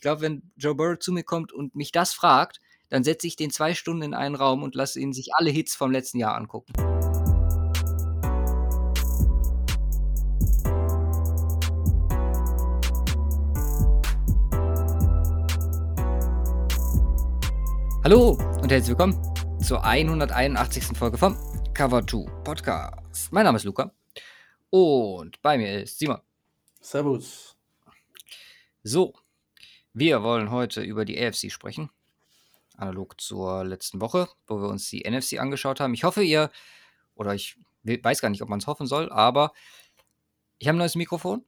Ich glaube, wenn Joe Burrow zu mir kommt und mich das fragt, dann setze ich den zwei Stunden in einen Raum und lasse ihn sich alle Hits vom letzten Jahr angucken. Hallo und herzlich willkommen zur 181. Folge vom Cover 2 Podcast. Mein Name ist Luca und bei mir ist Simon. Servus. So, wir wollen heute über die AFC sprechen. Analog zur letzten Woche, wo wir uns die NFC angeschaut haben. Ich hoffe, ihr, oder ich weiß gar nicht, ob man es hoffen soll, aber ich habe ein neues Mikrofon.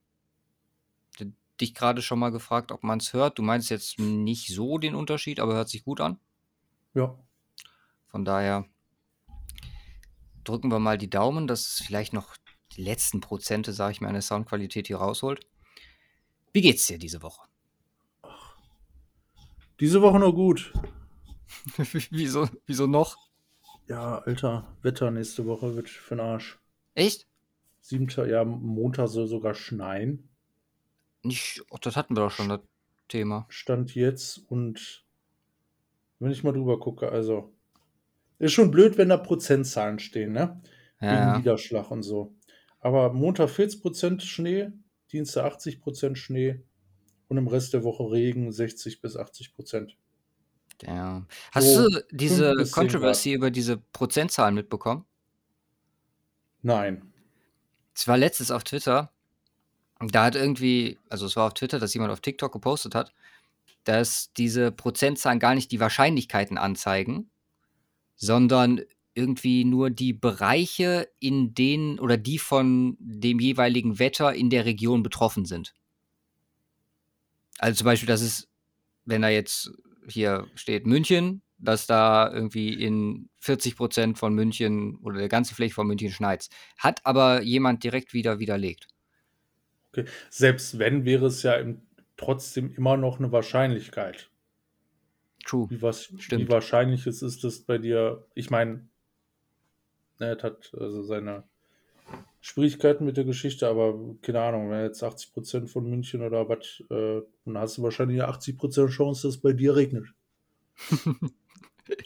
Dich gerade schon mal gefragt, ob man es hört. Du meinst jetzt nicht so den Unterschied, aber hört sich gut an. Ja. Von daher drücken wir mal die Daumen, dass es vielleicht noch die letzten Prozente, sage ich mal, an der Soundqualität hier rausholt. Wie geht's dir diese Woche? Diese Woche nur gut. wieso, wieso noch? Ja, Alter, Wetter nächste Woche wird für den Arsch. Echt? Siebter, ja, Montag soll sogar schneien. Nicht, oh, das hatten wir doch schon, das Thema. Stand jetzt und wenn ich mal drüber gucke, also ist schon blöd, wenn da Prozentzahlen stehen, ne? Ja, Wegen ja. Niederschlag und so. Aber Montag 40% Schnee, Dienstag 80% Schnee und im Rest der Woche Regen 60 bis 80%. Ja. Hast So, du diese Controversy über diese Prozentzahlen mitbekommen? Nein. Es war letztes auf Twitter. Da hat irgendwie, also es war auf Twitter, dass jemand auf TikTok gepostet hat, dass diese Prozentzahlen gar nicht die Wahrscheinlichkeiten anzeigen, sondern irgendwie nur die Bereiche, in denen oder die von dem jeweiligen Wetter in der Region betroffen sind. Also zum Beispiel, dass es, wenn da jetzt hier steht München, dass da irgendwie in 40 Prozent von München oder der ganzen Fläche von München schneit. Hat aber jemand direkt wieder widerlegt. Okay. Selbst wenn, wäre es ja im, trotzdem immer noch eine Wahrscheinlichkeit. True. Wie, was, wie Stimmt. wahrscheinlich es ist, dass bei dir, ich meine, er hat also seine Schwierigkeiten mit der Geschichte, aber keine Ahnung, wenn jetzt 80% von München oder was, äh, dann hast du wahrscheinlich eine 80% Chance, dass es bei dir regnet.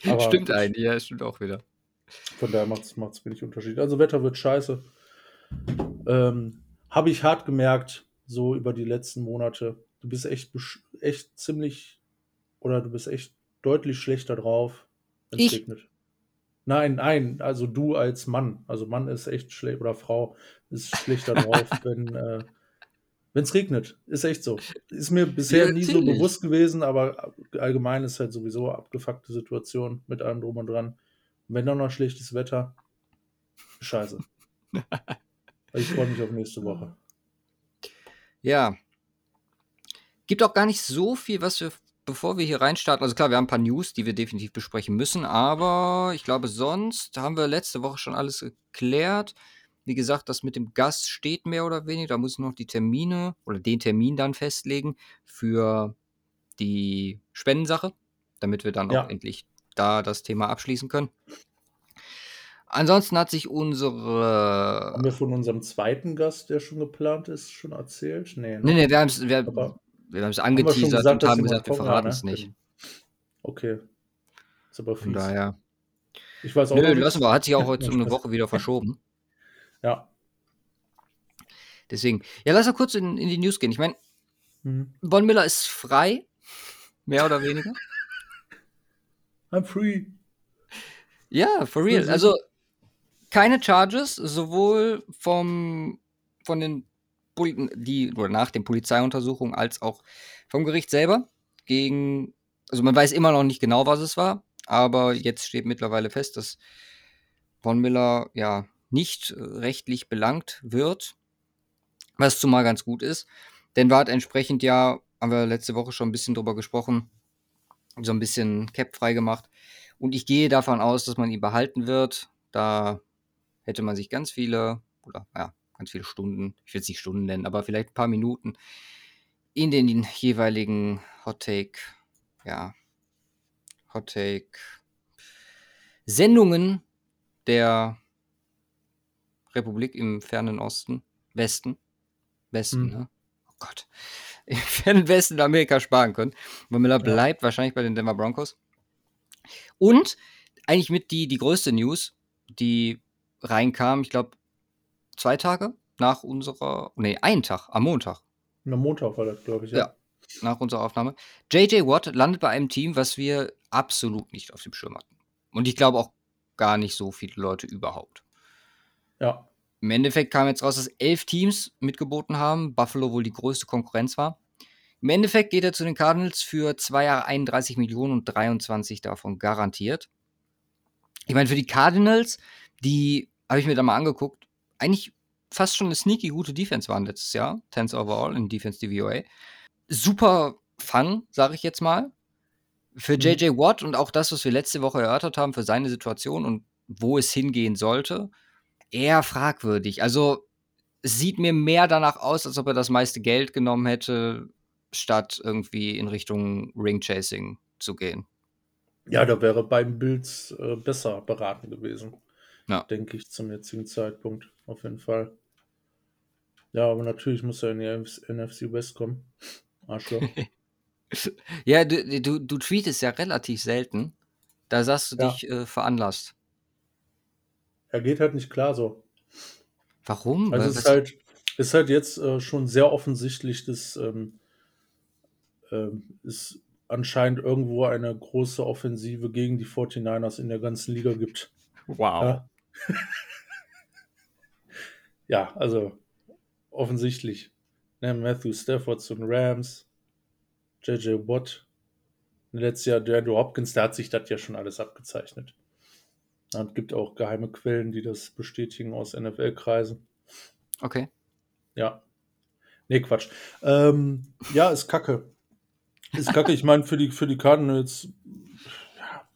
Aber stimmt eigentlich, ja, stimmt auch wieder. Von daher macht es wenig Unterschied. Also Wetter wird scheiße. Ähm, Habe ich hart gemerkt, so über die letzten Monate. Du bist echt, echt ziemlich oder du bist echt deutlich schlechter drauf, wenn es Ich? regnet. Nein, nein, also du als Mann. Also Mann ist echt schlecht oder Frau ist schlechter drauf, wenn äh, es regnet. Ist echt so. Ist mir bisher Ja, nie so bewusst gewesen, aber allgemein ist halt sowieso abgefuckte Situation mit allem drum und dran. Wenn dann noch schlechtes Wetter, scheiße. ich freue mich auf nächste Woche. Ja. Gibt auch gar nicht so viel, was wir, bevor wir hier reinstarten. Also klar, wir haben ein paar News, die wir definitiv besprechen müssen, aber ich glaube, sonst haben wir letzte Woche schon alles geklärt. Wie gesagt, das mit dem Gast steht mehr oder weniger. Da muss ich noch die Termine oder den Termin dann festlegen für die Spendensache, damit wir dann Ja. auch endlich da das Thema abschließen können. Ansonsten hat sich unsere Haben wir von unserem zweiten Gast, der schon geplant ist, schon erzählt? Nee, ne? Nee, nee, wir haben es wir, haben schon angeteasert gesagt, und haben gesagt, wir verraten es ne? nicht. Okay. Ist aber Von fies. daher. Ich weiß auch Nö, noch lassen wir. Hat sich auch heute um eine. Woche wieder verschoben. Ja. Deswegen. Ja, lass mal kurz in, in die News gehen. Ich meine, Hm. Von Miller ist frei. Mehr oder weniger. I'm free. Ja, for real. Mhm. Also keine Charges, sowohl vom von den die oder nach den Polizeiuntersuchungen als auch vom Gericht selber gegen also man weiß immer noch nicht genau, was es war, aber jetzt steht mittlerweile fest, dass Von Miller ja nicht äh, rechtlich belangt wird, was zumal ganz gut ist, denn war entsprechend ja, haben wir letzte Woche schon ein bisschen drüber gesprochen, so ein bisschen Cap frei gemacht. Und ich gehe davon aus, dass man ihn behalten wird. Da hätte man sich ganz viele, oder ja, ganz viele Stunden, ich will es nicht Stunden nennen, aber vielleicht ein paar Minuten in den jeweiligen Hot Take, ja, Hot Take Sendungen der Republik im fernen Osten, Westen, Westen, Mhm. ne? Oh Gott. im fernen Westen Amerika sparen können. Miller bleibt wahrscheinlich bei den Denver Broncos. Und eigentlich mit die, die größte News, die reinkam, ich glaube, zwei Tage nach unserer, nee, einen Tag, am Montag. Am Montag war das, glaube ich, ja. ja. Nach unserer Aufnahme. JJ Watt landet bei einem Team, was wir absolut nicht auf dem Schirm hatten. Und ich glaube auch gar nicht so viele Leute überhaupt. Ja. Im Endeffekt kam jetzt raus, dass elf Teams mitgeboten haben, Buffalo wohl die größte Konkurrenz war. Im Endeffekt geht er zu den Cardinals für zwei Jahre 31 Millionen und 23 davon garantiert. Ich meine, für die Cardinals, die habe ich mir da mal angeguckt, eigentlich fast schon eine sneaky gute Defense waren letztes Jahr. Tens overall in Defense DVOA. Super Fang, sage ich jetzt mal. Für JJ mhm. Watt und auch das, was wir letzte Woche erörtert haben, für seine Situation und wo es hingehen sollte, eher fragwürdig. Also sieht mir mehr danach aus, als ob er das meiste Geld genommen hätte, statt irgendwie in Richtung Ring-Chasing zu gehen. Ja, da wäre beim Bills äh, besser beraten gewesen. Ja. Denke ich zum jetzigen Zeitpunkt. Auf jeden Fall. Ja, aber natürlich muss er in die NFC West kommen. Arschloch. ja, du, du, du tweetest ja relativ selten. Da sagst du ja. dich äh, veranlasst. Er geht halt nicht klar so. Warum? Also es ist halt, ist halt jetzt äh, schon sehr offensichtlich, dass ähm, ähm, es anscheinend irgendwo eine große Offensive gegen die 49ers in der ganzen Liga gibt. Wow. Ja, ja also offensichtlich. Ne, Matthew Stafford zu den Rams, JJ Watt. Letztes Jahr der Andrew Hopkins, der hat sich das ja schon alles abgezeichnet. Es gibt auch geheime Quellen, die das bestätigen aus NFL-Kreisen. Okay. Ja. Nee, Quatsch. Ähm, ja, ist kacke. Ist kacke. Ich meine, für die, für die Cardinals ja,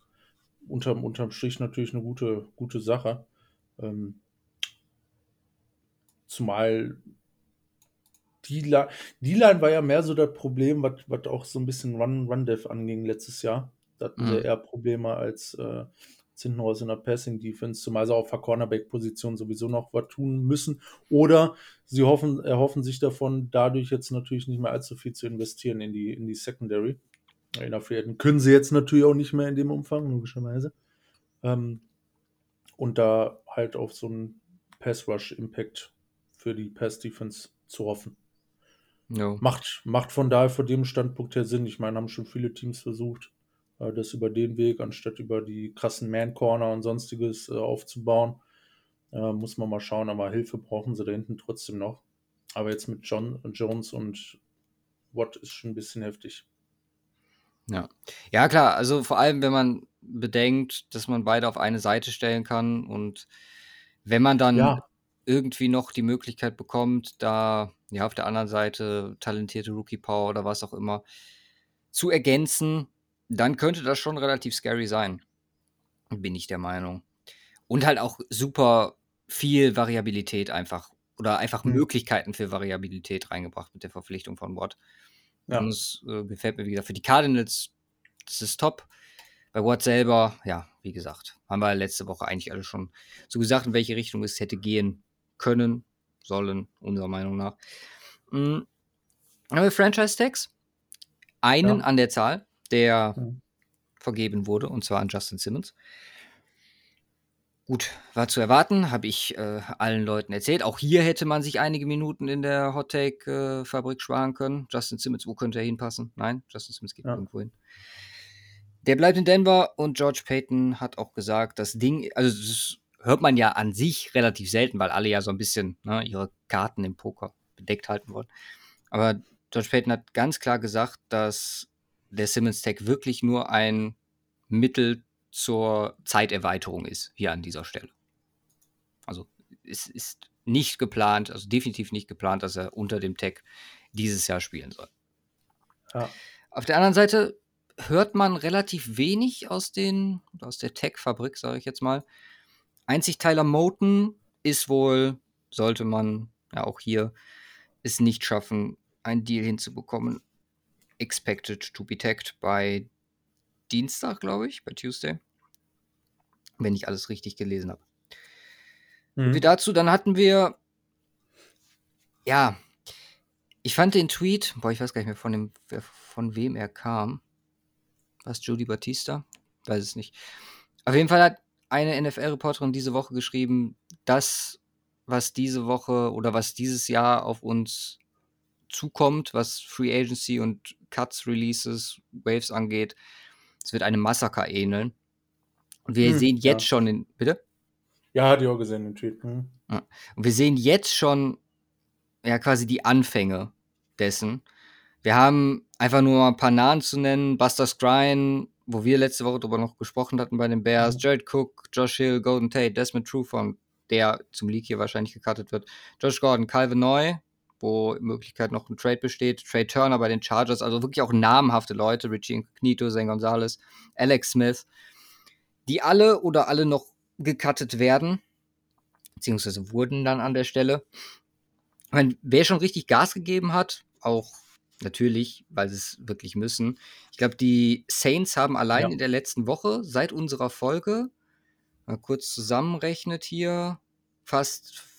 unterm, unterm Strich natürlich eine gute, gute Sache. Ähm, zumal die, La die Line war ja mehr so das Problem, was auch so ein bisschen Run-Dev Run anging letztes Jahr. Da hatten mhm. wir eher Probleme als, äh, hinten raus in der Passing Defense, zumal sie auf der Cornerback-Position sowieso noch was tun müssen. Oder sie hoffen, erhoffen sich davon, dadurch jetzt natürlich nicht mehr allzu viel zu investieren in die, in die Secondary. In der Free können sie jetzt natürlich auch nicht mehr in dem Umfang, logischerweise. Ähm, und da halt auf so einen Pass-Rush-Impact für die Pass-Defense zu hoffen. No. Macht, macht von daher vor dem Standpunkt her Sinn. Ich meine, haben schon viele Teams versucht äh, das über den Weg, anstatt über die krassen Man-Corner und sonstiges äh, aufzubauen. Äh, muss man mal schauen, aber Hilfe brauchen sie da hinten trotzdem noch. Aber jetzt mit John, Jones und Watt ist schon ein bisschen heftig. Ja. ja, klar, also vor allem, wenn man bedenkt, dass man beide auf eine Seite stellen kann und wenn man dann ja. irgendwie noch die Möglichkeit bekommt, da ja auf der anderen Seite talentierte Rookie Power oder was auch immer zu ergänzen, dann könnte das schon relativ scary sein. Bin ich der Meinung. Und halt auch super viel Variabilität einfach oder einfach mhm. Möglichkeiten für Variabilität reingebracht mit der Verpflichtung von Watt. Ja. Und das äh, gefällt mir wieder. Für die Cardinals, das ist top. Bei Watt selber, ja, wie gesagt, haben wir letzte Woche eigentlich alle schon so gesagt, in welche Richtung es hätte gehen können, sollen, unserer Meinung nach. Mhm. Haben wir Franchise-Tags? Einen ja. an der Zahl der mhm. vergeben wurde, und zwar an Justin Simmons. Gut, war zu erwarten, habe ich äh, allen Leuten erzählt. Auch hier hätte man sich einige Minuten in der Hot Take Fabrik sparen können. Justin Simmons, wo könnte er hinpassen? Nein, Justin Simmons geht ja. irgendwo hin. Der bleibt in Denver und George Payton hat auch gesagt, das Ding, also das hört man ja an sich relativ selten, weil alle ja so ein bisschen ne, ihre Karten im Poker bedeckt halten wollen. Aber George Payton hat ganz klar gesagt, dass der Simmons Tag wirklich nur ein Mittel zur Zeiterweiterung ist, hier an dieser Stelle. Also es ist nicht geplant, also definitiv nicht geplant, dass er unter dem Tag dieses Jahr spielen soll. Ja. Auf der anderen Seite hört man relativ wenig aus, den, aus der Tech-Fabrik, sage ich jetzt mal. Einzig Tyler Moten ist wohl, sollte man ja auch hier es nicht schaffen, einen Deal hinzubekommen, expected to be tagged bei Dienstag, glaube ich, bei Tuesday. Wenn ich alles richtig gelesen habe. Mhm. Wie dazu, dann hatten wir, ja, Ich fand den Tweet, boah, ich weiß gar nicht mehr von, dem, von wem er kam. Was, Judy Batista? Weiß es nicht. Auf jeden Fall hat eine NFL-Reporterin diese Woche geschrieben, das, was diese Woche oder was dieses Jahr auf uns zukommt, was Free Agency und Cuts, Releases, Waves angeht, es wird einem Massaker ähneln. Und wir hm, sehen jetzt ja. schon in. Bitte? Ja, hat ich auch gesehen, den Tweet. Hm. Ja. Und wir sehen jetzt schon ja quasi die Anfänge dessen. Wir haben einfach nur ein paar Namen zu nennen: Buster Skrine, wo wir letzte Woche drüber noch gesprochen hatten bei den Bears, mhm. Jared Cook, Josh Hill, Golden Tate, Desmond Trufant, der zum Leak hier wahrscheinlich gecuttet wird, Josh Gordon, Calvin Neu, wo in Möglichkeit noch ein Trade besteht, Trey Turner bei den Chargers, also wirklich auch namhafte Leute, Richie Incognito, Zane Gonzalez, Alex Smith, die alle oder alle noch gecuttet werden, beziehungsweise wurden dann an der Stelle. Meine, wer schon richtig Gas gegeben hat, auch natürlich, weil sie es wirklich müssen. Ich glaube, die Saints haben allein ja. in der letzten Woche seit unserer Folge, mal kurz zusammenrechnet hier, fast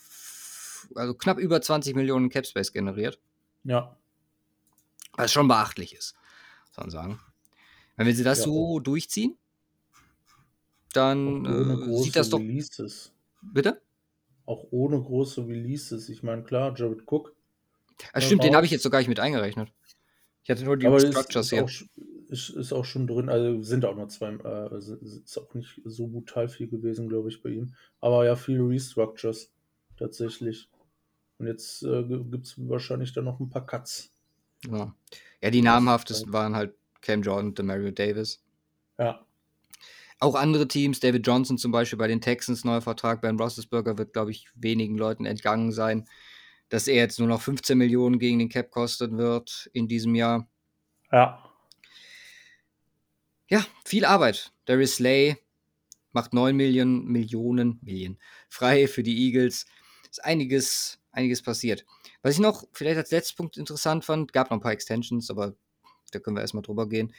also knapp über 20 Millionen Capspace generiert. Ja. Was schon beachtlich ist, soll man sagen. Wenn sie das ja, so durchziehen, dann äh, sieht das doch. Releases. Bitte? Auch ohne große Releases. Ich meine, klar, Jared Cook. Ah, stimmt, den habe ich jetzt sogar nicht mit eingerechnet. Ich hatte nur die Aber Structures ist, ist hier. Auch, ist, ist, auch schon drin, also sind auch nur zwei, äh, ist auch nicht so brutal viel gewesen, glaube ich, bei ihm. Aber ja, viele Restructures tatsächlich. Und jetzt äh, gibt es wahrscheinlich dann noch ein paar Cuts. Ja, ja die namhaftesten waren halt Cam Jordan und Mario Davis. Ja. Auch andere Teams, David Johnson zum Beispiel bei den Texans, neuer Vertrag, Ben Roethlisberger wird, glaube ich, wenigen Leuten entgangen sein, dass er jetzt nur noch 15 Millionen gegen den Cap kosten wird in diesem Jahr. Ja. Ja, viel Arbeit. Darius Slay macht 9 Millionen, Millionen, Millionen frei für die Eagles. Ist einiges einiges passiert. Was ich noch vielleicht als letzten Punkt interessant fand, gab noch ein paar Extensions, aber da können wir erstmal drüber gehen.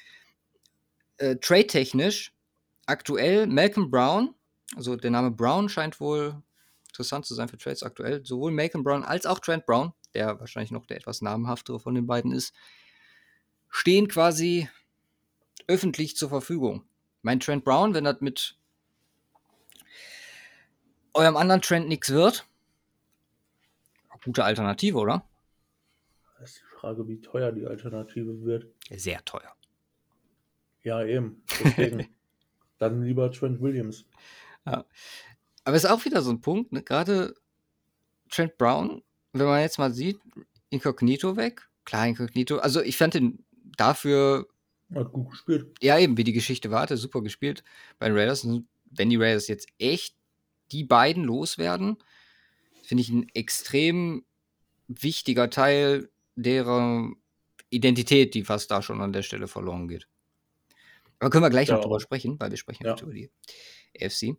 Äh, Trade-technisch aktuell Malcolm Brown, also der Name Brown scheint wohl interessant zu sein für Trades aktuell. Sowohl Malcolm Brown als auch Trent Brown, der wahrscheinlich noch der etwas namhaftere von den beiden ist, stehen quasi öffentlich zur Verfügung. Mein Trent Brown, wenn das mit eurem anderen Trend nichts wird, Gute Alternative, oder? Das ist die Frage, wie teuer die Alternative wird. Sehr teuer. Ja, eben. Deswegen. Dann lieber Trent Williams. Ja. Aber es ist auch wieder so ein Punkt, ne? gerade Trent Brown, wenn man jetzt mal sieht, Incognito weg. Klar, Incognito. Also ich fand ihn dafür. Hat gut gespielt. Ja, eben, wie die Geschichte war, hat er super gespielt bei den Raiders. Wenn die Raiders jetzt echt die beiden loswerden, finde ich, ein extrem wichtiger Teil derer Identität, die fast da schon an der Stelle verloren geht. Aber können wir gleich ja. noch drüber sprechen, weil wir sprechen ja. über die AFC.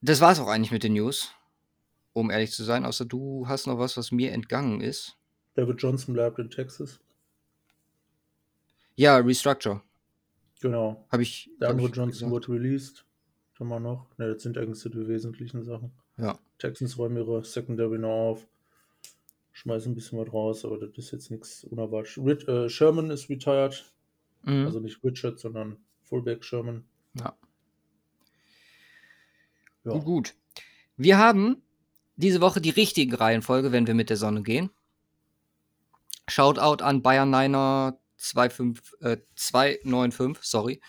Das war es auch eigentlich mit den News, um ehrlich zu sein, außer du hast noch was, was mir entgangen ist. David Johnson bleibt in Texas. Ja, Restructure. Genau. Habe ich. Der andere Johnson gesagt. wurde released haben wir noch. Ne, das sind eigentlich so die wesentlichen Sachen. Ja. Texans räumen ihre Secondary noch auf. Schmeißen ein bisschen was raus, aber das ist jetzt nichts unerwartet. Rich, äh, Sherman ist retired. Mhm. Also nicht Richard, sondern Fullback Sherman. Ja. ja. Gut, gut. Wir haben diese Woche die richtige Reihenfolge, wenn wir mit der Sonne gehen. Shoutout an Bayern Niner 25, äh, 295, sorry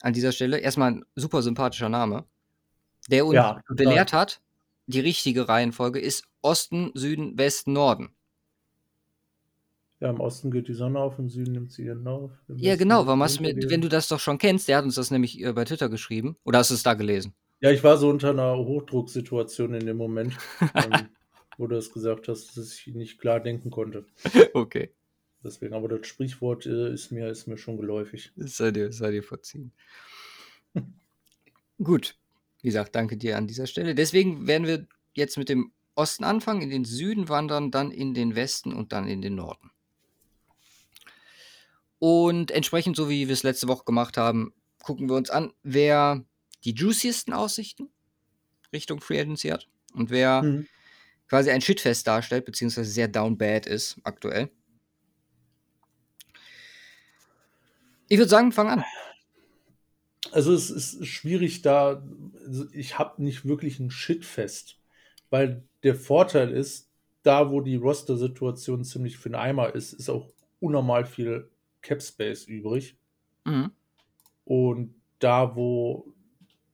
an dieser Stelle. Erstmal ein super sympathischer Name, der uns ja, belehrt hat, die richtige Reihenfolge ist Osten, Süden, Westen, Norden. Ja, im Osten geht die Sonne auf, im Süden nimmt sie ihren Lauf. Ja, genau, warum hast du mir, wenn du das doch schon kennst, der hat uns das nämlich äh, bei Twitter geschrieben. Oder hast du es da gelesen? Ja, ich war so unter einer Hochdrucksituation in dem Moment, ähm, wo du es gesagt hast, dass ich nicht klar denken konnte. Okay. Deswegen, aber das Sprichwort äh, ist, mir, ist mir schon geläufig. Sei dir, sei dir verziehen. Gut. Wie gesagt, danke dir an dieser Stelle. Deswegen werden wir jetzt mit dem Osten anfangen, in den Süden wandern, dann in den Westen und dann in den Norden. Und entsprechend, so wie wir es letzte Woche gemacht haben, gucken wir uns an, wer die juiciesten Aussichten Richtung Free Agency hat und wer mhm. quasi ein Shitfest darstellt, beziehungsweise sehr down bad ist aktuell. Ich würde sagen, fang an. Also es ist schwierig da, also ich habe nicht wirklich ein Shitfest, weil der Vorteil ist, da wo die Roster-Situation ziemlich für den Eimer ist, ist auch unnormal viel Cap Space übrig. Mhm. Und da wo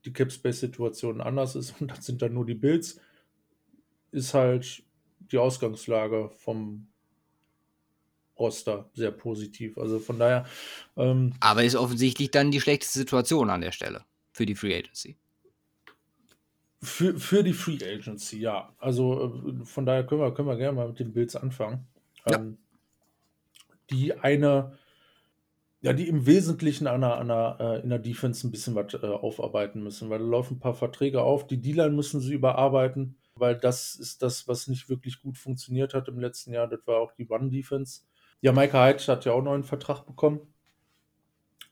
die Cap Space-Situation anders ist und das sind dann nur die Bills, ist halt die Ausgangslage vom Roster sehr positiv. Also von daher. Ähm, Aber ist offensichtlich dann die schlechteste Situation an der Stelle für die Free Agency. Für, für die Free Agency, ja. Also äh, von daher können wir, können wir gerne mal mit den Bills anfangen. Ja. Ähm, die eine, ja, die im Wesentlichen an der, an der, äh, in der Defense ein bisschen was äh, aufarbeiten müssen, weil da laufen ein paar Verträge auf. Die Dealer müssen sie überarbeiten, weil das ist das, was nicht wirklich gut funktioniert hat im letzten Jahr. Das war auch die One-Defense. Ja, Micah Hyde hat ja auch noch einen Vertrag bekommen.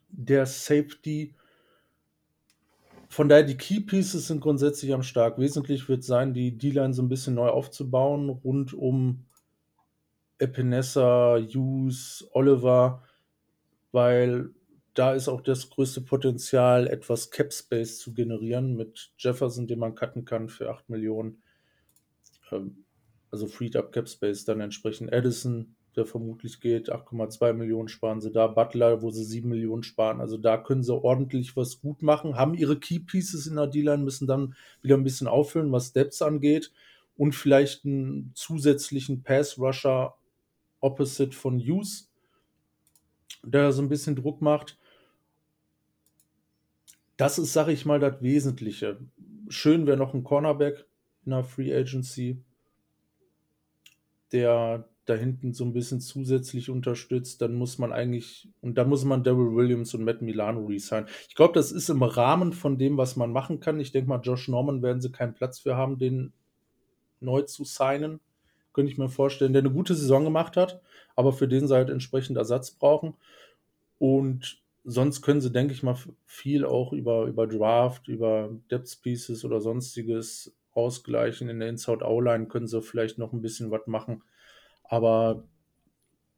Der Safety. Von daher, die Key Pieces sind grundsätzlich am Stark. Wesentlich wird sein, die D-Line so ein bisschen neu aufzubauen, rund um Epinesa, Hughes, Oliver, weil da ist auch das größte Potenzial, etwas Cap Space zu generieren mit Jefferson, den man cutten kann für 8 Millionen. Ähm, also Freed Up Cap Space, dann entsprechend Edison, der vermutlich geht. 8,2 Millionen sparen sie da. Butler, wo sie 7 Millionen sparen. Also da können sie ordentlich was gut machen. Haben ihre Key Pieces in der D-Line, müssen dann wieder ein bisschen auffüllen, was Depths angeht. Und vielleicht einen zusätzlichen Pass-Rusher opposite von Hughes, der so ein bisschen Druck macht. Das ist, sag ich mal, das Wesentliche. Schön wäre noch ein Cornerback in der Free Agency, der da hinten so ein bisschen zusätzlich unterstützt, dann muss man eigentlich, und da muss man Daryl Williams und Matt Milano resignen. Ich glaube, das ist im Rahmen von dem, was man machen kann. Ich denke mal, Josh Norman werden sie keinen Platz für haben, den neu zu signen. Könnte ich mir vorstellen, der eine gute Saison gemacht hat, aber für den sie halt entsprechend Ersatz brauchen. Und sonst können sie, denke ich mal, viel auch über, über Draft, über Depth Pieces oder sonstiges ausgleichen. In der Inside O-Line können sie vielleicht noch ein bisschen was machen aber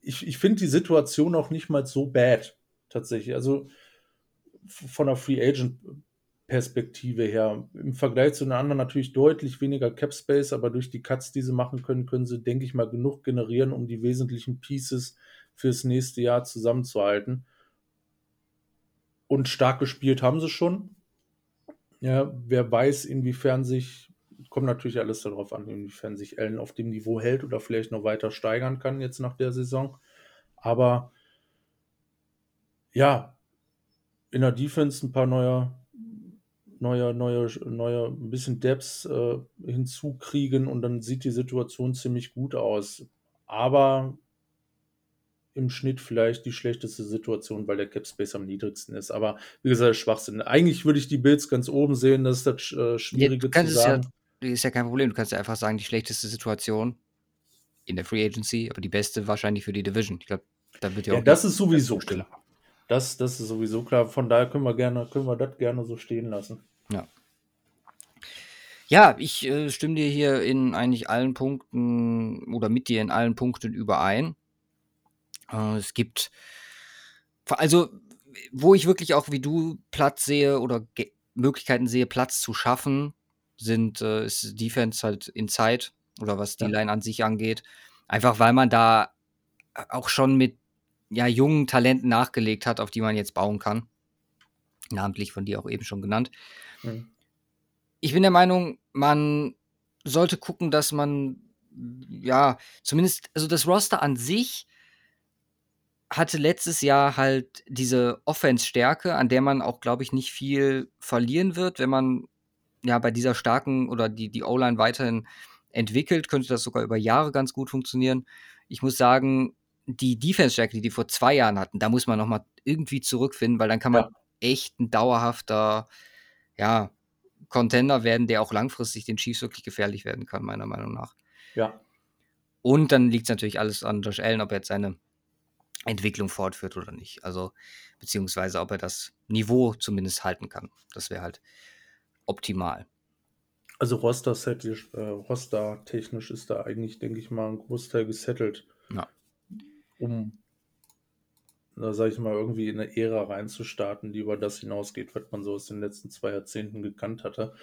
ich, ich finde die Situation auch nicht mal so bad, tatsächlich. Also von der Free Agent Perspektive her. Im Vergleich zu den anderen natürlich deutlich weniger Cap Space, aber durch die Cuts, die sie machen können, können sie, denke ich mal, genug generieren, um die wesentlichen Pieces fürs nächste Jahr zusammenzuhalten. Und stark gespielt haben sie schon. Ja, wer weiß, inwiefern sich kommt natürlich alles darauf an, inwiefern sich Allen auf dem Niveau hält oder vielleicht noch weiter steigern kann jetzt nach der Saison. Aber ja, in der Defense ein paar neue, neue, neue, neue, ein bisschen Depths äh, hinzukriegen und dann sieht die Situation ziemlich gut aus. Aber im Schnitt vielleicht die schlechteste Situation, weil der Cap Space am niedrigsten ist. Aber wie gesagt, Schwachsinn. Eigentlich würde ich die Bills ganz oben sehen, das ist das äh, Schwierige ja, zu sagen. Ja ist ja kein Problem. Du kannst ja einfach sagen, die schlechteste Situation in der Free Agency, aber die beste wahrscheinlich für die Division. Ich glaube, da wird ja, ja auch. das ist sowieso klar. Das, das ist sowieso klar. Von daher können wir gerne, können wir das gerne so stehen lassen. Ja. Ja, ich äh, stimme dir hier in eigentlich allen Punkten oder mit dir in allen Punkten überein. Äh, es gibt, also, wo ich wirklich auch wie du Platz sehe oder Ge Möglichkeiten sehe, Platz zu schaffen, sind, äh, ist Defense halt in Zeit oder was die ja. Line an sich angeht. Einfach weil man da äh, auch schon mit ja, jungen Talenten nachgelegt hat, auf die man jetzt bauen kann. Namentlich von dir auch eben schon genannt. Mhm. Ich bin der Meinung, man sollte gucken, dass man ja, zumindest, also das Roster an sich hatte letztes Jahr halt diese Offense-Stärke, an der man auch, glaube ich, nicht viel verlieren wird, wenn man ja, bei dieser starken oder die, die O-Line weiterhin entwickelt, könnte das sogar über Jahre ganz gut funktionieren. Ich muss sagen, die Defense-Stärke, die die vor zwei Jahren hatten, da muss man nochmal irgendwie zurückfinden, weil dann kann man ja. echt ein dauerhafter, ja, Contender werden, der auch langfristig den Chiefs wirklich gefährlich werden kann, meiner Meinung nach. Ja. Und dann liegt es natürlich alles an Josh Allen, ob er jetzt seine Entwicklung fortführt oder nicht. Also, beziehungsweise ob er das Niveau zumindest halten kann. Das wäre halt optimal. Also roster-technisch äh, roster ist da eigentlich, denke ich mal, ein Großteil gesettelt. Ja. Um, da sage ich mal, irgendwie in eine Ära reinzustarten, die über das hinausgeht, was man so aus den letzten zwei Jahrzehnten gekannt hatte.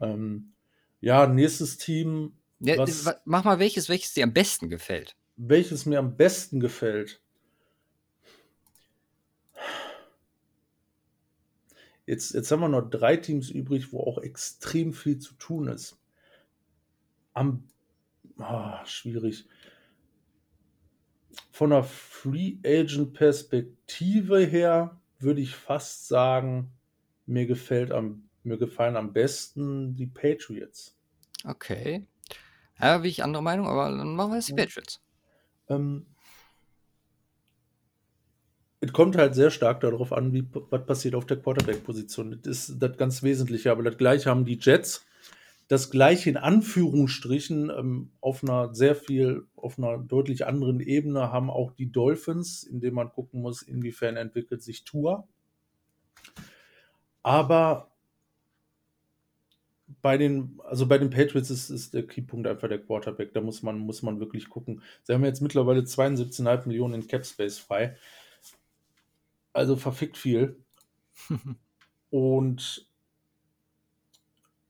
Ähm, ja, nächstes Team. Ja, was, mach mal welches, welches dir am besten gefällt. Welches mir am besten gefällt. Jetzt, jetzt haben wir noch drei Teams übrig, wo auch extrem viel zu tun ist. Am oh, schwierig. Von der Free Agent Perspektive her würde ich fast sagen, mir gefällt am mir gefallen am besten die Patriots. Okay. Ja, wie ich andere Meinung, aber dann machen wir jetzt die Patriots. Ähm, es kommt halt sehr stark darauf an, wie, was passiert auf der Quarterback-Position. Das ist das ganz Wesentliche. Aber das gleiche haben die Jets. Das gleiche in Anführungsstrichen ähm, auf einer sehr viel, auf einer deutlich anderen Ebene haben auch die Dolphins, indem man gucken muss, inwiefern entwickelt sich Tour. Aber bei den, also bei den Patriots ist, ist der Keypunkt einfach der Quarterback. Da muss man, muss man wirklich gucken. Sie haben jetzt mittlerweile 72,5 Millionen in Cap Space frei. Also verfickt viel. und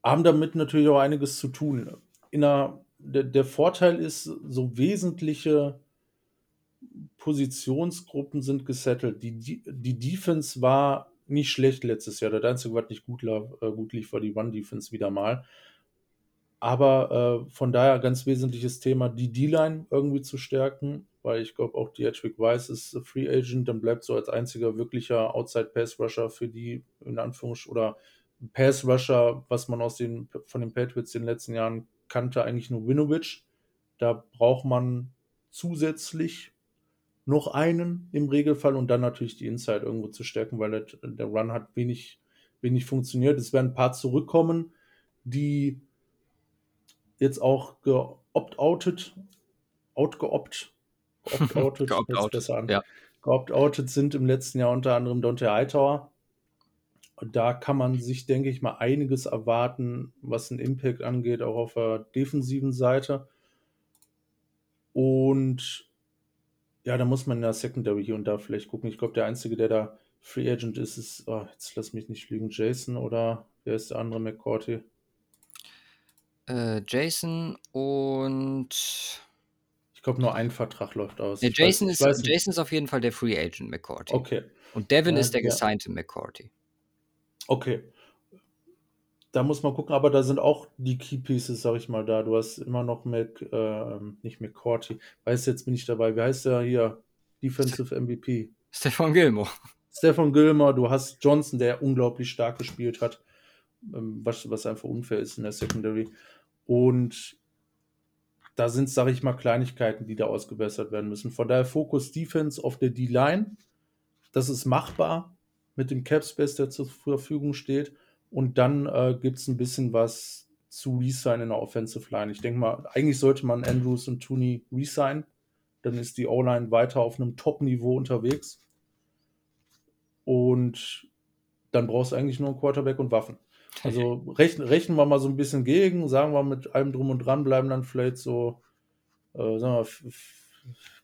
haben damit natürlich auch einiges zu tun. In der, der, Vorteil ist, so wesentliche Positionsgruppen sind gesettelt. Die, die, die Defense war nicht schlecht letztes Jahr. Der einzige, was nicht gut, äh, gut lief, war die One-Defense wieder mal. Aber äh, von daher ganz wesentliches Thema, die D-Line irgendwie zu stärken weil ich glaube auch die Edgewick Weiss ist Free Agent, dann bleibt so als einziger wirklicher Outside Pass Rusher für die in Anführungs- oder Pass Rusher, was man aus den von den Patriots in den letzten Jahren kannte, eigentlich nur Winovich. Da braucht man zusätzlich noch einen im Regelfall und dann natürlich die Inside irgendwo zu stärken, weil der, der Run hat wenig, wenig funktioniert. Es werden ein paar zurückkommen, die jetzt auch geopt-outet, outgeopt geopt-outet, geopt besser an. Ja. Geopt-outet sind im letzten Jahr unter anderem Dante Hightower. Und da kann man sich, denke ich mal, einiges erwarten, was den Impact angeht, auch auf der defensiven Seite. Und ja, da muss man in der Secondary hier und da vielleicht gucken. Ich glaube, der Einzige, der da Free Agent ist, ist, oh, jetzt lass mich nicht lügen, Jason oder wer ist der andere, McCourty? Äh, Jason und ich glaube, nur ein Vertrag läuft aus. Nee, Jason, weiß, ist, Jason ist auf jeden Fall der Free Agent McCourty. Okay. Und Devin ja, ist der gesignte ja. McCourty. Okay. Da muss man gucken, aber da sind auch die Key Pieces, sag ich mal, da. Du hast immer noch Mac, äh, nicht McCourty. Weiß jetzt bin ich dabei. Wie heißt der hier? Defensive MVP. Stefan Gilmore. Stefan Gilmore, du hast Johnson, der unglaublich stark gespielt hat, ähm, was, was einfach unfair ist in der Secondary. Und da sind, sage ich mal, Kleinigkeiten, die da ausgebessert werden müssen. Von daher Fokus Defense auf der D-Line. Das ist machbar mit dem Cap Space, der zur Verfügung steht. Und dann äh, gibt es ein bisschen was zu Resign in der Offensive Line. Ich denke mal, eigentlich sollte man Andrews und Tooney resign. Dann ist die O-Line weiter auf einem Top-Niveau unterwegs. Und dann brauchst du eigentlich nur einen Quarterback und Waffen. Also rechnen, rechnen wir mal so ein bisschen gegen, sagen wir mit allem drum und dran, bleiben dann vielleicht so, äh, sagen wir,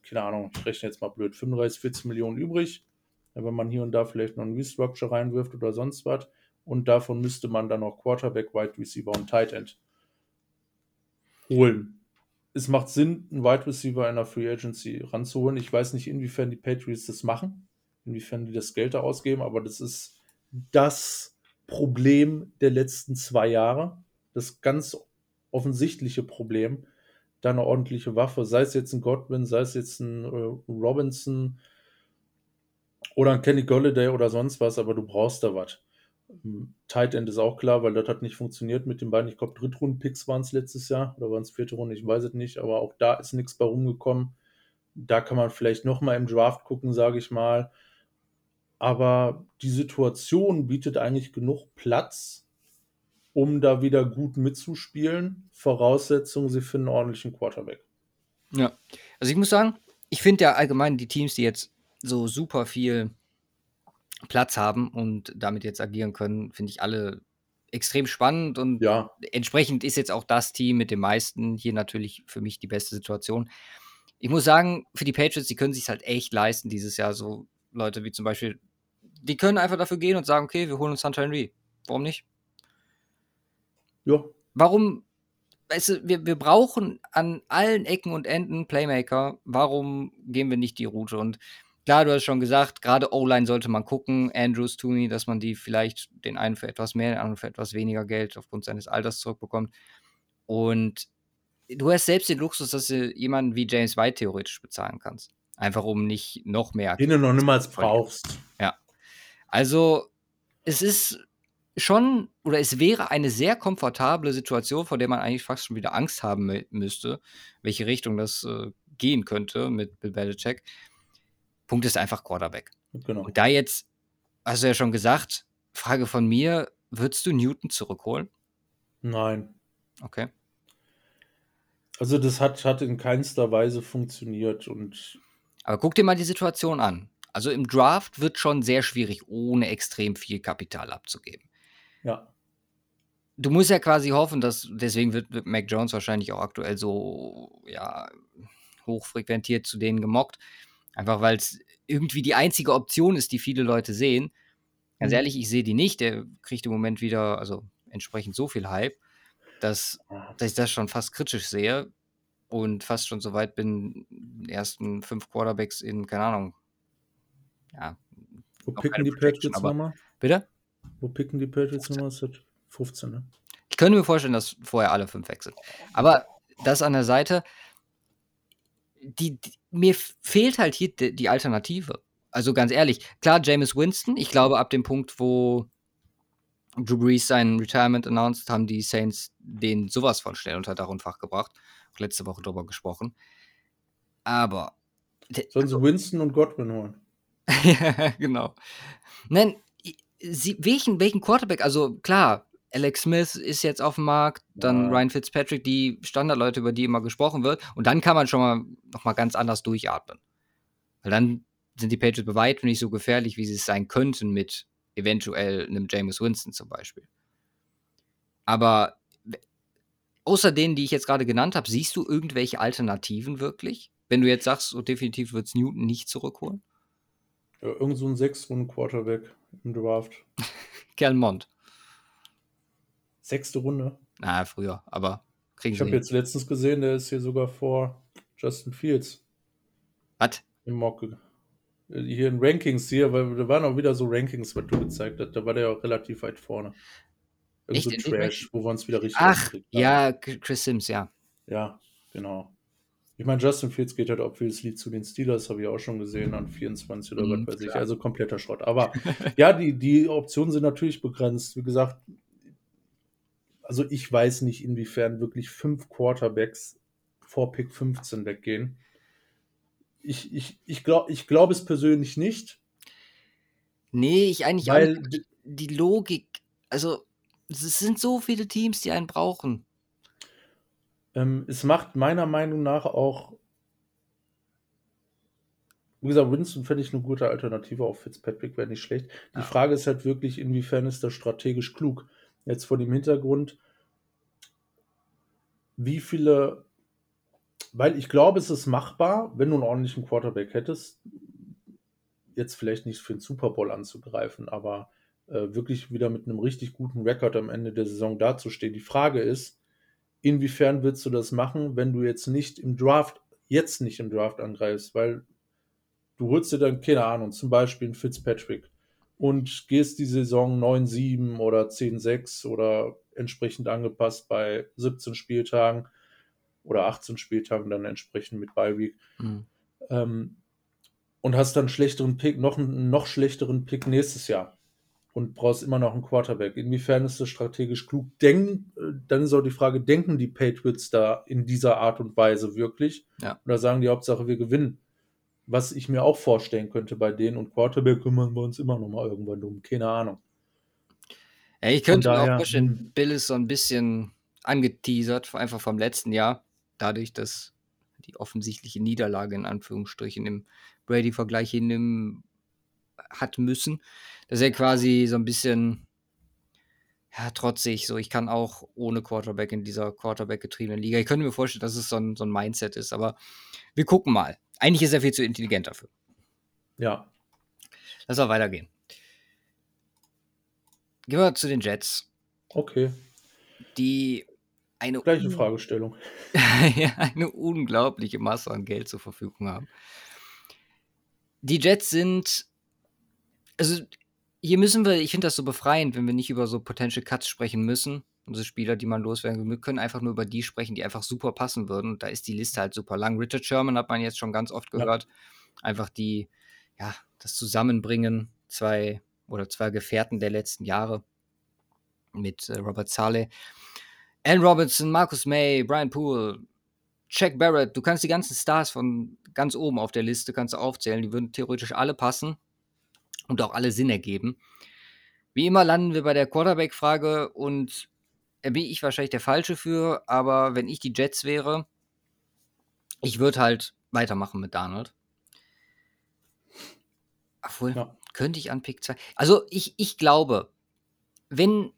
keine Ahnung, ich rechne jetzt mal blöd, 35, 40 Millionen übrig. Wenn man hier und da vielleicht noch ein Restructure reinwirft oder sonst was. Und davon müsste man dann noch Quarterback, Wide Receiver und Tight End holen. Es macht Sinn, einen Wide Receiver in der Free Agency ranzuholen. Ich weiß nicht, inwiefern die Patriots das machen, inwiefern die das Geld da ausgeben, aber das ist das Problem der letzten zwei Jahre. Das ganz offensichtliche Problem, da eine ordentliche Waffe, sei es jetzt ein Godwin, sei es jetzt ein äh, Robinson oder ein Kenny Golladay oder sonst was, aber du brauchst da was. Ähm, Tight End ist auch klar, weil das hat nicht funktioniert mit den beiden. Ich glaube, Drittrunden-Picks waren es letztes Jahr oder waren es vierte Runde, ich weiß es nicht, aber auch da ist nichts bei rumgekommen. Da kann man vielleicht nochmal im Draft gucken, sage ich mal aber die Situation bietet eigentlich genug Platz, um da wieder gut mitzuspielen. Voraussetzung, sie finden einen ordentlichen Quarterback. Ja, also ich muss sagen, ich finde ja allgemein die Teams, die jetzt so super viel Platz haben und damit jetzt agieren können, finde ich alle extrem spannend und Ja. entsprechend ist jetzt auch das Team mit den meisten hier natürlich für mich die beste Situation. Ich muss sagen, für die Patriots, die können sich halt echt leisten dieses Jahr. So Leute wie zum Beispiel, die können einfach dafür gehen und sagen, okay, wir holen uns Hunter Henry. Warum nicht? Ja. Warum, weißt du, wir, wir brauchen an allen Ecken und Enden Playmaker. Warum gehen wir nicht die Route? Und klar, du hast schon gesagt, gerade O-Line sollte man gucken, Andrews, Tooney, dass man die vielleicht den einen für etwas mehr, den anderen für etwas weniger Geld aufgrund seines Alters zurückbekommt. Und du hast selbst den Luxus, dass du jemanden wie James White theoretisch bezahlen kannst. Einfach um nicht noch mehr. Den du noch niemals brauchst. Ja. Also, es ist schon, oder es wäre eine sehr komfortable Situation, vor der man eigentlich fast schon wieder Angst haben mü- müsste, welche Richtung das äh, gehen könnte mit Bill Belichick. Punkt ist einfach Quarterback. Genau. Und da jetzt, hast du ja schon gesagt, Frage von mir, würdest du Newton zurückholen? Nein. Okay. Also das hat, hat in keinster Weise funktioniert und Aber guck dir mal die Situation an. Also im Draft wird schon sehr schwierig, ohne extrem viel Kapital abzugeben. ja. Du musst ja quasi hoffen, dass, deswegen wird, Mac Jones wahrscheinlich auch aktuell so, ja, hochfrequentiert zu denen gemockt. Einfach weil es irgendwie die einzige Option ist, die viele Leute sehen. Ganz Mhm. ehrlich, ich sehe die nicht. Der kriegt im Moment wieder, also entsprechend so viel Hype, dass, dass ich das schon fast kritisch sehe und fast schon so weit bin, ersten fünf Quarterbacks in, keine Ahnung, ja, Wo picken die Patriots nochmal? bitte? Wo picken die Patriots nochmal? Das 15, ne? Ich könnte mir vorstellen, dass vorher alle fünf weg sind. Aber das an der Seite, die, die, mir fehlt halt hier die, die Alternative. Also ganz ehrlich, klar, Jameis Winston, ich glaube, ab dem Punkt, wo Drew Brees sein Retirement announced, haben die Saints den sowas von schnell unter Dach und Fach gebracht. Letzte Woche drüber gesprochen. Aber Sollen sie Winston und Godwin holen? ja, genau. Nein, i- sie, welchen, welchen Quarterback? Also klar, Alex Smith ist jetzt auf dem Markt, dann Ja. Ryan Fitzpatrick, die Standardleute, über die immer gesprochen wird. Und dann kann man schon mal noch mal ganz anders durchatmen. Weil dann sind die Patriots bei weitem nicht so gefährlich, wie sie es sein könnten mit eventuell einem Jameis Winston zum Beispiel. Aber w- außer denen, die ich jetzt gerade genannt habe, siehst du irgendwelche Alternativen wirklich? Wenn du jetzt sagst, so definitiv wird es Newton nicht zurückholen? Ja, irgend so ein Sechs-Runden-Quarterback im Draft. Mond. Sechste Runde. Na, früher, aber kriegen Ich sie habe hin. jetzt letztens gesehen, der ist hier sogar vor Justin Fields Was? im Mock. Hier in Rankings hier, weil da waren auch wieder so Rankings, was du gezeigt hast. Da war der auch relativ weit vorne. Irgend Echt? so Trash, wo wir uns wieder richtig Ach, ja, Chris Sims, ja. Ja, genau. Ich meine, Justin Fields geht halt obviously zu den Steelers, habe ich auch schon gesehen, an 24 oder Mhm, was weiß ich. klar. Also kompletter Schrott. Aber ja, die, die Optionen sind natürlich begrenzt. Wie gesagt, also ich weiß nicht, inwiefern wirklich fünf Quarterbacks vor Pick 15 weggehen. Ich, ich, ich glaube ich glaub es persönlich nicht, Nee, ich eigentlich auch weil nicht. Die Logik, also, es sind so viele Teams, die einen brauchen. Ähm, es macht meiner Meinung nach auch, wie gesagt, Winston fände ich eine gute Alternative auf Fitzpatrick, wäre nicht schlecht. Die Ja. Frage ist halt wirklich, inwiefern ist das strategisch klug? Jetzt vor dem Hintergrund, wie viele, weil ich glaube, es ist machbar, wenn du einen ordentlichen Quarterback hättest, jetzt vielleicht nicht für den Super Bowl anzugreifen, aber äh, wirklich wieder mit einem richtig guten Rekord am Ende der Saison dazustehen. Die Frage ist, inwiefern willst du das machen, wenn du jetzt nicht im Draft, jetzt nicht im Draft angreifst, weil du holst dir dann, keine Ahnung, zum Beispiel einen Fitzpatrick und gehst die Saison 9-7 oder 10-6 oder entsprechend angepasst bei 17 Spieltagen oder 18 Spieltagen dann entsprechend mit Bye Week. Mhm. ähm, und hast dann einen schlechteren Pick, noch einen noch schlechteren Pick nächstes Jahr und brauchst immer noch einen Quarterback. Inwiefern ist das strategisch klug? Denk, äh, dann ist auch die Frage, denken die Patriots da in dieser Art und Weise wirklich? Ja. Oder sagen die Hauptsache, wir gewinnen? Was ich mir auch vorstellen könnte bei denen und Quarterback kümmern wir uns immer noch mal irgendwann um. Keine Ahnung. Ja, ich könnte mir daher, auch vorstellen, hm. Bill ist so ein bisschen angeteasert, einfach vom letzten Jahr, dadurch, dass die offensichtliche Niederlage in Anführungsstrichen im Brady-Vergleich hinnehmen hat müssen, dass er quasi so ein bisschen ja, trotzig. So, ich kann auch ohne Quarterback in dieser Quarterback-getriebenen Liga. Ich könnte mir vorstellen, dass es so ein, so ein Mindset ist, aber wir gucken mal. Eigentlich ist er viel zu intelligent dafür. Ja. Lass mal weitergehen. Gehen wir zu den Jets. Okay. Die eine, Gleiche Fragestellung. eine unglaubliche Masse an Geld zur Verfügung haben. Die Jets sind, also hier müssen wir, ich finde das so befreiend, wenn wir nicht über so Potential Cuts sprechen müssen. Unsere Spieler, die man loswerden wir können einfach nur über die sprechen, die einfach super passen würden. Und da ist die Liste halt super lang. Richard Sherman hat man jetzt schon ganz oft gehört. Ja. Einfach die, ja, das Zusammenbringen zwei oder zwei Gefährten der letzten Jahre mit äh, Robert Saleh. Ann Robinson, Marcus May, Brian Poole, Jack Barrett, du kannst die ganzen Stars von ganz oben auf der Liste kannst du aufzählen, die würden theoretisch alle passen und auch alle Sinn ergeben. Wie immer landen wir bei der Quarterback-Frage und da bin ich wahrscheinlich der Falsche für, aber wenn ich die Jets wäre, ich würde halt weitermachen mit Donald. Obwohl, ja. könnte ich an Pick 2. Also ich, ich glaube, wenn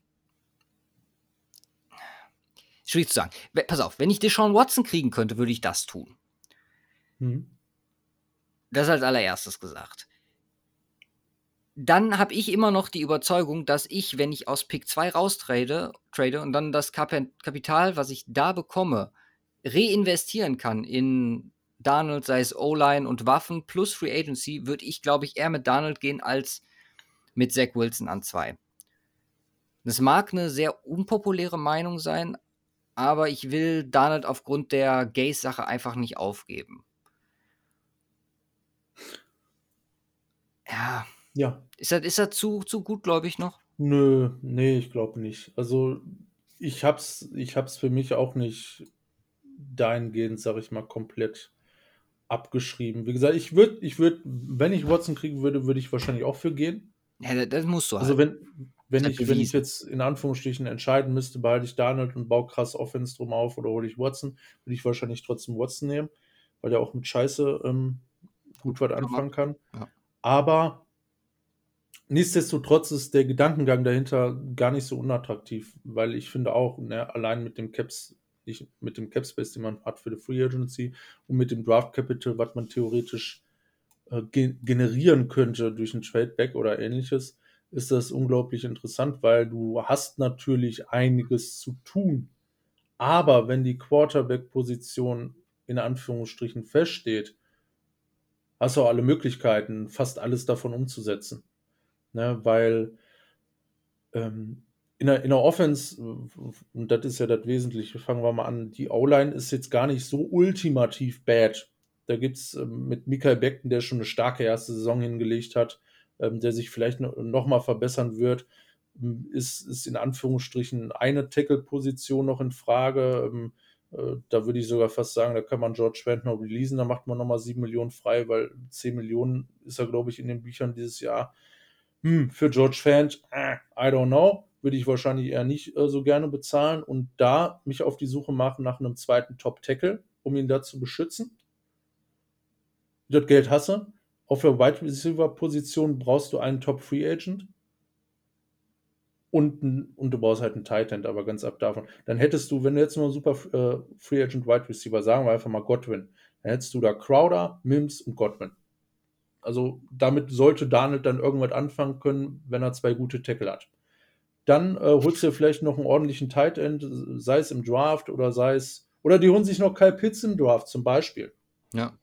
schwierig zu sagen. Pass auf, wenn ich Deshaun Watson kriegen könnte, würde ich das tun. Mhm. Das als allererstes gesagt. Dann habe ich immer noch die Überzeugung, dass ich, wenn ich aus Pick 2 raustrade trade und dann das Kapital, was ich da bekomme, reinvestieren kann in Donald, sei es O-Line und Waffen plus Free Agency, würde ich, glaube ich, eher mit Donald gehen als mit Zach Wilson an 2. Das mag eine sehr unpopuläre Meinung sein, aber ich will Donald aufgrund der Gays-Sache einfach nicht aufgeben. Ja. Ja. Ist er, ist er zu, zu gut, glaube ich, noch? Nö, nee, ich glaube nicht. Also ich hab's, ich hab's für mich auch nicht dahingehend, sag ich mal, komplett abgeschrieben. Wie gesagt, ich würde, ich würde, wenn ich Watson kriegen würde, würde ich wahrscheinlich auch für gehen. Ja, das musst du also, halt. Also wenn, wenn ich, wenn ich jetzt in Anführungsstrichen entscheiden müsste, behalte ich Donald und baue krass Offense drum auf oder hole ich Watson, würde ich wahrscheinlich trotzdem Watson nehmen, weil der auch mit Scheiße ähm, gut was anfangen kann. Ja. Aber nichtsdestotrotz ist der Gedankengang dahinter gar nicht so unattraktiv, weil ich finde auch, ne, allein mit dem Caps, nicht mit dem Cap Space, den man hat für die Free Agency und mit dem Draft Capital, was man theoretisch äh, generieren könnte durch ein Tradeback oder ähnliches, ist das unglaublich interessant, weil du hast natürlich einiges zu tun. Aber wenn die Quarterback-Position in Anführungsstrichen feststeht, hast du auch alle Möglichkeiten, fast alles davon umzusetzen. Ne, weil ähm, in, der, in der Offense, und das ist ja das Wesentliche, fangen wir mal an, die O-Line ist jetzt gar nicht so ultimativ bad. Da gibt es ähm, mit Michael Beckton, der schon eine starke erste Saison hingelegt hat, ähm, der sich vielleicht noch mal verbessern wird, ähm, ist, ist in Anführungsstrichen eine Tackle-Position noch in Frage. Äh, da würde ich sogar fast sagen, da kann man George noch releasen, da macht man nochmal 7 Millionen frei, weil 10 Millionen ist er, glaube ich, in den Büchern dieses Jahr. Hm, für George Fant, äh, I don't know, würde ich wahrscheinlich eher nicht äh, so gerne bezahlen und da mich auf die Suche machen nach einem zweiten Top-Tackle, um ihn da zu beschützen. Das Geld hasse. Auf der Wide Receiver Position brauchst du einen Top Free Agent und, und du brauchst halt einen Tight End, aber ganz ab davon. Dann hättest du, wenn du jetzt nur super äh, Free Agent Wide Receiver, sagen wir einfach mal Godwin, dann hättest du da Crowder, Mims und Godwin. Also damit sollte Daniel dann irgendwas anfangen können, wenn er zwei gute Tackle hat. Dann äh, holst du vielleicht noch einen ordentlichen Tight End, sei es im Draft oder sei es, oder die holen sich noch Kyle Pitts im Draft zum Beispiel. Ja.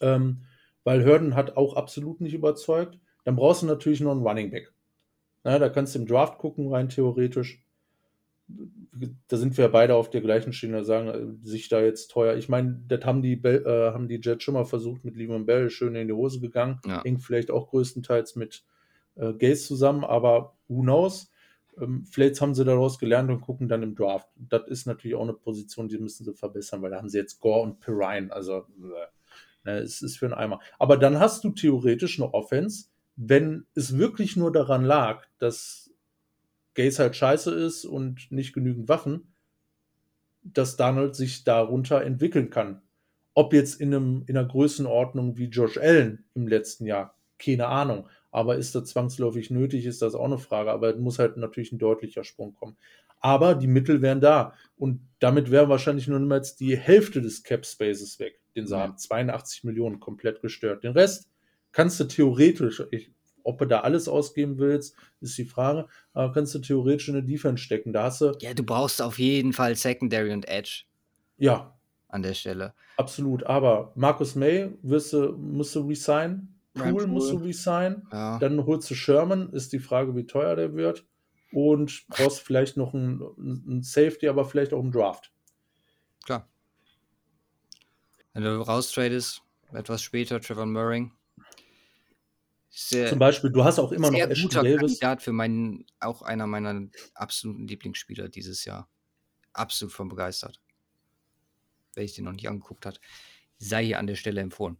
Ähm, weil Hörden hat auch absolut nicht überzeugt. Dann brauchst du natürlich noch einen Running Back. Na, da kannst du im Draft gucken, rein theoretisch. Da sind wir beide auf der gleichen Schiene, sagen äh, sich da jetzt teuer. Ich meine, das haben die, äh, haben die Jets schon mal versucht mit Lehman Bell, schön in die Hose gegangen. Ja. Hängt vielleicht auch größtenteils mit äh, Gaze zusammen, aber who knows? Ähm, vielleicht haben sie daraus gelernt und gucken dann im Draft. Das ist natürlich auch eine Position, die müssen sie verbessern, weil da haben sie jetzt Gore und Pirine. Also, äh, Ne, es ist für einen Eimer. Aber dann hast du theoretisch eine Offense, wenn es wirklich nur daran lag, dass Gaze halt scheiße ist und nicht genügend Waffen, dass Donald sich darunter entwickeln kann. Ob jetzt in, einem, in einer Größenordnung wie Josh Allen im letzten Jahr, Keine Ahnung. Aber ist das zwangsläufig nötig, ist das auch eine Frage. Aber es muss halt natürlich ein deutlicher Sprung kommen. Aber die Mittel wären da. Und damit wäre wahrscheinlich nur niemals die Hälfte des Cap Spaces weg, den sie Ja. haben. 82 Millionen komplett gestört. Den Rest kannst du theoretisch, ich, ob du da alles ausgeben willst, ist die Frage, aber kannst du theoretisch in eine Defense stecken. Da hast du, Ja, du brauchst auf jeden Fall Secondary und Edge ja, an der Stelle. absolut. Aber Markus May wirst du, musst du resignen. Ryan Poole musst du resignen. Ja. Dann holst du Sherman, ist die Frage, wie teuer der wird. Und brauchst vielleicht noch einen, einen Safety, aber vielleicht auch einen Draft. Klar. Wenn du raustradest, etwas später, Trevor Murray. Sehr, Zum Beispiel, du hast auch immer noch Ashton guter Davis. Kandidat für meinen, auch einer meiner absoluten Lieblingsspieler dieses Jahr. Absolut von begeistert. Wer ich den noch nicht angeguckt hat, sei hier an der Stelle empfohlen.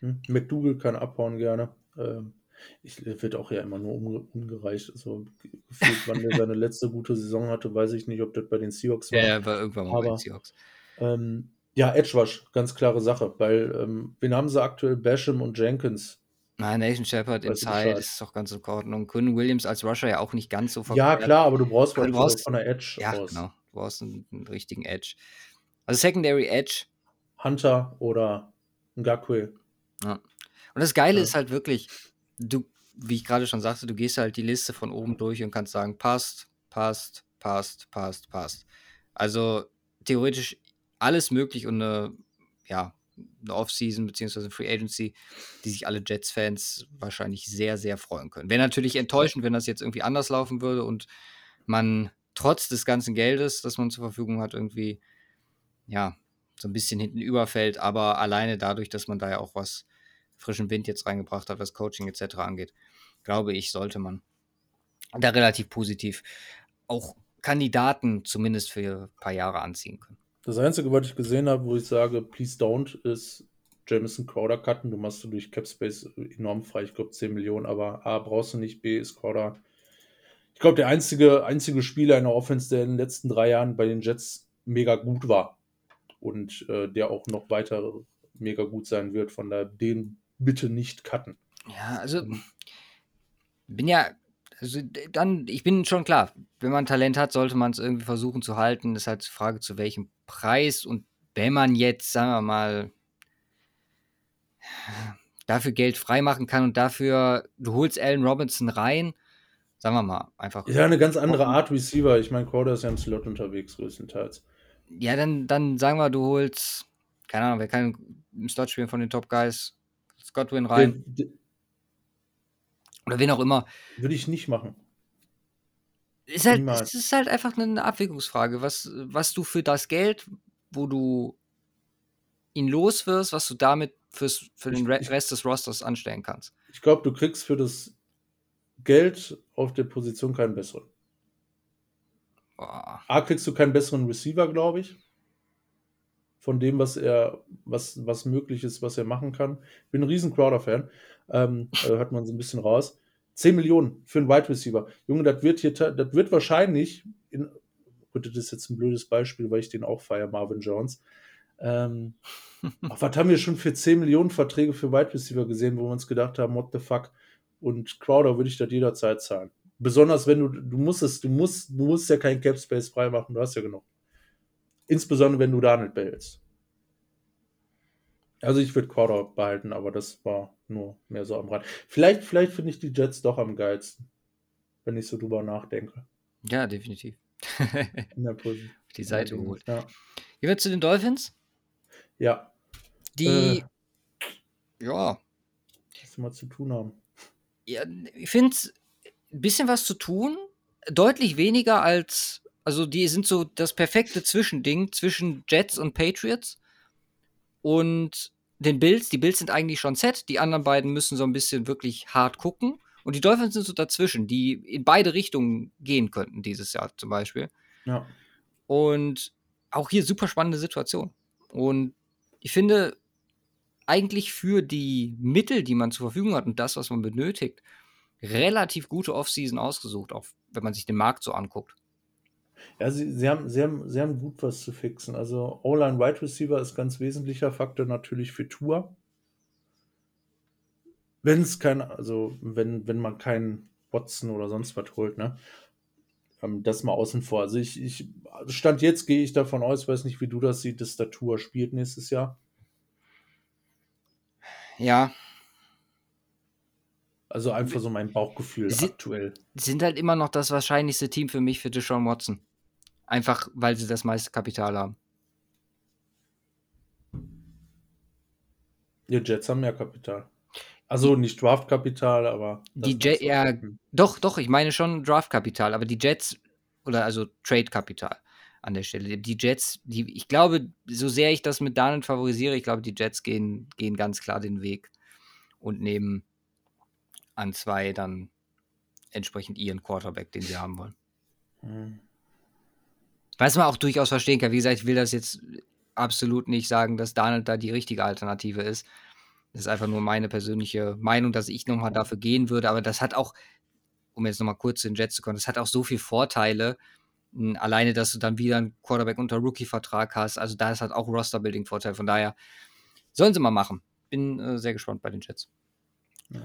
Hm, McDougal kann abhauen gerne. Ähm, ich, er wird auch ja immer nur umge umgereicht. Also gefühlt, wann er seine letzte gute Saison hatte, weiß ich nicht, ob das bei den Seahawks war. Ja, er war irgendwann mal bei den Aber- Seahawks. Ähm, ja, Edge Rush, ganz klare Sache, weil ähm, wen haben sie aktuell? Basham und Jenkins. Nein, Nathan Shepard inside ist doch ganz in Ordnung. Quinn Williams als Rusher ja auch nicht ganz so Ja, verkehrt. klar, aber du brauchst Aber du brauchst- von der Edge Ja, aus. genau. Du brauchst einen, einen richtigen Edge. Also Secondary Edge. Hunter oder Ngakwe. Und das Geile Ja. ist halt wirklich, du, wie ich gerade schon sagte, du gehst halt die Liste von oben durch und kannst sagen, passt, passt, passt, passt, passt. Also theoretisch alles möglich und eine, ja, eine Offseason beziehungsweise Free Agency, die sich alle Jets-Fans wahrscheinlich sehr, sehr freuen können. Wäre natürlich enttäuschend, wenn das jetzt irgendwie anders laufen würde und man trotz des ganzen Geldes, das man zur Verfügung hat, irgendwie, ja, so ein bisschen hinten überfällt, aber alleine dadurch, dass man da ja auch was frischen Wind jetzt reingebracht hat, was Coaching etc. angeht, glaube ich, sollte man da relativ positiv auch Kandidaten zumindest für ein paar Jahre anziehen können. Das Einzige, was ich gesehen habe, wo ich sage, please don't, ist Jameson Crowder cutten. Du machst du durch Capspace enorm frei. Ich glaube 10 Millionen, aber A, brauchst du nicht, B, ist Crowder. Ich glaube, der einzige, einzige Spieler in der Offense, der in den letzten drei Jahren bei den Jets mega gut war und äh, der auch noch weiter mega gut sein wird. Von daher, den bitte nicht cutten. Ja, also bin ja, also dann, ich bin schon klar, wenn man Talent hat, sollte man es irgendwie versuchen zu halten. Ist halt die Frage, zu welchem Preis und wenn man jetzt, sagen wir mal, dafür Geld freimachen kann und dafür, du holst Allen Robinson rein, sagen wir mal, einfach. Ist ja eine ganz andere Art Receiver. Ich meine, Crowder ist ja im Slot unterwegs, größtenteils. Ja, dann, dann sagen wir, du holst, keine Ahnung, wer kann im Slot spielen von den Top Guys? Scottwin rein Den, den oder wen auch immer. würde ich nicht machen. Ist halt, es ist halt einfach eine Abwägungsfrage, was, was du für das Geld, wo du ihn los wirst, was du damit fürs, für den Ich- Re ich- Rest des Rosters anstellen kannst. Ich glaube, du kriegst für das Geld auf der Position keinen besseren. Boah. A, kriegst du keinen besseren Receiver, glaube ich. Von dem, was er, was, was möglich ist, was er machen kann. Bin ein riesen Crowder-Fan. Ähm, hört man so ein bisschen raus. 10 Millionen für einen Wide Receiver. Junge, das wird hier, das wird wahrscheinlich, in, gut, das ist jetzt ein blödes Beispiel, weil ich den auch feiere, Marvin Jones. Ähm, ach, was haben wir schon für 10 Millionen Verträge für Wide Receiver gesehen, wo wir uns gedacht haben, what the fuck? Und Crowder würde ich das jederzeit zahlen. Besonders wenn du, du musst es, du musst, du musst ja kein Cap Space freimachen, du hast ja genug. Insbesondere wenn du da nicht behältst. Also ich würde Crowder behalten, aber das war nur mehr so am Rand. Vielleicht, vielleicht finde ich die Jets doch am geilsten, wenn ich so drüber nachdenke. Ja, definitiv. Position. Die Seite geholt. Ja. Gehen wir zu den Dolphins. ja, Die, Äh. ja, was mal zu tun haben. ja, ich finde ein bisschen was zu tun, deutlich weniger als, also die sind so das perfekte Zwischending zwischen Jets und Patriots und den Bills. Die Bills sind eigentlich schon set, die anderen beiden müssen so ein bisschen wirklich hart gucken und die Dolphins sind so dazwischen, die in beide Richtungen gehen könnten dieses Jahr zum Beispiel. Ja. Und auch hier super spannende Situation. Und ich finde, eigentlich für die Mittel, die man zur Verfügung hat und das, was man benötigt, relativ gute Offseason ausgesucht, auch wenn man sich den Markt so anguckt. Ja, sie, sie, haben, sie, haben, sie haben gut was zu fixen. Also O-Line Wide Receiver ist ganz wesentlicher Faktor natürlich für Tour. wenn es kein, also wenn, wenn man keinen Watson oder sonst was holt, ne? Ähm, das mal außen vor. Also ich, ich Stand jetzt gehe ich davon aus, weiß nicht, wie du das siehst, dass Statur spielt nächstes Jahr. Ja. Also einfach so mein Bauchgefühl Sie aktuell. Sind halt immer noch das wahrscheinlichste Team für mich für Deshaun Watson. Einfach, weil sie das meiste Kapital haben. Die Jets haben mehr Kapital. Also nicht Draftkapital, aber. Die Jets, ja, doch, doch, ich meine schon Draftkapital, aber die Jets, oder also Trade-Kapital an der Stelle. Die Jets, die, ich glaube, so sehr ich das mit Darnold favorisiere, ich glaube, die Jets gehen, gehen ganz klar den Weg und nehmen an zwei dann entsprechend ihren Quarterback, den sie haben wollen. Mhm. Was man auch durchaus verstehen kann. Wie gesagt, ich will das jetzt absolut nicht sagen, dass Donald da die richtige Alternative ist. Das ist einfach nur meine persönliche Meinung, dass ich nochmal dafür gehen würde. Aber das hat auch, um jetzt nochmal kurz zu den Jets zu kommen, das hat auch so viele Vorteile. Hm, alleine, dass du dann wieder einen Quarterback unter Rookie-Vertrag hast. Also da ist halt auch Roster-Building-Vorteil. Von daher sollen sie mal machen. Bin äh, sehr gespannt bei den Jets. Ja.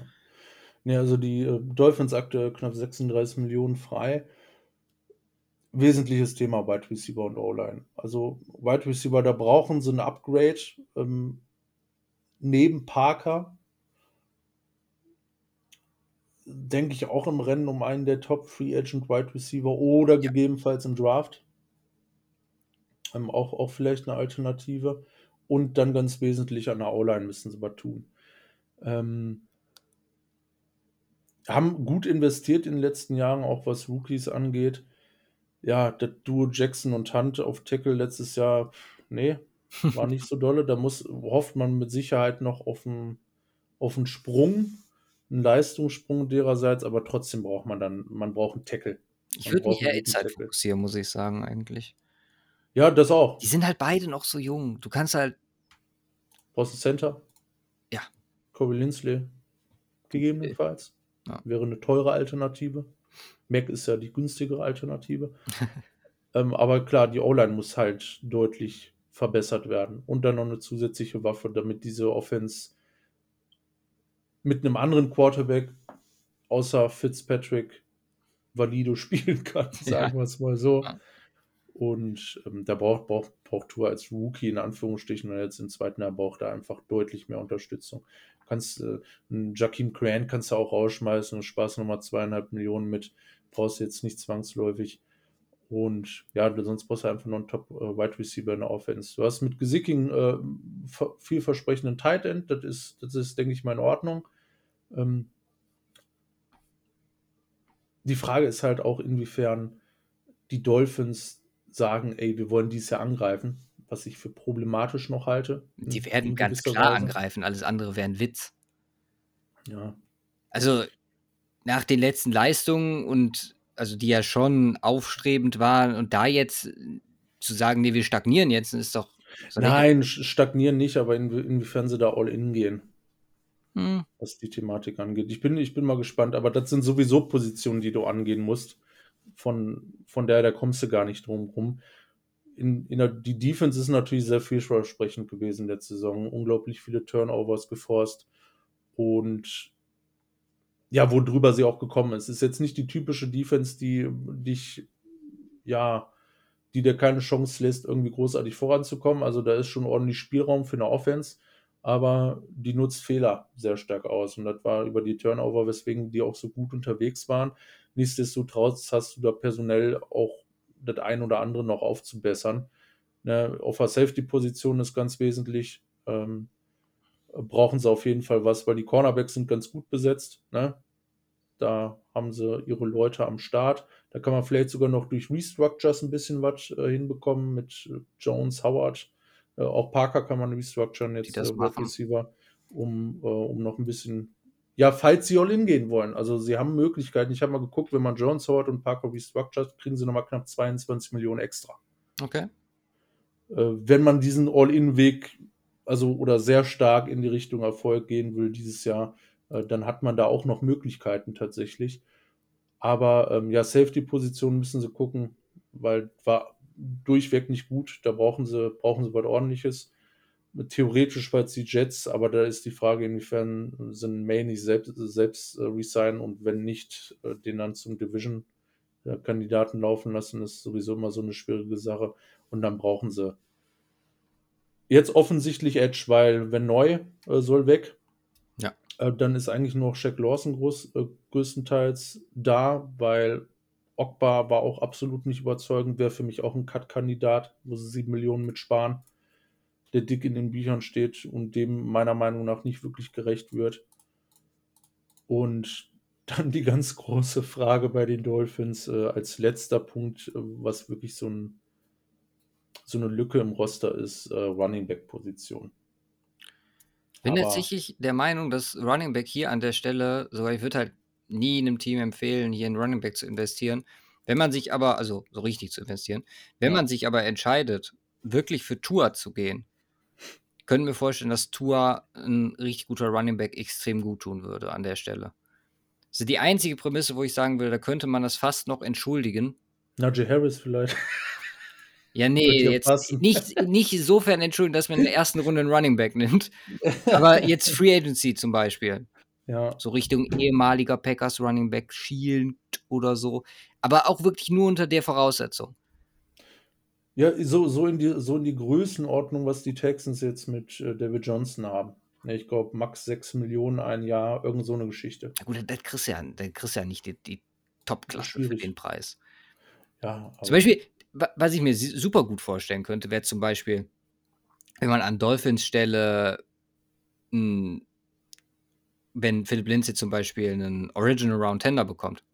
ja also die äh, Dolphins aktuell knapp 36 Millionen frei. Wesentliches Thema Wide Receiver und O-Line. Also Wide Receiver, da brauchen sie ein Upgrade. Ähm, neben Parker denke ich auch im Rennen um einen der Top Free Agent Wide Receiver oder ja. gegebenenfalls im Draft. Ähm, auch, auch vielleicht eine Alternative. Und dann ganz wesentlich an der O-Line müssen sie was tun. Ähm, haben gut investiert in den letzten Jahren, auch was Rookies angeht. Ja, das Duo Jackson und Hunt auf Tackle letztes Jahr, nee, war nicht so dolle. Da muss, hofft man mit Sicherheit noch auf einen, auf einen Sprung, einen Leistungssprung dererseits, aber trotzdem braucht man dann, man braucht einen Tackle. Ich würde mich eher Inside fokussieren, muss ich sagen, eigentlich. Ja, das auch. Die sind halt beide noch so jung. Du kannst halt. Brauchst du Center? Ja. Kobe Linsley, gegebenenfalls. Ja. Wäre eine teure Alternative. Mac ist ja die günstigere Alternative. ähm, aber klar, die O-Line muss halt deutlich verbessert werden. Und dann noch eine zusätzliche Waffe, damit diese Offense mit einem anderen Quarterback außer Fitzpatrick valido spielen kann, sagen ja. wir es mal so. Und ähm, da braucht, braucht, braucht Tour als Rookie in Anführungsstrichen und jetzt im zweiten Jahr braucht er einfach deutlich mehr Unterstützung. Kannst äh, einen Jakeem Grant kannst du auch rausschmeißen und Spaß nochmal zweieinhalb Millionen mit, brauchst du jetzt nicht zwangsläufig. Und ja, sonst brauchst du einfach noch einen Top-Wide äh, Receiver in der Offense. Du hast mit Gesicking äh, vielversprechenden Tight End, das ist, das ist, denke ich mal, in Ordnung. Ähm, die Frage ist halt auch, inwiefern die Dolphins sagen, ey, wir wollen dieses Jahr angreifen, was ich für problematisch noch halte. Die werden ganz klar Weise. angreifen, alles andere wäre ein Witz. Ja. Also nach den letzten Leistungen und also die ja schon aufstrebend waren und da jetzt zu sagen, nee, wir stagnieren jetzt, ist doch. Nein, stagnieren nicht, aber in, inwiefern sie da all in gehen. Hm. Was die Thematik angeht. Ich bin, ich bin mal gespannt, aber das sind sowieso Positionen, die du angehen musst. Von, von der, da kommst du gar nicht drum rum. In, in der, die Defense ist natürlich sehr vielversprechend gewesen letzte Saison. Unglaublich viele Turnovers geforst. Und ja, worüber sie auch gekommen ist. Ist jetzt nicht die typische Defense, die dich, ja, die dir keine Chance lässt, irgendwie großartig voranzukommen. Also da ist schon ordentlich Spielraum für eine Offense, aber die nutzt Fehler sehr stark aus. Und das war über die Turnover, weswegen die auch so gut unterwegs waren. Nichtsdestotrotz hast du da personell auch das ein oder andere noch aufzubessern. Ne, auf der Safety-Position ist ganz wesentlich. Ähm, brauchen sie auf jeden Fall was, weil die Cornerbacks sind ganz gut besetzt. Ne? Da haben sie ihre Leute am Start. Da kann man vielleicht sogar noch durch Restructures ein bisschen was äh, hinbekommen mit Jones, Howard. Äh, auch Parker kann man restructuren jetzt, äh, Receiver, um, äh, um noch ein bisschen, ja, falls sie all in gehen wollen. Also sie haben Möglichkeiten. Ich habe mal geguckt, wenn man Jones, Howard und Parker restructured, kriegen sie nochmal knapp 22 Millionen extra. Okay. Äh, wenn man diesen All-In-Weg also oder sehr stark in die Richtung Erfolg gehen will dieses Jahr, äh, dann hat man da auch noch Möglichkeiten tatsächlich. Aber ähm, ja, Safety-Position müssen sie gucken, weil war durchweg nicht gut. Da brauchen sie, brauchen sie was ordentliches. Theoretisch weil es die Jets, aber da ist die Frage, inwiefern sind May nicht selbst, selbst äh, resignen und wenn nicht, äh, den dann zum Division-Kandidaten laufen lassen, ist sowieso immer so eine schwierige Sache. Und dann brauchen sie jetzt offensichtlich Edge, weil wenn neu äh, soll weg, Ja. äh, dann ist eigentlich nur Shaq Lawson groß, äh, größtenteils da, weil Ogba war auch absolut nicht überzeugend, wäre für mich auch ein Cut-Kandidat, wo sie sieben Millionen mitsparen, der dick in den Büchern steht und dem meiner Meinung nach nicht wirklich gerecht wird. Und dann die ganz große Frage bei den Dolphins äh, als letzter Punkt, äh, was wirklich so, ein, so eine Lücke im Roster ist, äh, Running Back Position. Ich bin Aber- tatsächlich der Meinung, dass Running Back hier an der Stelle, sogar ich würde halt nie einem Team empfehlen, hier in Running Back zu investieren. Wenn man sich aber, also so richtig zu investieren, wenn Ja. man sich aber entscheidet, wirklich für Tua zu gehen, können wir vorstellen, dass Tua ein richtig guter Running Back extrem gut tun würde an der Stelle. Das ist die einzige Prämisse, wo ich sagen würde, da könnte man das fast noch entschuldigen. Najee Harris vielleicht. Ja, nee, jetzt passen. nicht, nicht insofern entschuldigen, dass man in der ersten Runde einen Running Back nimmt, aber jetzt Free Agency zum Beispiel. Ja, so Richtung ehemaliger Packers Running Back schielend oder so. Aber auch wirklich nur unter der Voraussetzung. Ja so, so, in die, so in die Größenordnung, was die Texans jetzt mit äh, David Johnson haben. Ne, Ich glaube, max 6 Millionen ein Jahr, irgend so eine Geschichte. Na gut, das kriegst du ja, dann kriegst du ja nicht die, die Top-Klasse für den Preis. Ja, aber Zum Beispiel, wa- was ich mir super gut vorstellen könnte, wäre zum Beispiel, wenn man an Dolphins Stelle, mh, wenn Philipp Lindsay zum Beispiel einen Original Round Tender bekommt,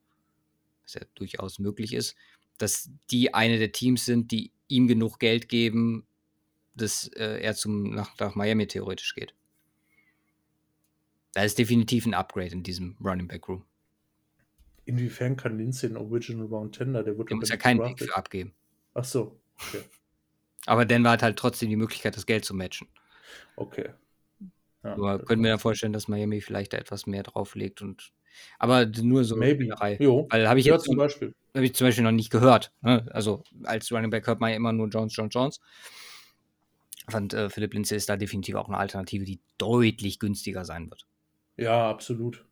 was ja durchaus möglich ist, dass die eine der Teams sind, die ihm genug Geld geben, dass äh, er zum, nach, nach Miami theoretisch geht. Da ist definitiv ein Upgrade in diesem Running Back Room. inwiefern kann Lindsay ein Original Round Tender? Der wird Der muss ja keinen Pick für abgeben. Ach so, okay. Aber Denver hat halt trotzdem die Möglichkeit, das Geld zu matchen. okay. Ja, Nur können wir ja vorstellen, dass Miami vielleicht da etwas mehr drauflegt und aber nur so. Maybe. Spielerei. Jo. Weil habe ich Ja, jetzt zum Beispiel. hab ich zum Beispiel noch nicht gehört. Ne? Also als Running Back hört man ja immer nur Jones, Jones, Jones. Fand äh, Philipp Lindsay ist da definitiv auch eine Alternative, die deutlich günstiger sein wird. Ja, absolut.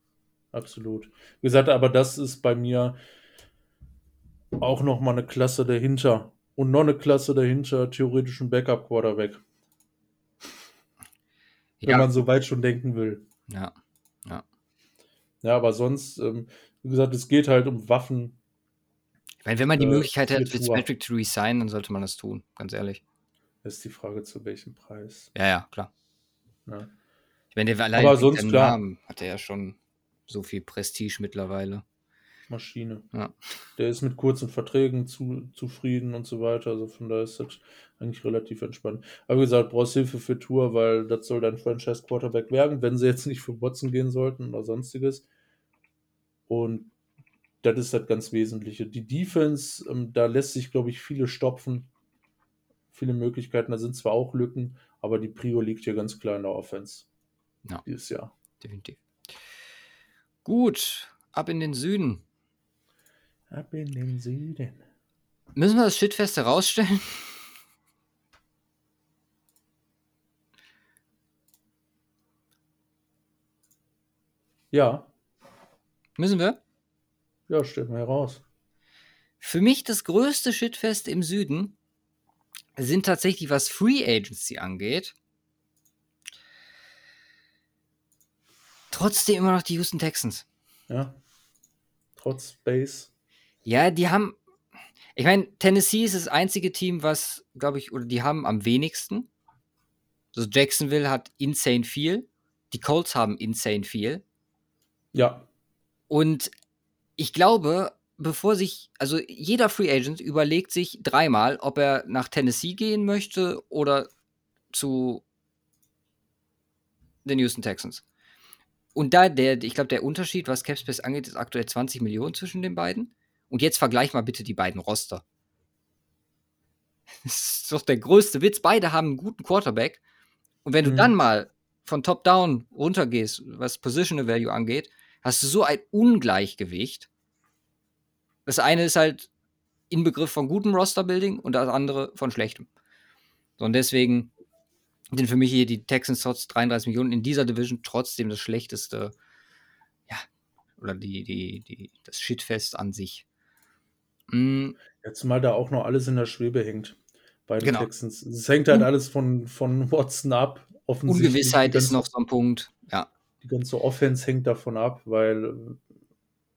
Absolut. Wie gesagt, aber das ist bei mir auch noch mal eine Klasse dahinter. Und noch eine Klasse dahinter, theoretisch ein Backup-Quarterback. Wenn Ja, man so weit schon denken will. ja. Ja, aber sonst, ähm, wie gesagt, es geht halt um Waffen. Ich meine, wenn man die Äh, Möglichkeit hat. Fitzpatrick zu resignen, dann sollte man das tun, ganz ehrlich. Das ist die Frage, zu welchem Preis. Ja, ja, klar. Ja. Ich meine, der allein Aber sonst klar. Namen hat er ja schon so viel Prestige mittlerweile. Maschine. Ja. Der ist mit kurzen Verträgen zu, zufrieden und so weiter. Also von daher ist das eigentlich relativ entspannt. Aber wie gesagt, brauchst Hilfe für Tour, weil das soll dein Franchise-Quarterback werden, wenn sie jetzt nicht für Watson gehen sollten oder sonstiges. Und das ist das ganz Wesentliche. Die Defense, ähm, da lässt sich, glaube ich, viele stopfen. Viele Möglichkeiten. Da sind zwar auch Lücken, aber die Prio liegt hier ganz klar in der Offense. Ja. Dieses Jahr. Definitiv. Gut, ab in den Süden. Ab in den Süden. Müssen wir das Shitfest herausstellen? Ja, Müssen wir? ja, stellen wir heraus. Für mich das größte Shitfest im Süden sind tatsächlich, was Free Agency angeht, trotzdem immer noch die Houston Texans. Ja. Trotz Base. Ja, die haben. Ich meine, Tennessee ist das einzige Team, was, glaube ich, oder die haben am wenigsten. Also Jacksonville hat insane viel. Die Colts haben insane viel. Ja, Und ich glaube, bevor sich, also jeder Free Agent überlegt sich dreimal, ob er nach Tennessee gehen möchte oder zu den Houston Texans. Und da der, ich glaube, der Unterschied, was Capspace angeht, ist aktuell 20 Millionen zwischen den beiden. Und jetzt vergleich mal bitte die beiden Roster. Das ist doch der größte Witz. Beide haben einen guten Quarterback. Und wenn du Mhm. dann mal von Top-Down runtergehst, was Positional Value angeht, hast du so ein Ungleichgewicht. Das eine ist halt Inbegriff von gutem Roster-Building und das andere von schlechtem. So, und deswegen sind für mich hier die Texans trotz 33 Millionen in dieser Division trotzdem das schlechteste, ja, oder die, die, die, das Shitfest an sich. Mhm. Jetzt mal da auch noch alles in der Schwebe hängt bei den genau. Texans. Es hängt halt alles von, von Watson ab. Ungewissheit ist noch so ein Punkt, ja. Die ganze Offense hängt davon ab, weil,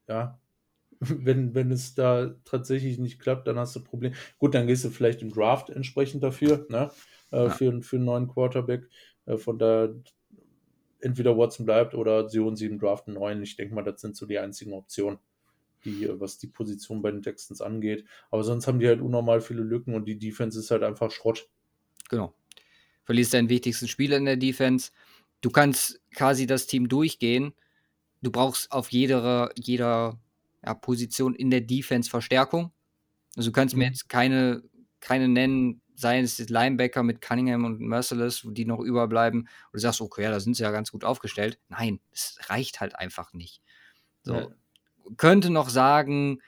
ja, wenn, wenn es da tatsächlich nicht klappt, dann hast du ein Problem. Gut, dann gehst du vielleicht im Draft entsprechend dafür, ne? Äh, ja. für, für einen neuen Quarterback. Äh, von da entweder Watson bleibt oder sie holen sie im Draft einen neuen. Ich denke mal, das sind so die einzigen Optionen, die, was die Position bei den Texans angeht. Aber sonst haben die halt unnormal viele Lücken und die Defense ist halt einfach Schrott. Genau. Verlierst deinen wichtigsten Spieler in der Defense. Du kannst quasi das Team durchgehen. Du brauchst auf jeder, jeder ja, Position in der Defense Verstärkung. Also du kannst mhm. mir jetzt keine, keine nennen, seien es Linebacker mit Cunningham und Merciless, die noch überbleiben, und du sagst, okay, ja, da sind sie ja ganz gut aufgestellt. Nein, es reicht halt einfach nicht. So, ja. Könnte noch sagen,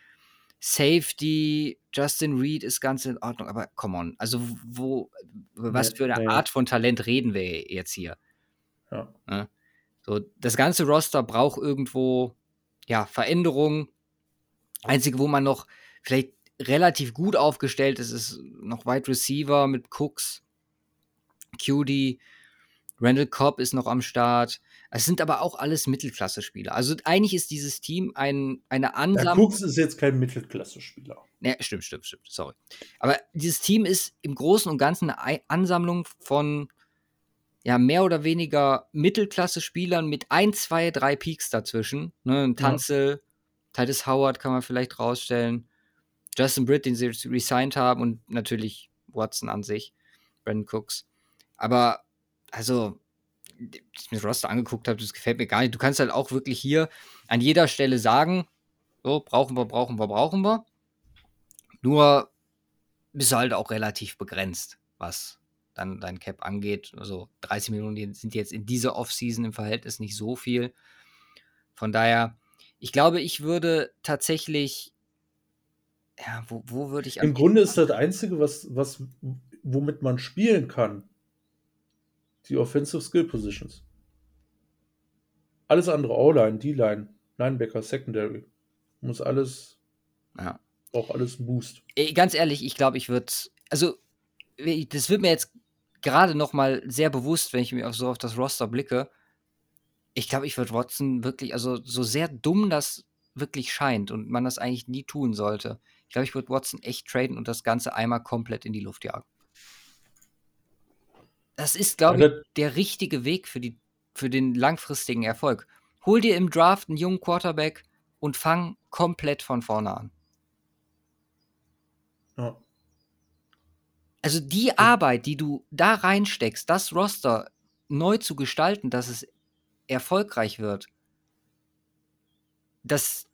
Safety, Justin Reed ist ganz in Ordnung, aber come on, also wo, was für eine Art von Talent reden wir jetzt hier? Ja. ja. So, das ganze Roster braucht irgendwo ja, Veränderungen. Einzige, wo man noch vielleicht relativ gut aufgestellt ist, ist noch Wide Receiver mit Cooks, QD, Randall Cobb ist noch am Start. Es sind aber auch alles Mittelklasse-Spieler. Also eigentlich ist dieses Team ein, eine Ansammlung. Cooks ist jetzt kein Mittelklasse-Spieler. Ne, stimmt, stimmt, stimmt. Sorry. Aber dieses Team ist im Großen und Ganzen eine Ansammlung von ja, mehr oder weniger Mittelklasse-Spielern mit ein, zwei, drei Peaks dazwischen. Ne, ein Tanzel, ja. Titus Howard kann man vielleicht rausstellen. Justin Britt, den sie resigned haben und natürlich Watson an sich, Brandon Cooks. Aber, also, ich mir das Roster angeguckt habe, das gefällt mir gar nicht. Du kannst halt auch wirklich hier an jeder Stelle sagen, so, brauchen wir, brauchen wir, brauchen wir. Nur bist du halt auch relativ begrenzt, was dann dein Cap angeht. Also 30 Millionen sind jetzt in dieser Offseason im Verhältnis nicht so viel. Von daher, ich glaube, ich würde tatsächlich ja, wo, wo würde ich. Im Grunde ist das Einzige, was, was, womit man spielen kann, die Offensive Skill Positions. Alles andere, O-Line, D-Line, Linebacker, Secondary. Muss alles. Ja. Auch alles ein Boost. Ganz ehrlich, ich glaube, ich würde. Also, das wird mir jetzt gerade noch mal sehr bewusst, wenn ich mir auch so auf das Roster blicke. Ich glaube, ich würde Watson wirklich, also so sehr dumm das wirklich scheint und man das eigentlich nie tun sollte. Ich glaube, ich würde Watson echt traden und das Ganze einmal komplett in die Luft jagen. Das ist, glaube ich, der richtige Weg für, die, für den langfristigen Erfolg. Hol dir im Draft einen jungen Quarterback und fang komplett von vorne an. Ja. Also die Arbeit, die du da reinsteckst, das Roster neu zu gestalten, dass es erfolgreich wird, das,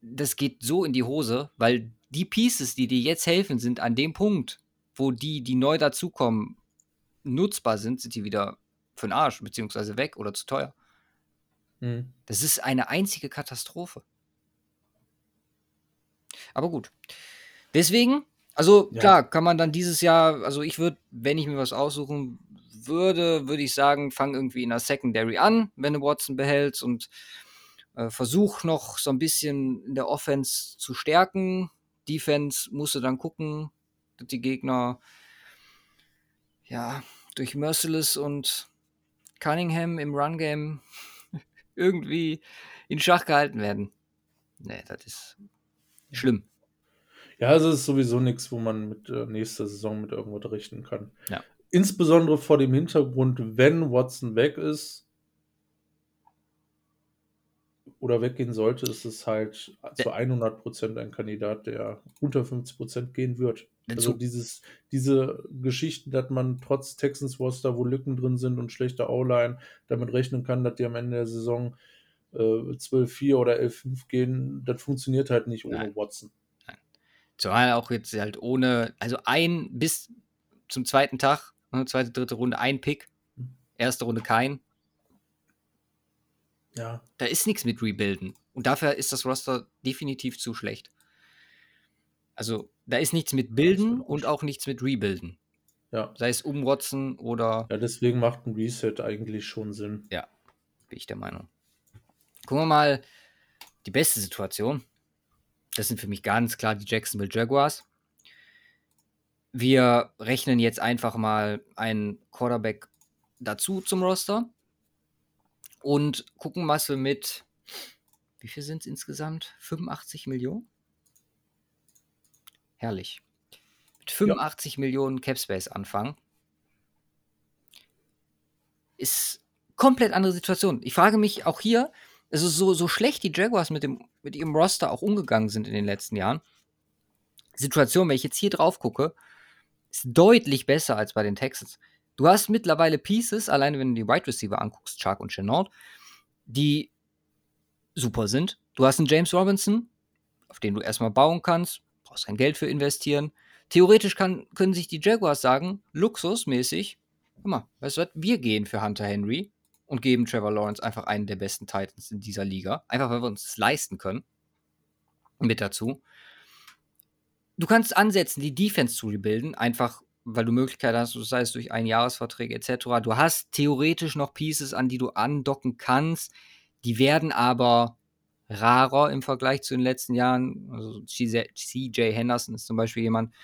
das geht so in die Hose, weil die Pieces, die dir jetzt helfen, sind an dem Punkt, wo die, die neu dazukommen, nutzbar sind, sind die wieder für den Arsch, beziehungsweise weg oder zu teuer. Mhm. Das ist eine einzige Katastrophe. Aber gut. Deswegen, also ja. klar, kann man dann dieses Jahr, also ich würde, wenn ich mir was aussuchen würde, würde ich sagen, fang irgendwie in der Secondary an, wenn du Watson behältst und äh, Versuch noch so ein bisschen in der Offense zu stärken. Defense musste dann gucken, die Gegner ja durch Merciless und Cunningham im Run-Game irgendwie in Schach gehalten werden. Nee, das ist schlimm. Ja, also es ist sowieso nichts, wo man mit äh, nächster Saison mit irgendwas richten kann. Ja. Insbesondere vor dem Hintergrund, wenn Watson weg ist, oder weggehen sollte, ist es halt zu 100 Prozent ein Kandidat, der unter 50 Prozent gehen wird. Also dieses, diese Geschichten, dass man trotz Texans Roster, wo Lücken drin sind und schlechter O-Line, damit rechnen kann, dass die am Ende der Saison äh, 12-4 oder 11-5 gehen, das funktioniert halt nicht ohne Nein. Watson. Nein. Zumal auch jetzt halt ohne, also ein bis zum zweiten Tag, ne, zweite, dritte Runde ein Pick, hm. erste Runde kein, ja. Da ist nichts mit Rebuilden. Und dafür ist das Roster definitiv zu schlecht. Also, da ist nichts mit Bilden und auch nichts mit Rebuilden. Ja. Sei es umrotzen oder. Ja, deswegen macht ein Reset eigentlich schon Sinn. Ja, bin ich der Meinung. Gucken wir mal die beste Situation. Das sind für mich ganz klar die Jacksonville Jaguars. Wir rechnen jetzt einfach mal einen Quarterback dazu zum Roster und gucken, was wir mit, wie viel sind es insgesamt? 85 Millionen? Herrlich. Mit 85 ja. Millionen Capspace anfangen. Ist komplett andere Situation. Ich frage mich auch hier, also so, so schlecht die Jaguars mit, dem, mit ihrem Roster auch umgegangen sind in den letzten Jahren. Situation, wenn ich jetzt hier drauf gucke, ist deutlich besser als bei den Texans. Du hast mittlerweile Pieces, alleine wenn du die Wide Receiver anguckst, Chuck und Chenault, die super sind. Du hast einen James Robinson, auf den du erstmal bauen kannst, brauchst kein Geld für investieren. Theoretisch kann, können sich die Jaguars sagen, luxusmäßig, guck mal, weißt du was, wir gehen für Hunter Henry und geben Trevor Lawrence einfach einen der besten Titans in dieser Liga. Einfach weil wir uns das leisten können. Mit dazu. Du kannst ansetzen, die Defense zu rebuilden, einfach weil du Möglichkeiten hast, sei es durch Einjahresverträge etc. Du hast theoretisch noch Pieces, an die du andocken kannst. Die werden aber rarer im Vergleich zu den letzten Jahren. Also CJ Henderson ist zum Beispiel jemand,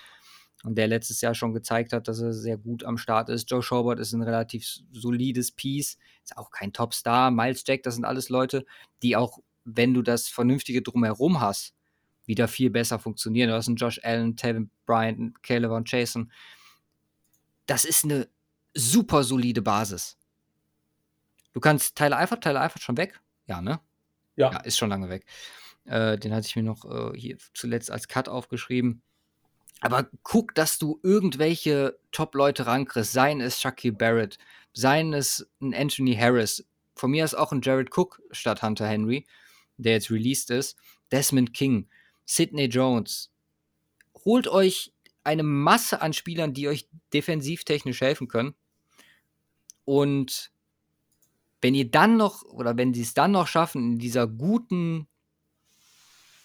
der letztes Jahr schon gezeigt hat, dass er sehr gut am Start ist. Joe Schobert ist ein relativ solides Piece, ist auch kein Topstar. Miles Jack, das sind alles Leute, die auch, wenn du das Vernünftige drumherum hast, wieder viel besser funktionieren. Du hast einen Josh Allen, Tevin Bryant, Caleb und Jason das ist eine super solide Basis. Du kannst Tyler Eifert, Tyler Eifert schon weg? Ja, ne? Ja. ja ist schon lange weg. Äh, den hatte ich mir noch äh, hier zuletzt als Cut aufgeschrieben. Aber guck, dass du irgendwelche Top-Leute rankriegst. Seien es Shaquille Barrett, seien es ein Anthony Harris. Von mir ist auch ein Jared Cook statt Hunter Henry, der jetzt released ist. Desmond King, Sidney Jones. Holt euch eine Masse an Spielern, die euch defensivtechnisch helfen können. Und wenn ihr dann noch, oder wenn sie es dann noch schaffen, in dieser guten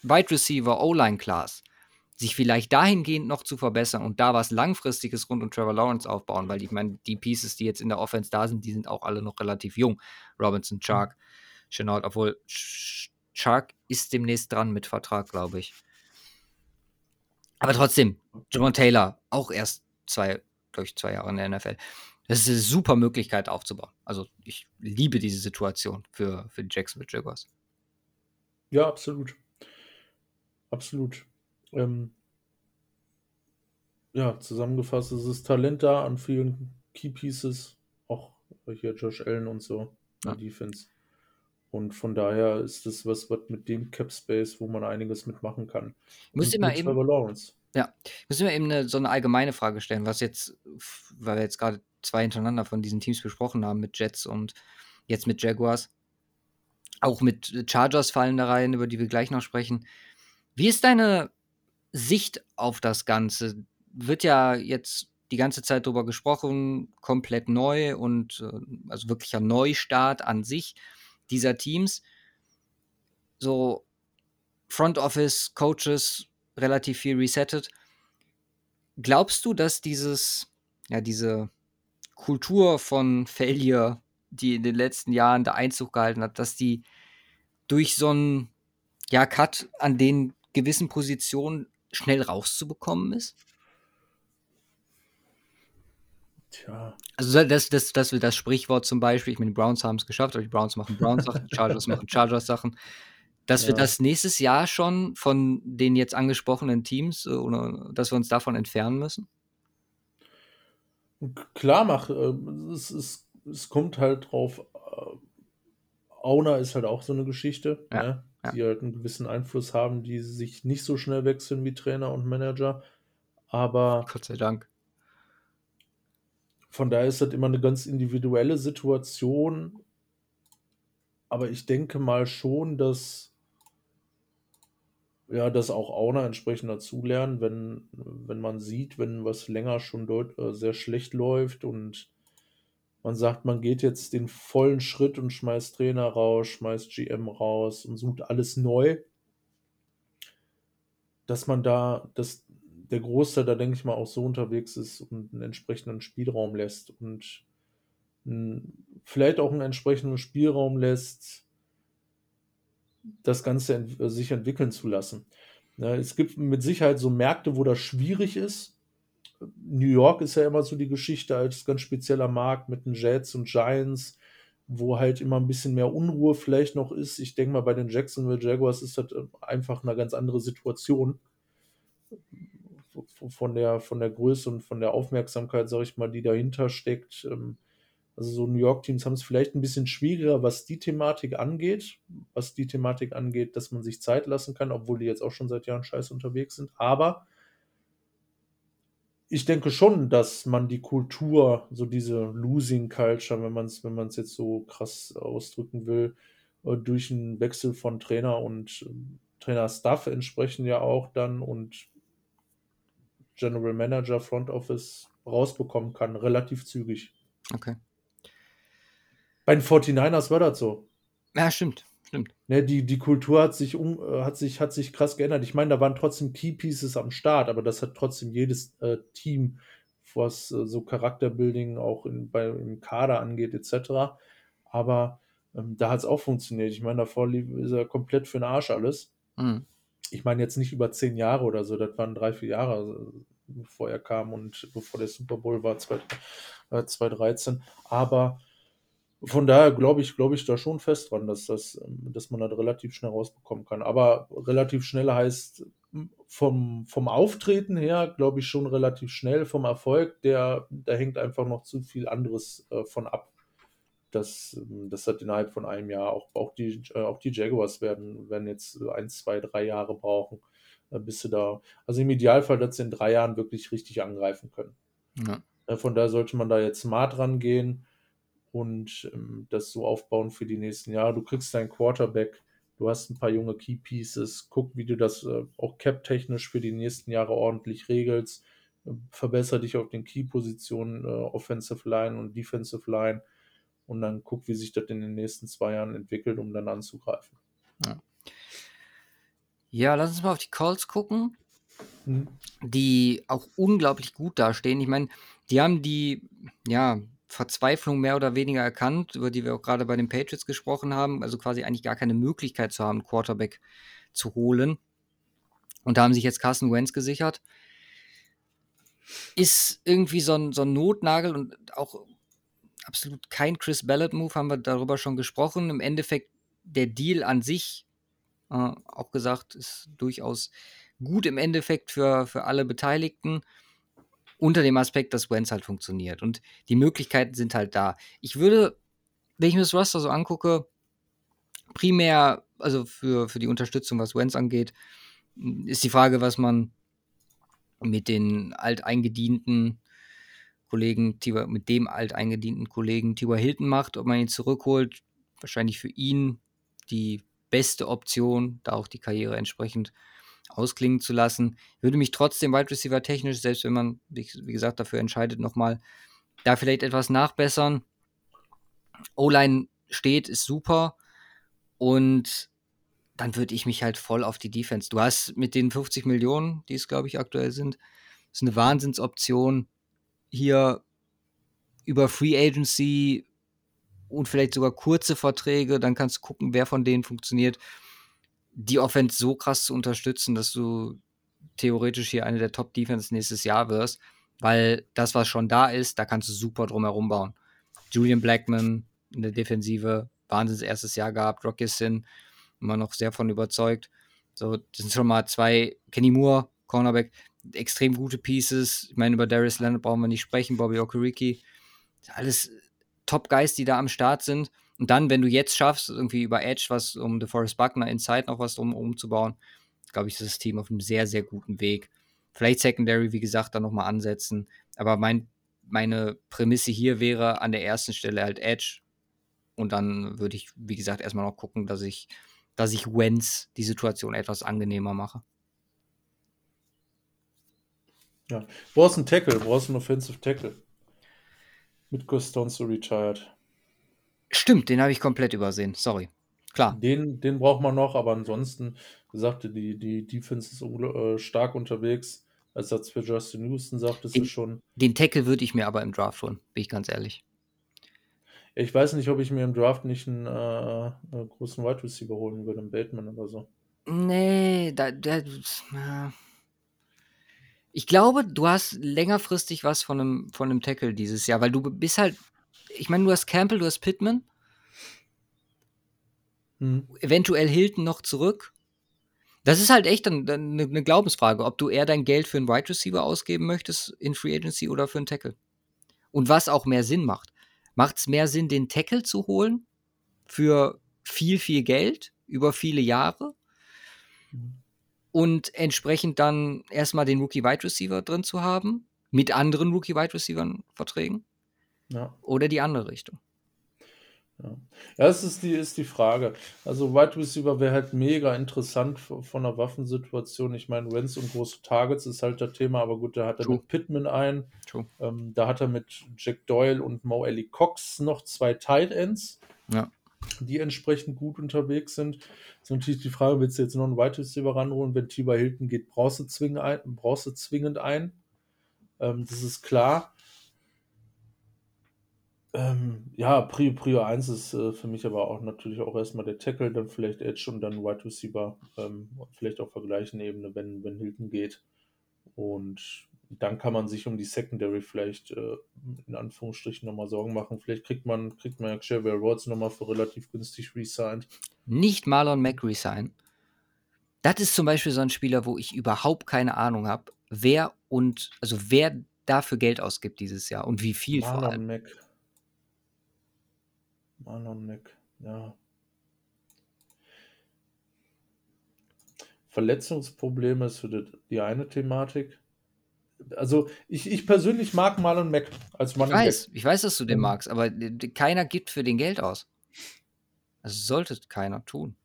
Wide Receiver O-Line-Class, sich vielleicht dahingehend noch zu verbessern und da was Langfristiges rund um Trevor Lawrence aufbauen, weil ich meine, die Pieces, die jetzt in der Offense da sind, die sind auch alle noch relativ jung. Robinson, Chark, Chenault, obwohl Chark ist demnächst dran mit Vertrag, glaube ich. Aber trotzdem, Javon Taylor, auch erst zwei, durch zwei Jahre in der NFL. Das ist eine super Möglichkeit aufzubauen. Also ich liebe diese Situation für, für die Jacksonville Jaguars. Ja, absolut. Absolut. Ähm, ja, zusammengefasst ist das Talent da an vielen Key Pieces, auch hier Josh Allen und so, ja. Defense. Und von daher ist das was, was mit dem Cap Space, wo man einiges mitmachen kann. Muss mal eben. Lawrence. Ja, müssen wir eben eine, so eine allgemeine Frage stellen, was jetzt, weil wir jetzt gerade zwei hintereinander von diesen Teams besprochen haben, mit Jets und jetzt mit Jaguars. Auch mit Chargers fallen da rein, über die wir gleich noch sprechen. Wie ist deine Sicht auf das Ganze? Wird ja jetzt die ganze Zeit darüber gesprochen, komplett neu und äh, also wirklicher Neustart an sich dieser Teams. So Front Office, Coaches, relativ viel resettet. Glaubst du, dass dieses, ja, diese Kultur von Failure, die in den letzten Jahren der Einzug gehalten hat, dass die durch so einen ja, Cut an den gewissen Positionen schnell rauszubekommen ist? Tja. Also das, das, das, das Sprichwort zum Beispiel, ich meine, die Browns haben es geschafft, aber die Browns machen Browns-Sachen, Chargers machen Chargers-Sachen. Dass ja. wir das nächstes Jahr schon von den jetzt angesprochenen Teams äh, oder dass wir uns davon entfernen müssen? Klar, mach, äh, es, es, es kommt halt drauf. Äh, Auna ist halt auch so eine Geschichte, ja. Ne? die halt einen gewissen Einfluss haben, die sich nicht so schnell wechseln wie Trainer und Manager. Aber. Gott sei Dank. Von daher ist das immer eine ganz individuelle Situation. Aber ich denke mal schon, dass ja, das auch Auna entsprechend dazulernen, wenn, wenn man sieht, wenn was länger schon deut äh, sehr schlecht läuft und man sagt, man geht jetzt den vollen Schritt und schmeißt Trainer raus, schmeißt GM raus und sucht alles neu, dass man da, dass, der Großteil da, denke ich mal, auch so unterwegs ist und einen entsprechenden Spielraum lässt und vielleicht auch einen entsprechenden Spielraum lässt, das Ganze ent sich entwickeln zu lassen. Ne, es gibt mit Sicherheit so Märkte, wo das schwierig ist. New York ist ja immer so die Geschichte als ganz spezieller Markt mit den Jets und Giants, wo halt immer ein bisschen mehr Unruhe vielleicht noch ist. Ich denke mal, bei den Jacksonville Jaguars ist das einfach eine ganz andere Situation. Von der, von der Größe und von der Aufmerksamkeit, sage ich mal, die dahinter steckt. Ähm, also so New York-Teams haben es vielleicht ein bisschen schwieriger, was die Thematik angeht, was die Thematik angeht, dass man sich Zeit lassen kann, obwohl die jetzt auch schon seit Jahren scheiße unterwegs sind. Aber ich denke schon, dass man die Kultur, so diese Losing Culture, wenn man es wenn jetzt so krass ausdrücken will, äh, durch einen Wechsel von Trainer und ähm, Trainer-Staff entsprechen ja auch dann und General Manager, Front Office rausbekommen kann, relativ zügig. Okay. Bei den 49ers war das so. Ja, stimmt. Stimmt. Ne, die, die Kultur hat sich, um, äh, hat, sich, hat sich krass geändert. Ich meine, da waren trotzdem Key Pieces am Start, aber das hat trotzdem jedes äh, Team, was äh, so Charakterbuilding auch in, bei, im Kader angeht, etc. Aber ähm, da hat es auch funktioniert. Ich meine, davor ist er komplett für den Arsch alles. Mhm. Ich meine jetzt nicht über zehn Jahre oder so, das waren drei, vier Jahre, äh, bevor er kam und bevor der Super Bowl war, 2013. Aber von daher glaube ich, glaube ich da schon fest dran, dass, das, ähm, dass man das relativ schnell rausbekommen kann. Aber relativ schnell heißt vom, vom Auftreten her, glaube ich, schon relativ schnell. Vom Erfolg, der, da hängt einfach noch zu viel anderes äh, von ab. Das, ähm, das hat innerhalb von einem Jahr auch, auch, die, äh, auch die Jaguars werden, werden jetzt ein, zwei, drei Jahre brauchen, äh, bis sie da, also im Idealfall, dass sie in drei Jahren wirklich richtig angreifen können. Ja. Äh, von daher sollte man da jetzt smart rangehen und ähm, das so aufbauen für die nächsten Jahre. Du kriegst deinen Quarterback, du hast ein paar junge Key Pieces, guck, wie du das äh, auch cap-technisch für die nächsten Jahre ordentlich regelst. Äh, verbessere dich auf den Key-Positionen, äh, Offensive Line und Defensive Line und dann guck, wie sich das in den nächsten zwei Jahren entwickelt, um dann anzugreifen. Ja, ja lass uns mal auf die Calls gucken, hm. die auch unglaublich gut dastehen. Ich meine, die haben die, ja, Verzweiflung mehr oder weniger erkannt, über die wir auch gerade bei den Patriots gesprochen haben, also quasi eigentlich gar keine Möglichkeit zu haben, Quarterback zu holen. Und da haben sich jetzt Carson Wentz gesichert. Ist irgendwie so ein, so ein Notnagel und auch absolut kein Chris Ballard-Move, haben wir darüber schon gesprochen. Im Endeffekt der Deal an sich, äh, auch gesagt, ist durchaus gut im Endeffekt für, für alle Beteiligten unter dem Aspekt, dass Wentz halt funktioniert. Und die Möglichkeiten sind halt da. Ich würde, wenn ich mir das Roster so angucke, primär, also für, für die Unterstützung, was Wentz angeht, ist die Frage, was man mit den alteingedienten Kollegen, mit dem alteingedienten Kollegen Tiwa Hilton macht, ob man ihn zurückholt. Wahrscheinlich für ihn die beste Option, da auch die Karriere entsprechend ausklingen zu lassen. Würde mich trotzdem Wide Receiver technisch, selbst wenn man, wie, gesagt, dafür entscheidet, nochmal da vielleicht etwas nachbessern. O-Line steht, ist super. Und dann würde ich mich halt voll auf die Defense. Du hast mit den 50 Millionen, die es, glaube ich, aktuell sind, ist eine Wahnsinnsoption, hier über Free Agency und vielleicht sogar kurze Verträge, dann kannst du gucken, wer von denen funktioniert die Offense so krass zu unterstützen, dass du theoretisch hier eine der Top-Defense nächstes Jahr wirst, weil das, was schon da ist, da kannst du super drum herum bauen. Julian Blackman in der Defensive, Wahnsinns erstes Jahr gehabt, Rocky Sin, immer noch sehr von überzeugt. So, das sind schon mal zwei, Kenny Moore, Cornerback, extrem gute Pieces. Ich meine, über Darius Leonard brauchen wir nicht sprechen, Bobby Okereke. Alles Top-Guys, die da am Start sind. Und dann, wenn du jetzt schaffst, irgendwie über Edge was, um DeForest Buckner Inside noch was drum umzubauen, glaube ich, ist das Team auf einem sehr, sehr guten Weg. Vielleicht Secondary, wie gesagt, da nochmal ansetzen. Aber mein, meine Prämisse hier wäre an der ersten Stelle halt Edge. Und dann würde ich, wie gesagt, erstmal noch gucken, dass ich, dass ich Wentz die Situation etwas angenehmer mache. Ja, du brauchst einen Tackle, du brauchst einen Offensive Tackle. Mit Costanzo retired. Stimmt, den habe ich komplett übersehen. Sorry. Klar. Den, den braucht man noch, aber ansonsten, gesagt, die, die Defense ist äh, stark unterwegs. Ersatz für Justin Houston, sagtest Den- du schon. Den Tackle würde ich mir aber im Draft holen, bin ich ganz ehrlich. Ich weiß nicht, ob ich mir im Draft nicht einen, äh, einen großen Wide Receiver holen würde, einen Bateman oder so. Nee, da, da. Ich glaube, du hast längerfristig was von einem, von einem Tackle dieses Jahr, weil du bist halt, ich meine, du hast Campbell, du hast Pittman, Hm. eventuell Hilton noch zurück. Das ist halt echt dann, eine, Glaubensfrage, ob du eher dein Geld für einen Wide Receiver ausgeben möchtest in Free Agency oder für einen Tackle. Und was auch mehr Sinn macht. Macht es mehr Sinn, den Tackle zu holen für viel, viel Geld über viele Jahre und entsprechend dann erstmal den Rookie Wide Receiver drin zu haben, mit anderen Rookie Wide Receivern Verträgen Ja. oder die andere Richtung. Ja, das ist die, ist die Frage. Also Wide Receiver wäre halt mega interessant von der Waffensituation. Ich meine, Wenz und große Targets ist halt das Thema, aber gut, da hat er True. mit Pittman True. ähm, da hat er mit Jack Doyle und Mo Ellie Cox noch zwei Tight Ends, Ja. die entsprechend gut unterwegs sind. Ist natürlich die Frage, willst du jetzt noch einen Wide Receiver ranholen? Wenn T.Y. Hilton geht, brauchst du zwingend ein. Brauchst du zwingend ein. Ähm, das ist klar. Ähm, ja, Prio, Prio 1 ist äh, für mich aber auch natürlich auch erstmal der Tackle, dann vielleicht Edge und dann Wide Receiver, ähm, vielleicht auf der gleichen Ebene, wenn, wenn Hilton geht. Und dann kann man sich um die Secondary vielleicht äh, in Anführungsstrichen nochmal Sorgen machen. Vielleicht kriegt man, kriegt man ja Xavier Rhodes nochmal für relativ günstig resigned. Nicht Marlon Mack resign. Das ist zum Beispiel so ein Spieler, wo ich überhaupt keine Ahnung habe, wer und also wer dafür Geld ausgibt dieses Jahr und wie viel vor allem. Marlon Mack. Marlon Mack, ja. Verletzungsprobleme ist für die, eine Thematik. Also ich, ich persönlich mag Marlon Mack als Ich Running weiß, ich weiß, dass du den magst, aber keiner gibt für den Geld aus. Also sollte keiner tun,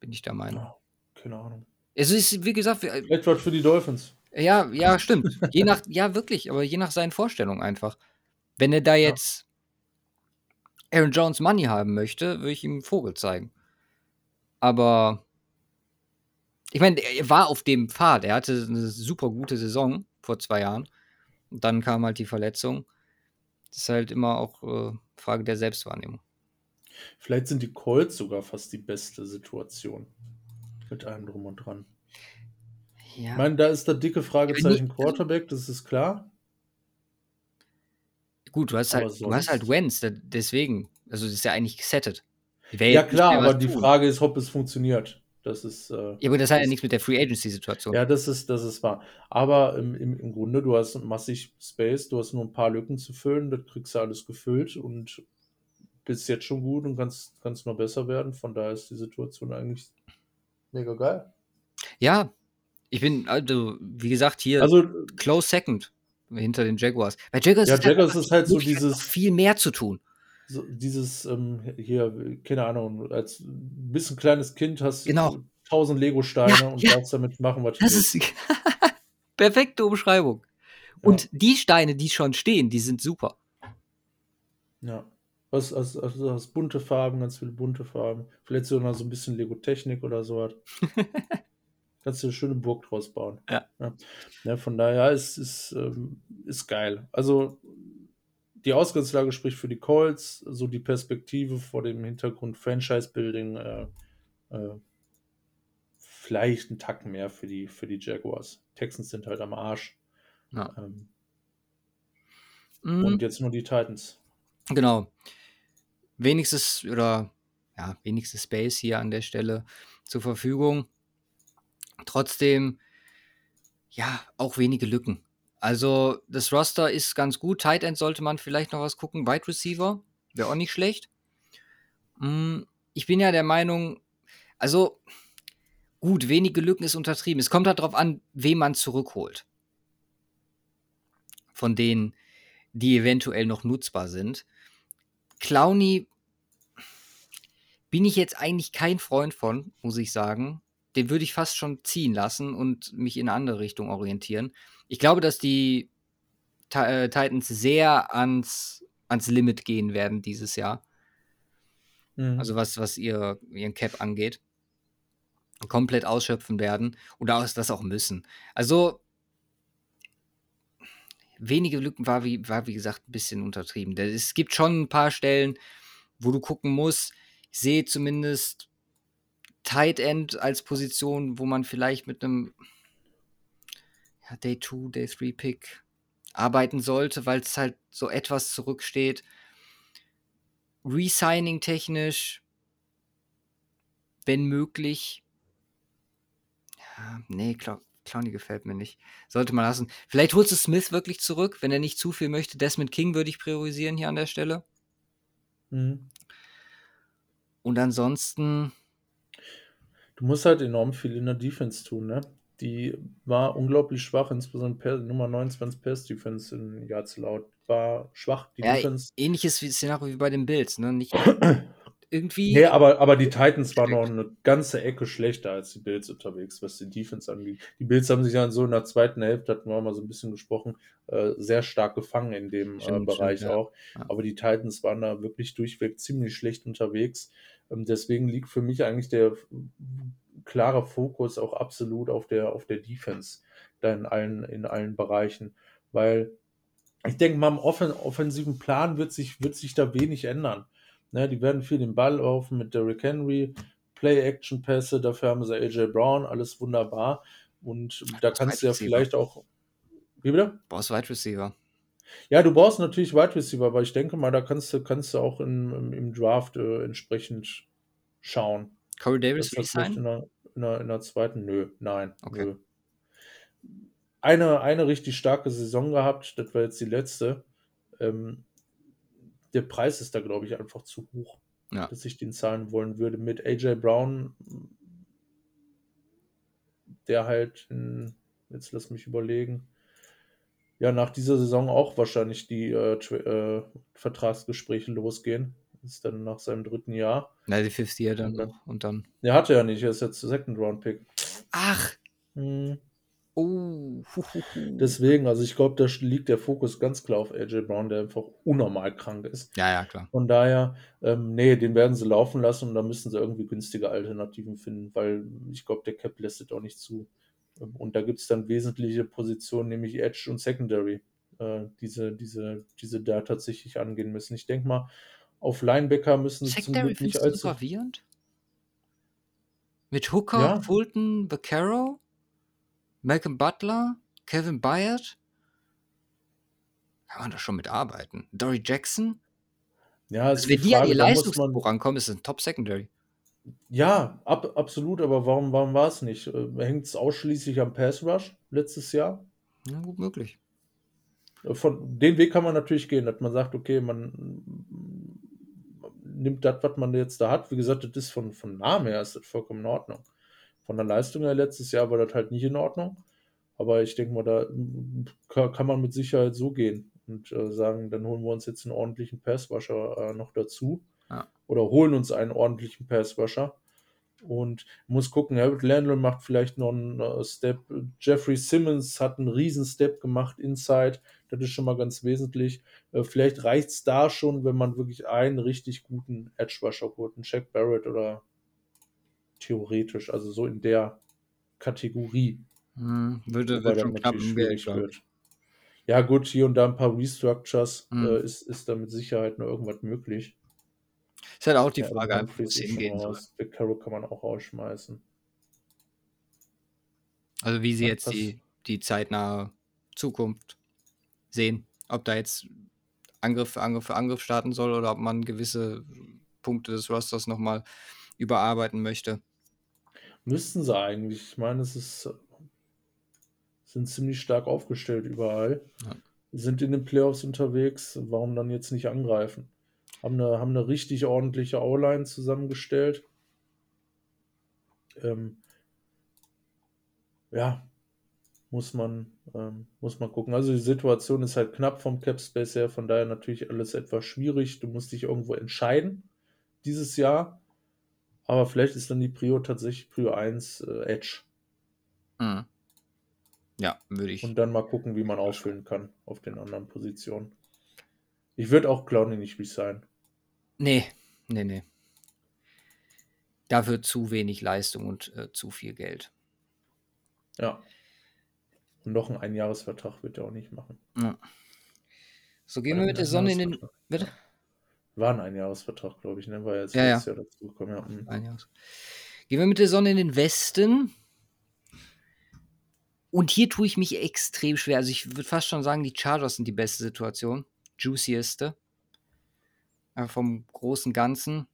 bin ich der Meinung. Ja, keine Ahnung. Es ist, wie gesagt, Vielleicht was für die Dolphins. ja, ja, stimmt. Je nach, ja, wirklich, aber je nach seinen Vorstellungen einfach. Wenn er da jetzt Aaron Jones Money haben möchte, würde ich ihm einen Vogel zeigen. Aber ich meine, er war auf dem Pfad. Er hatte eine super gute Saison vor zwei Jahren. Und dann kam halt die Verletzung. Das ist halt immer auch äh, Frage der Selbstwahrnehmung. Vielleicht sind die Colts sogar fast die beste Situation. Mit allem drum und dran. Ja. Ich meine, da ist das dicke Fragezeichen nicht- Quarterback, das ist klar. Gut, du hast halt, du hast halt da- deswegen. Also das ist ja eigentlich gesettet. Ja klar, aber die tun. Frage ist, ob es funktioniert. Das ist. Äh, Ja, aber das hat ja nichts mit der Free Agency-Situation. Ja, das ist, das ist wahr. Aber im, im, im Grunde, du hast massig Space, du hast nur ein paar Lücken zu füllen, das kriegst du alles gefüllt und bist jetzt schon gut und kannst, kannst noch besser werden. Von daher ist die Situation eigentlich mega geil. Ja, ich bin, also, wie gesagt, hier Also, close second hinter den Jaguars. Bei Jaguars Ja, ist Jaguars einfach ist halt so dieses- viel mehr zu tun. so dieses ähm, hier, keine Ahnung, als ein bisschen kleines Kind hast du Genau. tausend Lego-Steine Ja, und ja. darfst damit machen, was du Das willst. ist perfekte Umschreibung. Und die Steine, die schon stehen, die sind super. Ja. Was, also, also hast bunte Farben, ganz viele bunte Farben. Vielleicht sogar so ein bisschen Lego-Technik oder so was. Kannst du eine schöne Burg draus bauen. Ja. ja. von daher ist es ähm, ist geil. Also die Ausgangslage spricht für die Colts, so die Perspektive vor dem Hintergrund Franchise-Building, äh, äh, vielleicht ein Tack mehr für die, für die Jaguars. Texans sind halt am Arsch. Ja. Ähm, Mhm. Und jetzt nur die Titans. Genau. Wenigstens oder ja, wenigstens Space hier an der Stelle zur Verfügung. Trotzdem, ja, auch wenige Lücken. Also, das Roster ist ganz gut. Tight End sollte man vielleicht noch was gucken. Wide Receiver wäre auch nicht schlecht. Mm, Ich bin ja der Meinung, also gut, wenige Lücken ist untertrieben. Es kommt halt darauf an, wen man zurückholt. Von denen, die eventuell noch nutzbar sind. Clowny bin ich jetzt eigentlich kein Freund von, muss ich sagen. Den würde ich fast schon ziehen lassen und mich in eine andere Richtung orientieren. Ich glaube, dass die äh, Titans sehr ans, ans Limit gehen werden dieses Jahr. Mhm. Also was, was ihr, ihren Cap angeht. Komplett ausschöpfen werden. Oder aus- das auch müssen. Also, wenige Lücken war wie, war, wie gesagt, ein bisschen untertrieben. Es gibt schon ein paar Stellen, wo du gucken musst. Ich sehe zumindest Tight End als Position, wo man vielleicht mit einem ja, Day 2, Day 3 Pick arbeiten sollte, weil es halt so etwas zurücksteht. Resigning technisch, wenn möglich. Ja, nee, klar, Clowny gefällt mir nicht. Sollte man lassen. Vielleicht holst du Smith wirklich zurück, wenn er nicht zu viel möchte. Desmond King würde ich priorisieren hier an der Stelle. Mhm. Und ansonsten. Du musst halt enorm viel in der Defense tun, ne? Die war unglaublich schwach, insbesondere Nummer 29 Pass Defense in Yards laut. War schwach, die ja, Defense. Ähnliches Szenario wie bei den Bills, ne? Nicht, irgendwie. Nee, aber, aber die Titans waren noch eine ganze Ecke schlechter als die Bills unterwegs, was die Defense angeht. Die Bills haben sich dann so in der zweiten Hälfte, hatten wir mal so ein bisschen gesprochen, äh, sehr stark gefangen in dem stimmt, äh, Bereich stimmt, auch. Ja. Aber die Titans waren da wirklich durchweg ziemlich schlecht unterwegs. Ähm, deswegen liegt für mich eigentlich der klare Fokus auch absolut auf der, auf der Defense da in allen, in allen Bereichen. Weil ich denke mal, im offensiven Plan wird sich, wird sich da wenig ändern. Ne, die werden viel den Ball laufen mit Derrick Henry, Play-Action-Pässe, dafür haben sie AJ Brown, alles wunderbar. Und da kannst du ja vielleicht auch. Wie bitte? Brauchst Wide Receiver. Ja, du brauchst natürlich Wide Receiver, aber ich denke mal, da kannst du, kannst du auch im, im Draft äh, entsprechend schauen. Corey Davis resign? In der, in, der, in der zweiten? Nö, nein. Okay. Nö. Eine, eine richtig starke Saison gehabt, das war jetzt die letzte. Ähm, der Preis ist da, glaube ich, einfach zu hoch, ja. dass ich den zahlen wollen würde. Mit AJ Brown, der halt, in, jetzt lass mich überlegen, ja, nach dieser Saison auch wahrscheinlich die äh, äh, Vertragsgespräche losgehen. ist dann nach seinem dritten Jahr. Na, die Fifth Year dann, und dann. Und dann. Er hatte ja nicht, er ist jetzt Second Round Pick. Ach! Hm. Oh. Deswegen, also ich glaube, da liegt der Fokus ganz klar auf AJ Brown, der einfach unnormal krank ist. Ja, ja, klar. Von daher, ähm, nee, den werden sie laufen lassen und da müssen sie irgendwie günstige Alternativen finden, weil ich glaube, der Cap lässt es auch nicht zu. Und da gibt es dann wesentliche Positionen, nämlich Edge und Secondary, äh, diese, diese, diese da tatsächlich angehen müssen. Ich denke mal, auf Linebacker müssen sie zum Glück nicht allzu... gravierend? Mit Hooker, ja. Fulton, Vaccaro? Malcolm Butler, Kevin Byard. Kann man da schon mitarbeiten. Dory Jackson. Ja, also wenn die an ihr Leistungsbuch rankommen, ist es ein Top Secondary. Ja, ab, absolut, aber warum, warum war es nicht? Äh, Hängt es ausschließlich am Pass Rush letztes Jahr? Ja, gut möglich. Äh, von den Weg kann man natürlich gehen, dass man sagt, okay, man nimmt das, was man jetzt da hat. Wie gesagt, das ist von, von Namen her ist das vollkommen in Ordnung. Von der Leistung her letztes Jahr war das halt nicht in Ordnung. Aber ich denke mal, da kann man mit Sicherheit so gehen und äh, sagen, dann holen wir uns jetzt einen ordentlichen Passwasher äh, noch dazu. Ja. Oder holen uns einen ordentlichen Passwasher. Und muss gucken, Herbert Landl macht vielleicht noch einen uh, Step. Jeffrey Simmons hat einen riesen Step gemacht inside. Das ist schon mal ganz wesentlich. Uh, vielleicht reicht es da schon, wenn man wirklich einen richtig guten Edge-Rusher holt. Einen Jack Barrett oder theoretisch, also so in der Kategorie. Hm, würde, wird schon knapp schwierig wird. Ja, gut, hier und da ein paar Restructures hm. äh, ist, ist da mit Sicherheit noch irgendwas möglich. Ist halt auch die ja, Frage, wo es hingehen soll. Big Carol kann man auch rausschmeißen. Also, wie sie ja, jetzt die, die zeitnahe Zukunft sehen. Ob da jetzt Angriff für Angriff für Angriff starten soll oder ob man gewisse Punkte des Rosters nochmal überarbeiten möchte. Müssten sie eigentlich. Ich meine, es ist, sind ziemlich stark aufgestellt überall. Ja. Sind in den Playoffs unterwegs. Warum dann jetzt nicht angreifen? Haben eine, haben eine richtig ordentliche O-Line zusammengestellt. Ähm, ja, muss man, ähm, muss man gucken. Also die Situation ist halt knapp vom Cap Space her, von daher natürlich alles etwas schwierig. Du musst dich irgendwo entscheiden dieses Jahr. Aber vielleicht ist dann die Prio tatsächlich Prio 1 äh, Edge. Mhm. Ja, würde ich. Und dann mal gucken, wie man ausfüllen kann auf den anderen Positionen. Ich würde auch Clowny nicht resignen. Nee, nee, nee. Dafür zu wenig Leistung und äh, zu viel Geld. Ja. Und noch einen Einjahresvertrag wird er auch nicht machen. Ja. So gehen wir mit der Sonne in den. Bitte? War ein Einjahresvertrag, glaube ich, ne? War jetzt ja, ja. Jahr dazugekommen. Ja. Mhm. Einjahres. Gehen wir mit der Sonne in den Westen. Und hier tue ich mich extrem schwer. Also ich würde fast schon sagen, die Chargers sind die beste Situation. Juicieste. Aber vom großen Ganzen.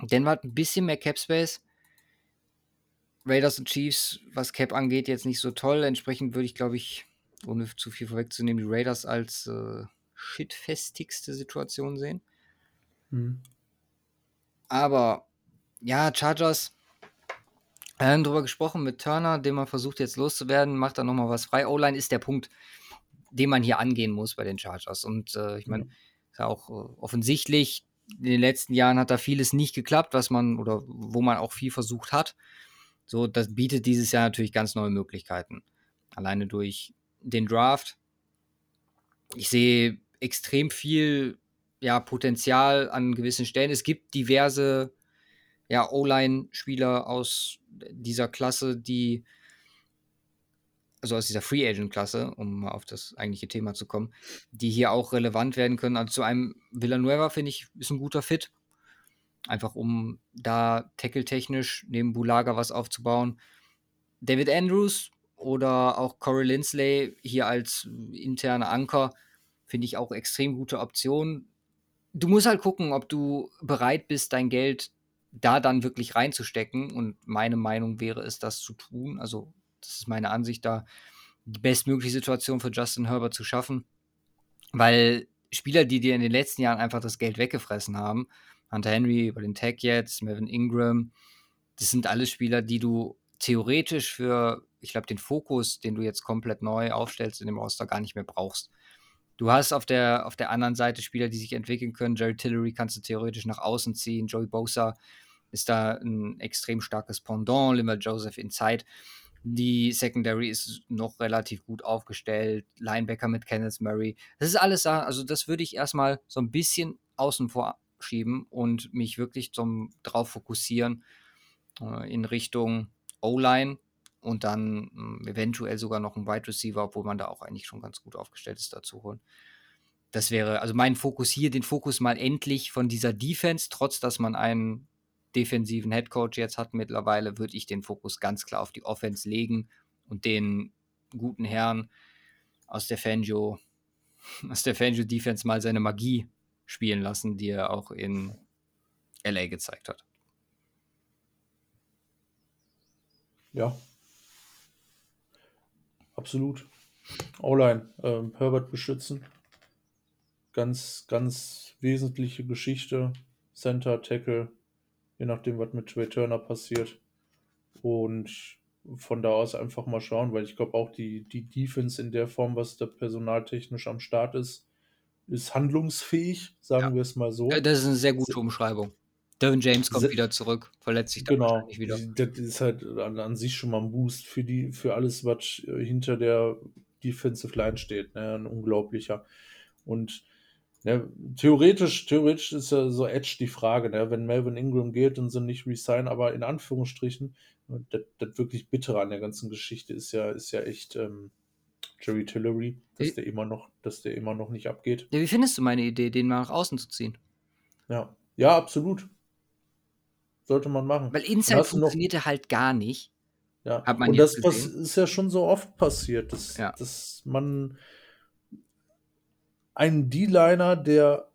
Denver hat ein bisschen mehr Cap Space. Raiders und Chiefs, was Cap angeht, jetzt nicht so toll. Entsprechend würde ich, glaube ich, ohne zu viel vorwegzunehmen, die Raiders als äh, shitfestigste Situation sehen. Mhm. Aber ja, Chargers, wir haben drüber gesprochen mit Turner, den man versucht jetzt loszuwerden, macht da nochmal was frei. O-Line ist der Punkt, den man hier angehen muss bei den Chargers. Und äh, ich meine, Mhm. Auch äh, offensichtlich, in den letzten Jahren hat da vieles nicht geklappt, was man oder wo man auch viel versucht hat. So, das bietet dieses Jahr natürlich ganz neue Möglichkeiten. Alleine durch den Draft. Ich sehe extrem viel ja, Potenzial an gewissen Stellen. Es gibt diverse ja, O-Line-Spieler aus dieser Klasse, die, also aus dieser Free Agent-Klasse, um mal auf das eigentliche Thema zu kommen, die hier auch relevant werden können. Also zu einem Villanueva, finde ich, ist ein guter Fit. Einfach um da tackle-technisch neben Bulaga was aufzubauen. David Andrews oder auch Corey Lindsley hier als interne Anker finde ich auch extrem gute Option. Du musst halt gucken, ob du bereit bist, dein Geld da dann wirklich reinzustecken. Und meine Meinung wäre es, das zu tun. Also, das ist meine Ansicht, da die bestmögliche Situation für Justin Herbert zu schaffen. Weil Spieler, die dir in den letzten Jahren einfach das Geld weggefressen haben, Hunter Henry über den Tag jetzt, Melvin Ingram, das sind alles Spieler, die du theoretisch für, ich glaube, den Fokus, den du jetzt komplett neu aufstellst in dem Roster, gar nicht mehr brauchst. Du hast auf der, auf der anderen Seite Spieler, die sich entwickeln können. Jerry Tillery kannst du theoretisch nach außen ziehen. Joey Bosa ist da ein extrem starkes Pendant. Limmer Joseph inside. Die Secondary ist noch relativ gut aufgestellt. Linebacker mit Kenneth Murray. Das ist alles da. Also, das würde ich erstmal so ein bisschen außen vor schieben und mich wirklich zum, drauf fokussieren äh, in Richtung O-Line und dann mh, eventuell sogar noch ein Wide Receiver, obwohl man da auch eigentlich schon ganz gut aufgestellt ist, dazu holen. Das wäre also mein Fokus hier, den Fokus mal endlich von dieser Defense, trotz dass man einen defensiven Head Coach jetzt hat mittlerweile, würde ich den Fokus ganz klar auf die Offense legen und den guten Herrn aus der Fangio, aus der Fangio Defense mal seine Magie spielen lassen, die er auch in LA gezeigt hat. Ja. Absolut. O-Line, ähm, Herbert beschützen. Ganz, ganz wesentliche Geschichte. Center, Tackle, je nachdem, was mit Trey Turner passiert. Und von da aus einfach mal schauen, weil ich glaube auch die, die Defense in der Form, was da personaltechnisch am Start ist, ist handlungsfähig, sagen Ja. wir es mal so. Ja, Das ist eine sehr gute Umschreibung. Devin James kommt Se- wieder zurück, verletzt sich dann Genau, wahrscheinlich wieder. das ist halt an, an sich schon mal ein Boost für die, für alles, was äh, hinter der Defensive Line steht, ne? Ein unglaublicher. Und ne, theoretisch, theoretisch ist ja so Edge die Frage, ne? Wenn Melvin Ingram geht und sie nicht resign, aber in Anführungsstrichen, und das, das wirklich Bittere an der ganzen Geschichte ist ja, ist ja echt ähm, Jerry Tillery, dass Ich- der immer noch, dass der immer noch nicht abgeht. Ja, wie findest du meine Idee, den mal nach außen zu ziehen? Ja, ja, absolut. Sollte man machen. Weil Inside du noch- funktioniert halt gar nicht. Ja, und das gesehen. ist ja schon so oft passiert, dass, Ja. dass man einen D-Liner, der,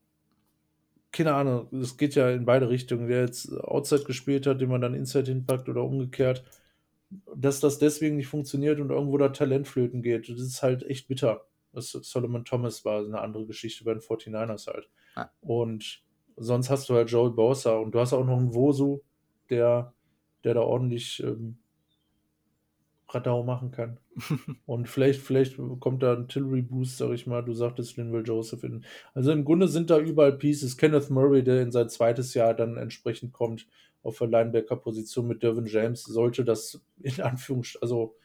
keine Ahnung, es geht ja in beide Richtungen, der jetzt Outside gespielt hat, den man dann Inside hinpackt oder umgekehrt, dass das deswegen nicht funktioniert und irgendwo da Talent flöten geht. Das ist halt echt bitter. Das Solomon Thomas war eine andere Geschichte bei den 49ers halt. Ja. Und sonst hast du halt Joey Bosa und du hast auch noch einen Wosu, der, der da ordentlich ähm, Radau machen kann. Und vielleicht, vielleicht kommt da ein Tillery-Boost, sag ich mal. Du sagtest Linville Joseph. In, also im Grunde sind da überall Pieces. Kenneth Murray, der in sein zweites Jahr dann entsprechend kommt auf der Linebacker-Position mit Dervin James, sollte das in Anführungsstrichen, also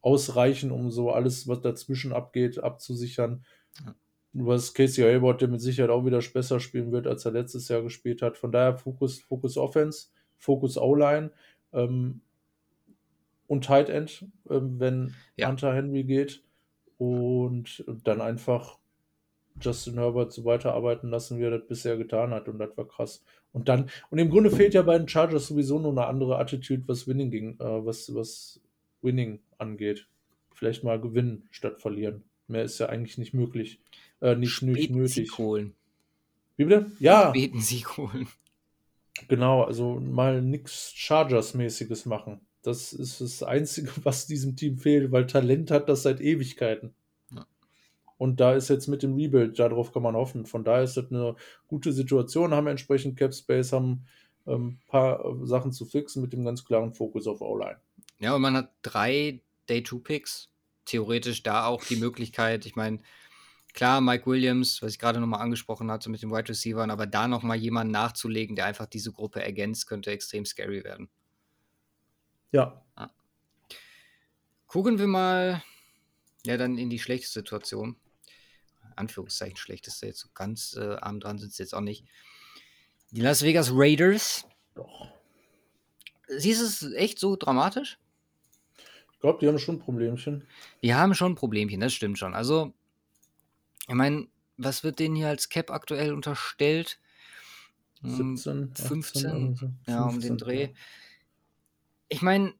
ausreichen, um so alles, was dazwischen abgeht, abzusichern. Ja. Du hast Casey Hayward, der mit Sicherheit auch wieder besser spielen wird, als er letztes Jahr gespielt hat. Von daher Fokus, Fokus Offense, Fokus O-Line. Ähm, und Tight End, ähm, wenn Ja. Hunter Henry geht. Und dann einfach Justin Herbert so weiterarbeiten lassen, wie er das bisher getan hat. Und das war krass. Und dann, und im Grunde fehlt ja bei den Chargers sowieso nur eine andere Attitude, was Winning ging, äh, was, was Winning angeht. Vielleicht mal gewinnen statt verlieren. Mehr ist ja eigentlich nicht möglich. Äh, nicht, nicht Späten nötig. Sieg holen. Wie bitte? Ja, Späten Sieg holen. genau. Also mal nichts Chargers-mäßiges machen. Das ist das Einzige, was diesem Team fehlt, weil Talent hat das seit Ewigkeiten. Ja. Und da ist jetzt mit dem Rebuild, darauf kann man hoffen. Von daher ist das eine gute Situation, haben entsprechend Cap Space, haben ein ähm, paar äh, Sachen zu fixen mit dem ganz klaren Fokus auf O-Line. Ja, und man hat drei Day-2-Picks. Theoretisch da auch die Möglichkeit, ich meine, klar, Mike Williams, was ich gerade nochmal angesprochen hatte mit den Wide Receivers, aber da nochmal jemanden nachzulegen, der einfach diese Gruppe ergänzt, könnte extrem scary werden. Ja. Gucken wir mal, ja, dann in die schlechte Situation. Anführungszeichen schlechteste, jetzt so ganz äh, arm dran sind sie jetzt auch nicht. Die Las Vegas Raiders. Doch. Siehst du es echt so dramatisch? Ich glaube, die haben schon ein Problemchen. Die haben schon ein Problemchen, das stimmt schon. Also, ich meine, was wird denen hier als Cap aktuell unterstellt? Hm, 17, 18, 15, also ja, um den 15, Dreh. ja. Ich meine,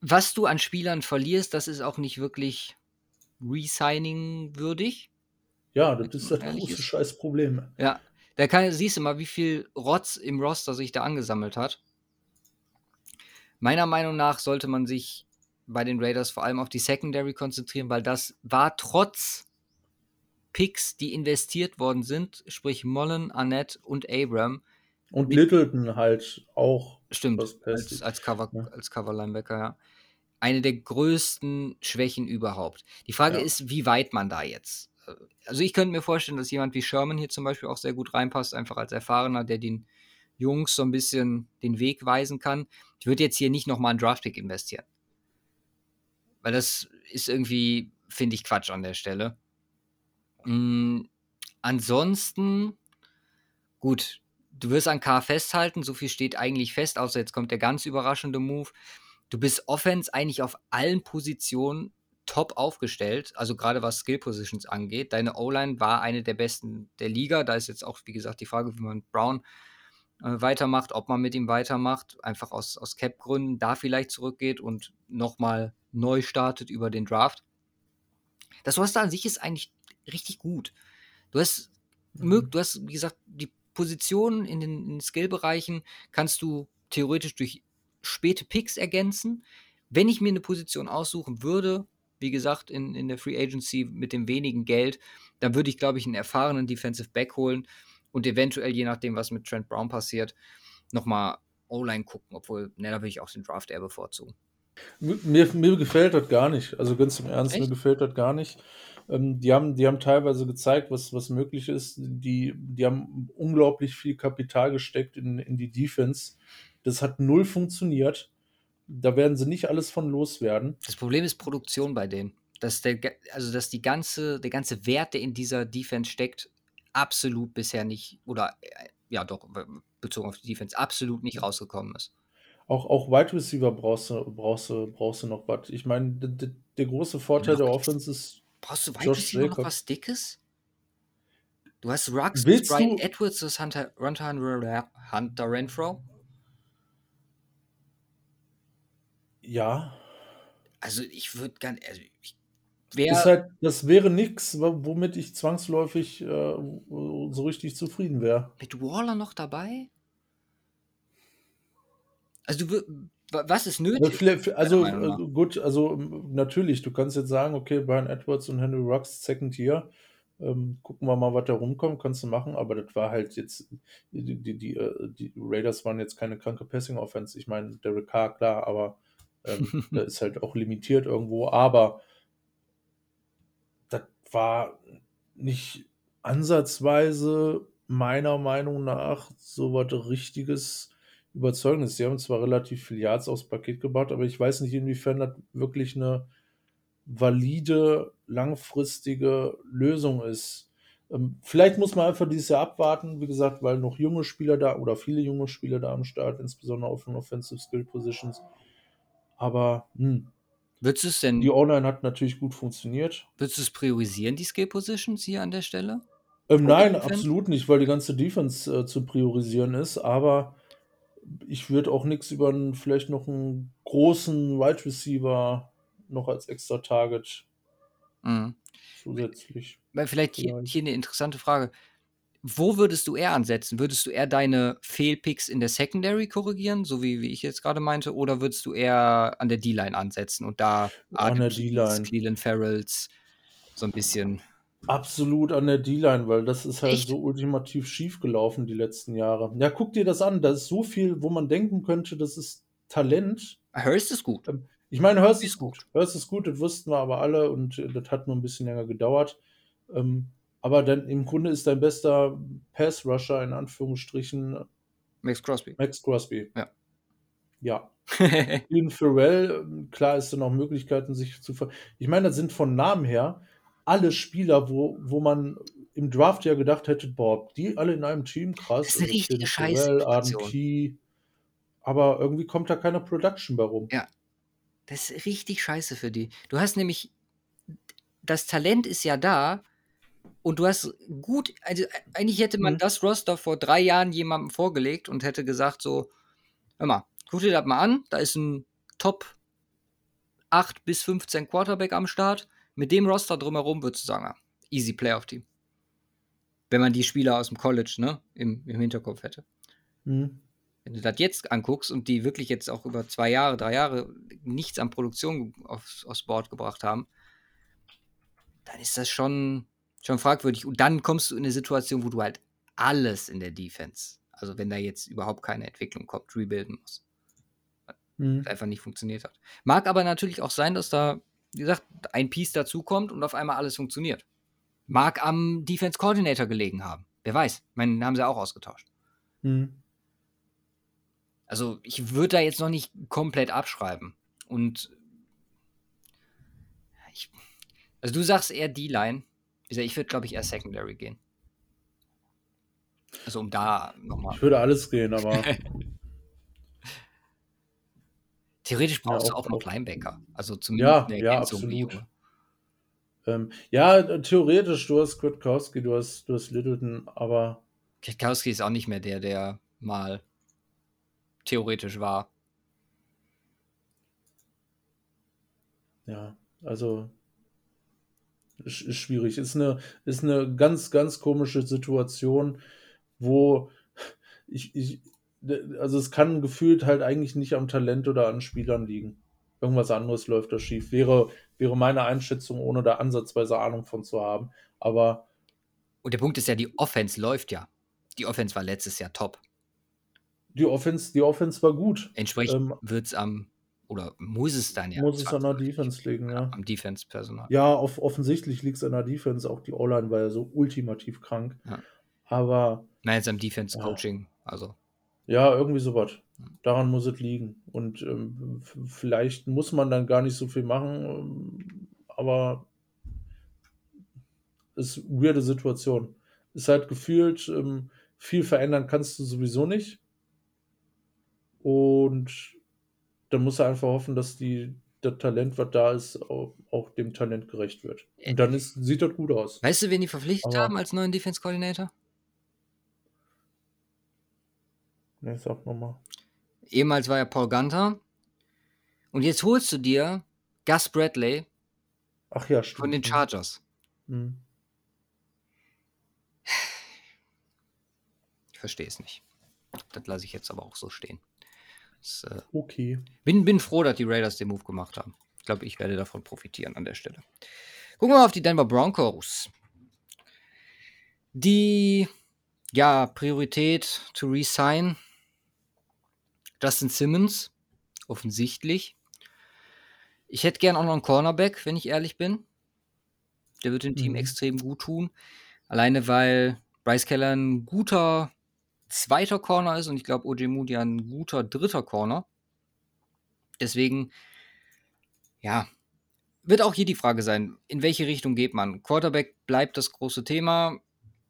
was du an Spielern verlierst, das ist auch nicht wirklich Resigning würdig. Ja, das ist das große ist. scheiß Problem. Ja, da kann, siehst du mal, wie viel Rotz im Roster sich da angesammelt hat. Meiner Meinung nach sollte man sich bei den Raiders vor allem auf die Secondary konzentrieren, weil das war trotz Picks, die investiert worden sind, sprich Mullen, Annette und Abram, Und Littleton halt auch. Stimmt, als, als Cover, Ja. als Cover-Linebacker, ja. Eine der größten Schwächen überhaupt. Die Frage Ja. ist, wie weit man da jetzt. äh, Also ich könnte mir vorstellen, dass jemand wie Sherman hier zum Beispiel auch sehr gut reinpasst, einfach als Erfahrener, der den Jungs so ein bisschen den Weg weisen kann. Ich würde jetzt hier nicht nochmal einen Draftpick investieren. Weil das ist irgendwie, finde ich, Quatsch an der Stelle. Mm, ansonsten, gut, du wirst an K festhalten, so viel steht eigentlich fest, außer jetzt kommt der ganz überraschende Move. Du bist Offense eigentlich auf allen Positionen top aufgestellt, also gerade was Skill Positions angeht. Deine O-Line war eine der besten der Liga. Da ist jetzt auch, wie gesagt, die Frage, wie man Brown äh, weitermacht, ob man mit ihm weitermacht, einfach aus, aus Cap-Gründen da vielleicht zurückgeht und nochmal neu startet über den Draft. Das Roster an sich ist eigentlich richtig gut. Du hast, Mhm. du hast, wie gesagt, die Positionen in den, den Skill-Bereichen kannst du theoretisch durch späte Picks ergänzen. Wenn ich mir eine Position aussuchen würde, wie gesagt, in, in der Free Agency mit dem wenigen Geld, dann würde ich, glaube ich, einen erfahrenen Defensive Back holen und eventuell, je nachdem, was mit Trent Brown passiert, nochmal O-Line gucken, obwohl, ne, da würde ich auch den Draft eher bevorzugen. Mir, mir gefällt das gar nicht. Also ganz im Ernst, mir Echt? gefällt das gar nicht. Ähm, die, haben, die haben teilweise gezeigt, was, was möglich ist. Die, die haben unglaublich viel Kapital gesteckt in, in die Defense. Das hat null funktioniert. Da werden sie nicht alles von loswerden. Das Problem ist Produktion bei denen. Dass der, also dass die ganze, der ganze Wert, der in dieser Defense steckt, absolut bisher nicht, oder äh, ja doch, bezogen auf die Defense, absolut nicht rausgekommen ist. Auch, auch Wide Receiver brauchst du, brauchst du, brauchst du noch was. Ich meine, d- d- der große Vorteil der Offense ist, Brauchst du Receiver noch was Dickes? Du hast Rux, Brian du- Edwards, das Hunter, Hunter, Hunter Renfro. ja, Also ich würde gar nicht, also ich wäre, halt, das wäre nichts, womit ich zwangsläufig äh, so richtig zufrieden wäre. mit Waller noch dabei? Also du, was ist Also, nötig? also nach. äh, gut, also natürlich, du kannst jetzt sagen, okay, Brian Edwards und Henry Rux, Second Year, ähm, gucken wir mal, was da rumkommt, kannst du machen, aber das war halt jetzt, die, die, die, äh, die Raiders waren jetzt keine kranke Passing-Offense. Ich meine, Derek Carr, klar, aber ähm, da ist halt auch limitiert irgendwo, aber das war nicht ansatzweise meiner Meinung nach so was richtiges Überzeugendes. Sie haben zwar relativ viel Yards aufs Paket gebaut, aber ich weiß nicht, inwiefern das wirklich eine valide, langfristige Lösung ist. Ähm, vielleicht muss man einfach dieses Jahr abwarten, wie gesagt, weil noch junge Spieler da oder viele junge Spieler da am Start, insbesondere auf den Offensive Skill Positions. Aber hm, Würdest du es denn, die O-Line hat natürlich gut funktioniert. würdest du es priorisieren, die Skill Positions hier an der Stelle? Ähm, nein, absolut nicht, weil die ganze Defense äh, zu priorisieren ist. Aber ich würde auch nichts über einen, vielleicht noch einen großen Wide Receiver noch als extra Target Mhm. zusätzlich. Weil vielleicht hier, hier eine interessante Frage. Wo würdest du eher ansetzen? Würdest du eher deine Fehlpicks in der Secondary korrigieren, so wie, wie ich jetzt gerade meinte, oder würdest du eher an der D-Line ansetzen und da An der D-Line. Cleveland Farrells so ein bisschen. Absolut an der D-Line, weil das ist halt Echt? so ultimativ schief gelaufen die letzten Jahre. Ja, guck dir das an. Da ist so viel, wo man denken könnte, das ist Talent. Hurst ist gut. Ähm, Ich meine, Hurst Ist gut. Hurst ist gut, das wussten wir aber alle und äh, das hat nur ein bisschen länger gedauert. Ähm, aber dann im Grunde ist dein bester Pass-Rusher in Anführungsstrichen Max Crosby. Max Crosby. Ja. Ja. In Pharrell, ähm, klar ist da noch Möglichkeiten, sich zu ver. Ich meine, das sind von Namen her alle Spieler, wo, wo man im Draft ja gedacht hätte, boah, die alle in einem Team, krass. Das ist eine richtige. Key. Aber irgendwie kommt da keine Production bei rum. Ja. Das ist richtig scheiße für die. Du hast nämlich, das Talent ist ja da und du hast gut, also eigentlich hätte man Mhm. das Roster vor drei Jahren jemandem vorgelegt und hätte gesagt so, hör mal, guck dir das mal an, da ist ein Top 8 bis 15 Quarterback am Start. Mit dem Roster drumherum würdest du sagen, ah, easy Playoff-Team. Wenn man die Spieler aus dem College ne, im, im Hinterkopf hätte. Mhm. Wenn du das jetzt anguckst und die wirklich jetzt auch über zwei Jahre, drei Jahre nichts an Produktion aufs, aufs Board gebracht haben, dann ist das schon, schon fragwürdig. Und dann kommst du in eine Situation, wo du halt alles in der Defense, also wenn da jetzt überhaupt keine Entwicklung kommt, rebuilden musst. Mhm. Einfach nicht funktioniert hat. Mag aber natürlich auch sein, dass da, wie gesagt, ein Piece dazukommt und auf einmal alles funktioniert. Mag am Defense Coordinator gelegen haben. Wer weiß. Ich meine, den haben sie auch ausgetauscht. Mhm. Also ich würde da jetzt noch nicht komplett abschreiben. Und ich, also du sagst eher D-Line. Wie gesagt, Ich würde, glaube ich, eher Secondary gehen. Also um da nochmal. Ich würde alles gehen, aber Theoretisch brauchst Ja, du auch- auch- Linebacker. Also zumindest ja, eine ja, Ergänzung absolut. Ähm, ja, äh, theoretisch, du hast Kwiatkowski, du hast, du hast Littleton, aber Kwiatkowski ist auch nicht mehr der, der mal theoretisch war. ja, also ist, ist schwierig. Ist eine, ist eine ganz, ganz komische Situation, wo ich, ich, also es kann gefühlt halt eigentlich nicht am Talent oder an Spielern liegen. Irgendwas anderes läuft da schief. Wäre, wäre meine Einschätzung, ohne da ansatzweise Ahnung von zu haben. Aber Und der Punkt ist ja, die Offense läuft ja. Die Offense war letztes Jahr top. die Offense, die Offense war gut. Entsprechend Ähm, wird es am, oder muss es dann ja. Muss es an der Defense liegen, ja. Am Defense-Personal. Ja, off offensichtlich liegt es an der Defense. Auch die O-Line war ja so ultimativ krank. Ja. Aber Nein, jetzt am Defense-Coaching. Also, ja, irgendwie sowas. Daran muss es liegen. Und ähm, vielleicht muss man dann gar nicht so viel machen. ähm, Aber ist eine weirde Situation. Ist halt gefühlt, ähm, viel verändern kannst du sowieso nicht. Und dann musst du einfach hoffen, dass die, das Talent, was da ist, auch, auch dem Talent gerecht wird. Und dann ist, sieht das gut aus. weißt du, wen die verpflichtet Aber- haben als neuen Defense-Coordinator? Ne, sag nochmal. Ehemals war ja Paul Gunter. Und jetzt holst du dir Gus Bradley Ach ja, stimmt. von den Chargers. Mhm. Ich verstehe es nicht. Das lasse ich jetzt aber auch so stehen. Das, äh, Okay. bin, bin froh, dass die Raiders den Move gemacht haben. Ich glaube, ich werde davon profitieren an der Stelle. Gucken wir mal auf die Denver Broncos. Die ja, Priorität to resign. Justin Simmons, offensichtlich. Ich hätte gern auch noch einen Cornerback, wenn ich ehrlich bin. Der wird dem Team Mhm. extrem gut tun. Alleine weil Bryce Keller ein guter zweiter Corner ist und ich glaube OJ Moody ein guter dritter Corner. Deswegen, ja, wird auch hier die Frage sein, in welche Richtung geht man? Quarterback bleibt das große Thema.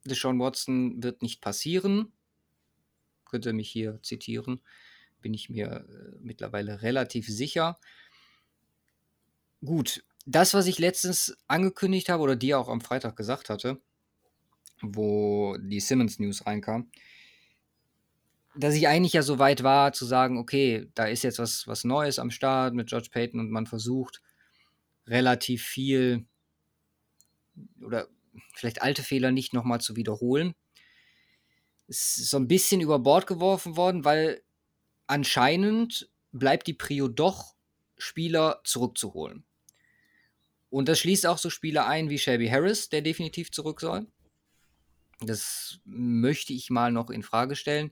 Deshaun Watson wird nicht passieren. Könnte mich hier zitieren. Bin ich mir äh, mittlerweile relativ sicher. Gut, das, was ich letztens angekündigt habe oder dir auch am Freitag gesagt hatte, wo die Simmons News reinkam, dass ich eigentlich ja so weit war zu sagen, okay, da ist jetzt was, was Neues am Start mit George Payton und man versucht relativ viel oder vielleicht alte Fehler nicht nochmal zu wiederholen. Ist so ein bisschen über Bord geworfen worden, weil anscheinend bleibt die Prio doch, Spieler zurückzuholen. Und das schließt auch so Spieler ein wie Shelby Harris, der definitiv zurück soll. Das möchte ich mal noch in Frage stellen.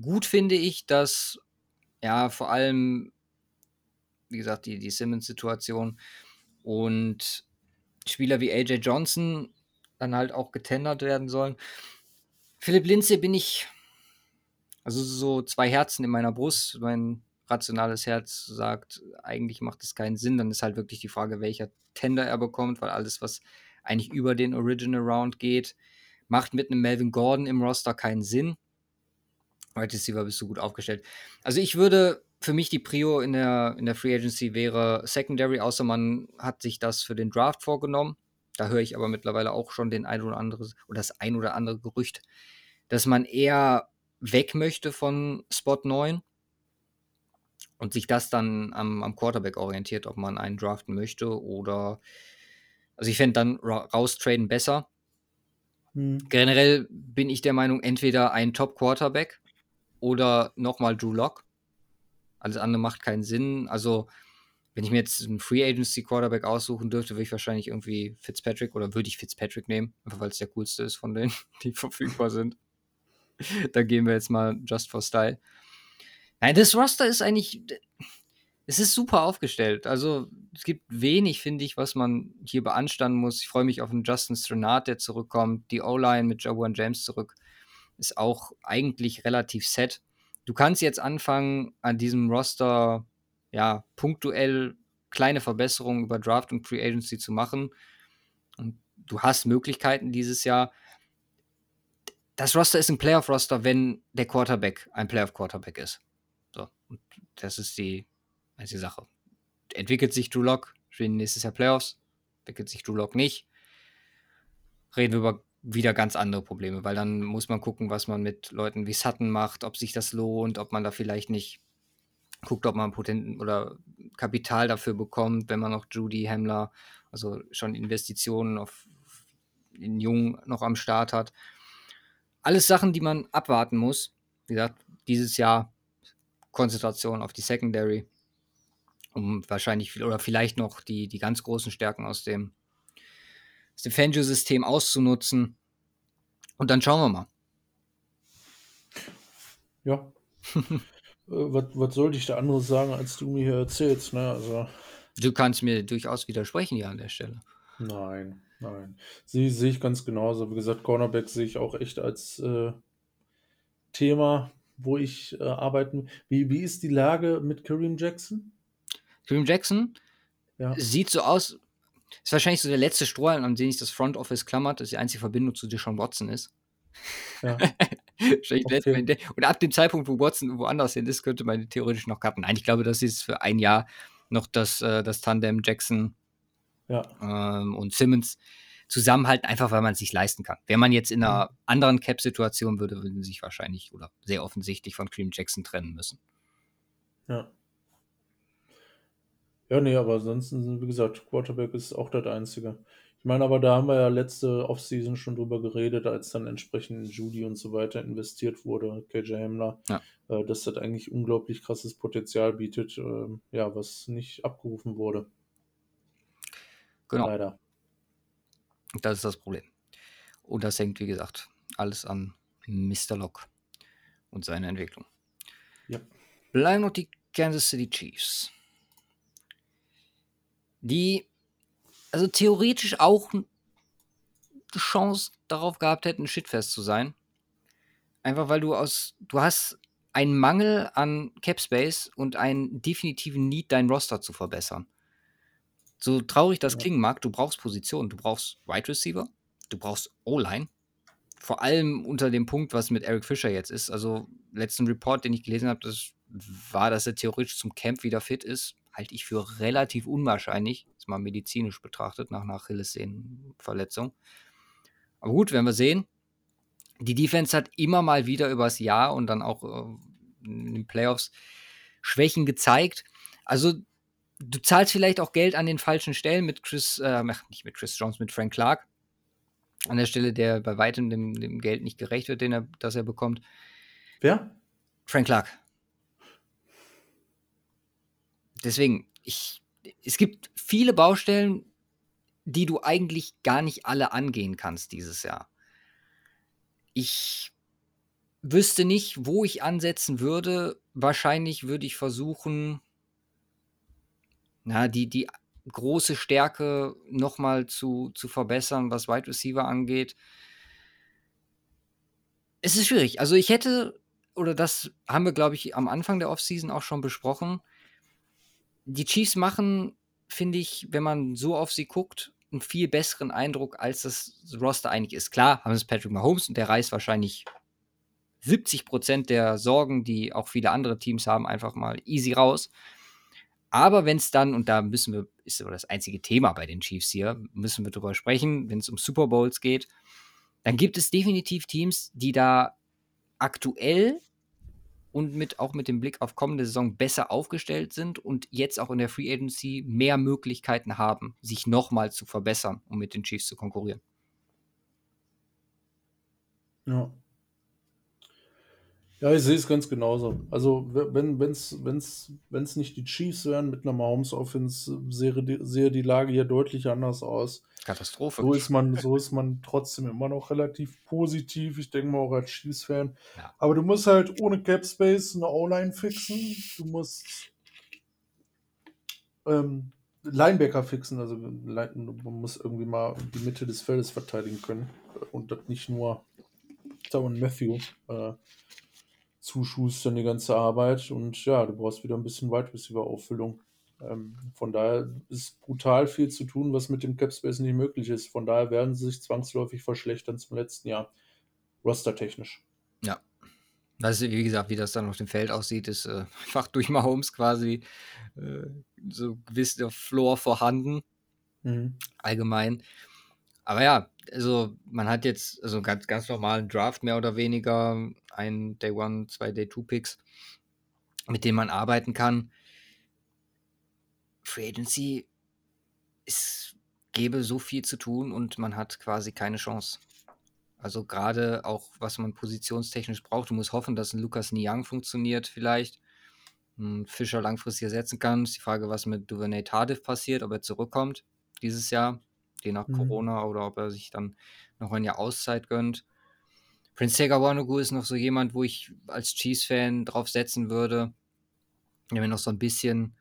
Gut finde ich, dass ja vor allem, wie gesagt, die, die Simmons-Situation und Spieler wie AJ Johnson dann halt auch getendert werden sollen. Philipp Lindsay bin ich, also so zwei Herzen in meiner Brust. Mein rationales Herz sagt, eigentlich macht es keinen Sinn. Dann ist halt wirklich die Frage, welcher Tender er bekommt, weil alles, was eigentlich über den Original Round geht, macht mit einem Melvin Gordon im Roster keinen Sinn. Right Receiver bist du gut aufgestellt. Also ich würde für mich die Prio in der, in der Free Agency wäre Secondary, außer man hat sich das für den Draft vorgenommen. Da höre ich aber mittlerweile auch schon den ein oder andere oder das ein oder andere Gerücht, dass man eher weg möchte von Spot 9 und sich das dann am, am Quarterback orientiert, ob man einen draften möchte oder also ich fände dann ra raustraden besser. Hm. Generell bin ich der Meinung, entweder ein Top-Quarterback oder nochmal Drew Lock. Alles andere macht keinen Sinn. Also, wenn ich mir jetzt einen Free Agency Quarterback aussuchen dürfte, würde ich wahrscheinlich irgendwie Fitzpatrick oder würde ich Fitzpatrick nehmen, einfach weil es der coolste ist von denen, die verfügbar sind. Da gehen wir jetzt mal just for style. Nein, das Roster ist eigentlich, es ist super aufgestellt. Also es gibt wenig, finde ich, was man hier beanstanden muss. Ich freue mich auf einen Justin Strenard, der zurückkommt. Die O-Line mit Jawan James zurück ist auch eigentlich relativ set. Du kannst jetzt anfangen, an diesem Roster ja punktuell kleine Verbesserungen über Draft und Free Agency zu machen. Und du hast Möglichkeiten dieses Jahr. Das Roster ist ein Playoff-Roster, wenn der Quarterback ein Playoff-Quarterback ist. So, und das ist die einzige Sache. Entwickelt sich Drew Lock, spielen nächstes Jahr Playoffs, entwickelt sich Drew Lock nicht, reden wir über wieder ganz andere Probleme, weil dann muss man gucken, was man mit Leuten wie Sutton macht, ob sich das lohnt, ob man da vielleicht nicht guckt, ob man Potenten oder Kapital dafür bekommt, wenn man noch Judy Hemmler, also schon Investitionen auf in Jung noch am Start hat. Alles Sachen, die man abwarten muss. Wie gesagt, dieses Jahr Konzentration auf die Secondary, um wahrscheinlich oder vielleicht noch die, die ganz großen Stärken aus dem das Defensive-System auszunutzen. Und dann schauen wir mal. Ja. äh, was, was sollte ich da anderes sagen, als du mir hier erzählst? Ne? Also, du kannst mir durchaus widersprechen ja an der Stelle. Nein, nein. Sie sehe ich ganz genauso. Wie gesagt, Cornerback sehe ich auch echt als äh, Thema, wo ich äh, arbeiten. Wie, wie ist die Lage mit Kareem Jackson? Kareem Jackson ja. sieht so aus, ist wahrscheinlich so der letzte Strohhalm, an den sich das Front Office klammert, dass die einzige Verbindung zu Deshaun Watson ist. Ja. okay. Und ab dem Zeitpunkt, wo Watson woanders hin ist, könnte man theoretisch noch cutten. Nein, ich glaube, das ist für ein Jahr noch das, äh, das Tandem Jackson ja. ähm, und Simmons zusammenhalten, einfach weil man es sich leisten kann. Wäre man jetzt in einer mhm. anderen Cap-Situation, würde, würden sie sich wahrscheinlich oder sehr offensichtlich von Cream Jackson trennen müssen. Ja. Ja, nee, aber ansonsten, wie gesagt, Quarterback ist auch das Einzige. Ich meine, aber da haben wir ja letzte Offseason schon drüber geredet, als dann entsprechend in Judy und so weiter investiert wurde, KJ Hamler, ja. äh, dass das eigentlich unglaublich krasses Potenzial bietet, äh, ja, was nicht abgerufen wurde. Genau. Leider. Das ist das Problem. Und das hängt, wie gesagt, alles an Mr. Lock und seiner Entwicklung. Ja. Bleiben noch die Kansas City Chiefs die also theoretisch auch eine Chance darauf gehabt hätten, shitfest zu sein. Einfach weil du aus, du hast einen Mangel an Cap Space und einen definitiven Need, dein Roster zu verbessern. So traurig das ja. klingen mag, du brauchst Positionen, du brauchst Wide Receiver, du brauchst O-Line. Vor allem unter dem Punkt, was mit Eric Fischer jetzt ist. Also, letzten Report, den ich gelesen habe, dass war, dass er theoretisch zum Camp wieder fit ist, halte ich für relativ unwahrscheinlich, jetzt mal medizinisch betrachtet, nach einer Achillessehnenverletzung. Aber gut, werden wir sehen. Die Defense hat immer mal wieder übers Jahr und dann auch äh, in den Playoffs Schwächen gezeigt. Also du zahlst vielleicht auch Geld an den falschen Stellen mit Chris, äh, nicht mit Chris Jones, mit Frank Clark. An der Stelle, der bei weitem dem, dem Geld nicht gerecht wird, den er, das er bekommt. Wer? Frank Clark. Deswegen, ich, es gibt viele Baustellen, die du eigentlich gar nicht alle angehen kannst dieses Jahr. Ich wüsste nicht, wo ich ansetzen würde. Wahrscheinlich würde ich versuchen, na, die, die große Stärke nochmal zu, zu verbessern, was Wide Receiver angeht. Es ist schwierig. Also ich hätte, oder das haben wir, glaube ich, am Anfang der Offseason auch schon besprochen. Die Chiefs machen, finde ich, wenn man so auf sie guckt, einen viel besseren Eindruck, als das Roster eigentlich ist. Klar, haben es Patrick Mahomes und der reißt wahrscheinlich 70 Prozent der Sorgen, die auch viele andere Teams haben, einfach mal easy raus. Aber wenn es dann, und da müssen wir, ist aber das einzige Thema bei den Chiefs hier, müssen wir drüber sprechen, wenn es um Super Bowls geht, dann gibt es definitiv Teams, die da aktuell und mit, auch mit dem Blick auf kommende Saison besser aufgestellt sind und jetzt auch in der Free Agency mehr Möglichkeiten haben, sich nochmal zu verbessern, um mit den Chiefs zu konkurrieren. Ja. Ja, ich sehe es ganz genauso. Also, wenn es wenn's, wenn's nicht die Chiefs wären mit einer Mahomes-Offense, sähe die, Lage hier deutlich anders aus. Katastrophe. So ist man, so ist man trotzdem immer noch relativ positiv. Ich denke mal auch als Chiefs-Fan. Ja. Aber du musst halt ohne Cap Space eine O-Line fixen. Du musst ähm, Linebacker fixen. Also man muss irgendwie mal die Mitte des Feldes verteidigen können. Und das nicht nur Darren Matthew äh, zuschustern, die ganze Arbeit. Und ja, du brauchst wieder ein bisschen Wide Receiver-Auffüllung. Ähm, von daher ist brutal viel zu tun, was mit dem Cap Space nicht möglich ist. Von daher werden sie sich zwangsläufig verschlechtern zum letzten Jahr. Roster-technisch. Ja. Das ist, wie gesagt, wie das dann auf dem Feld aussieht, ist äh, einfach durch Mahomes quasi äh, so gewiss der Floor vorhanden. Mhm. Allgemein. Aber ja, also man hat jetzt also ganz, ganz normalen Draft mehr oder weniger, ein Day One, zwei Day Two Picks, mit denen man arbeiten kann. Free Agency, es gäbe so viel zu tun und man hat quasi keine Chance. Also gerade auch, was man positionstechnisch braucht, du musst hoffen, dass ein Lukas Niang funktioniert vielleicht, ein Fischer langfristig ersetzen kann. Ist die Frage, was mit Duvernay Tardif passiert, ob er zurückkommt dieses Jahr, je nach mhm. Corona oder ob er sich dann noch ein Jahr Auszeit gönnt. Prince Tegawanogu ist noch so jemand, wo ich als Chiefs-Fan drauf setzen würde, der mir noch so ein bisschen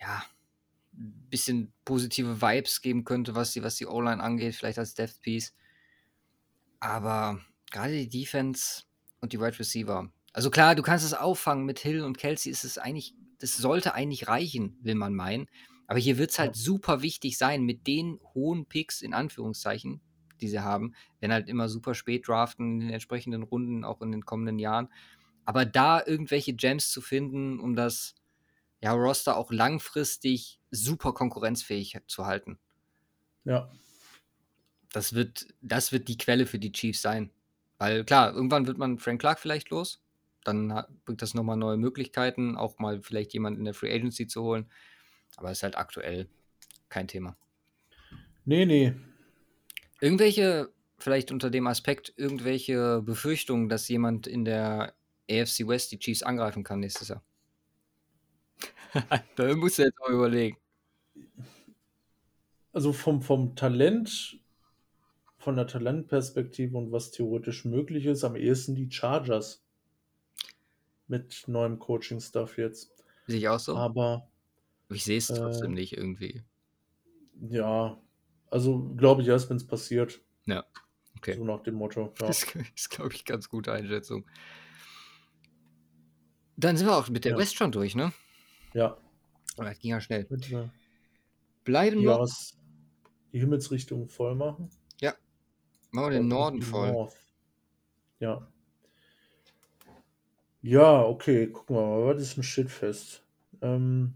ja, ein bisschen positive Vibes geben könnte, was die, was die O-Line angeht, vielleicht als Death Piece. Aber gerade die Defense und die Wide Receiver. Also klar, du kannst es auffangen mit Hill und Kelsey, ist es eigentlich, das sollte eigentlich reichen, will man meinen. Aber hier wird es halt super wichtig sein, mit den hohen Picks in Anführungszeichen, die sie haben, wenn halt immer super spät draften in den entsprechenden Runden, auch in den kommenden Jahren. Aber da irgendwelche Gems zu finden, um das ja, Roster auch langfristig super konkurrenzfähig zu halten. Ja. Das wird, das wird die Quelle für die Chiefs sein. Weil klar, irgendwann wird man Frank Clark vielleicht los. Dann bringt das nochmal neue Möglichkeiten, auch mal vielleicht jemanden in der Free Agency zu holen. Aber ist halt aktuell kein Thema. Nee, nee. Irgendwelche, vielleicht unter dem Aspekt, irgendwelche Befürchtungen, dass jemand in der AFC West die Chiefs angreifen kann nächstes Jahr? da musst du jetzt mal überlegen. Also vom, vom Talent, von der Talentperspektive und was theoretisch möglich ist, am ehesten die Chargers. Mit neuem Coaching-Stuff jetzt. Sehe ich auch so. Aber. Ich sehe es trotzdem äh, nicht irgendwie. Ja, also glaube ich erst, wenn es passiert. Ja, okay. So nach dem Motto. Ja. Das ist, glaube ich, ganz gute Einschätzung. Dann sind wir auch mit der ja. West schon durch, ne? Ja. Aber das ging ja schnell. Bitte. Bleiben ja, noch. Die Himmelsrichtung voll machen. Ja. Machen wir den Norden voll. North. Ja. Ja, okay, gucken wir mal. Was ist ein Shitfest? Ähm,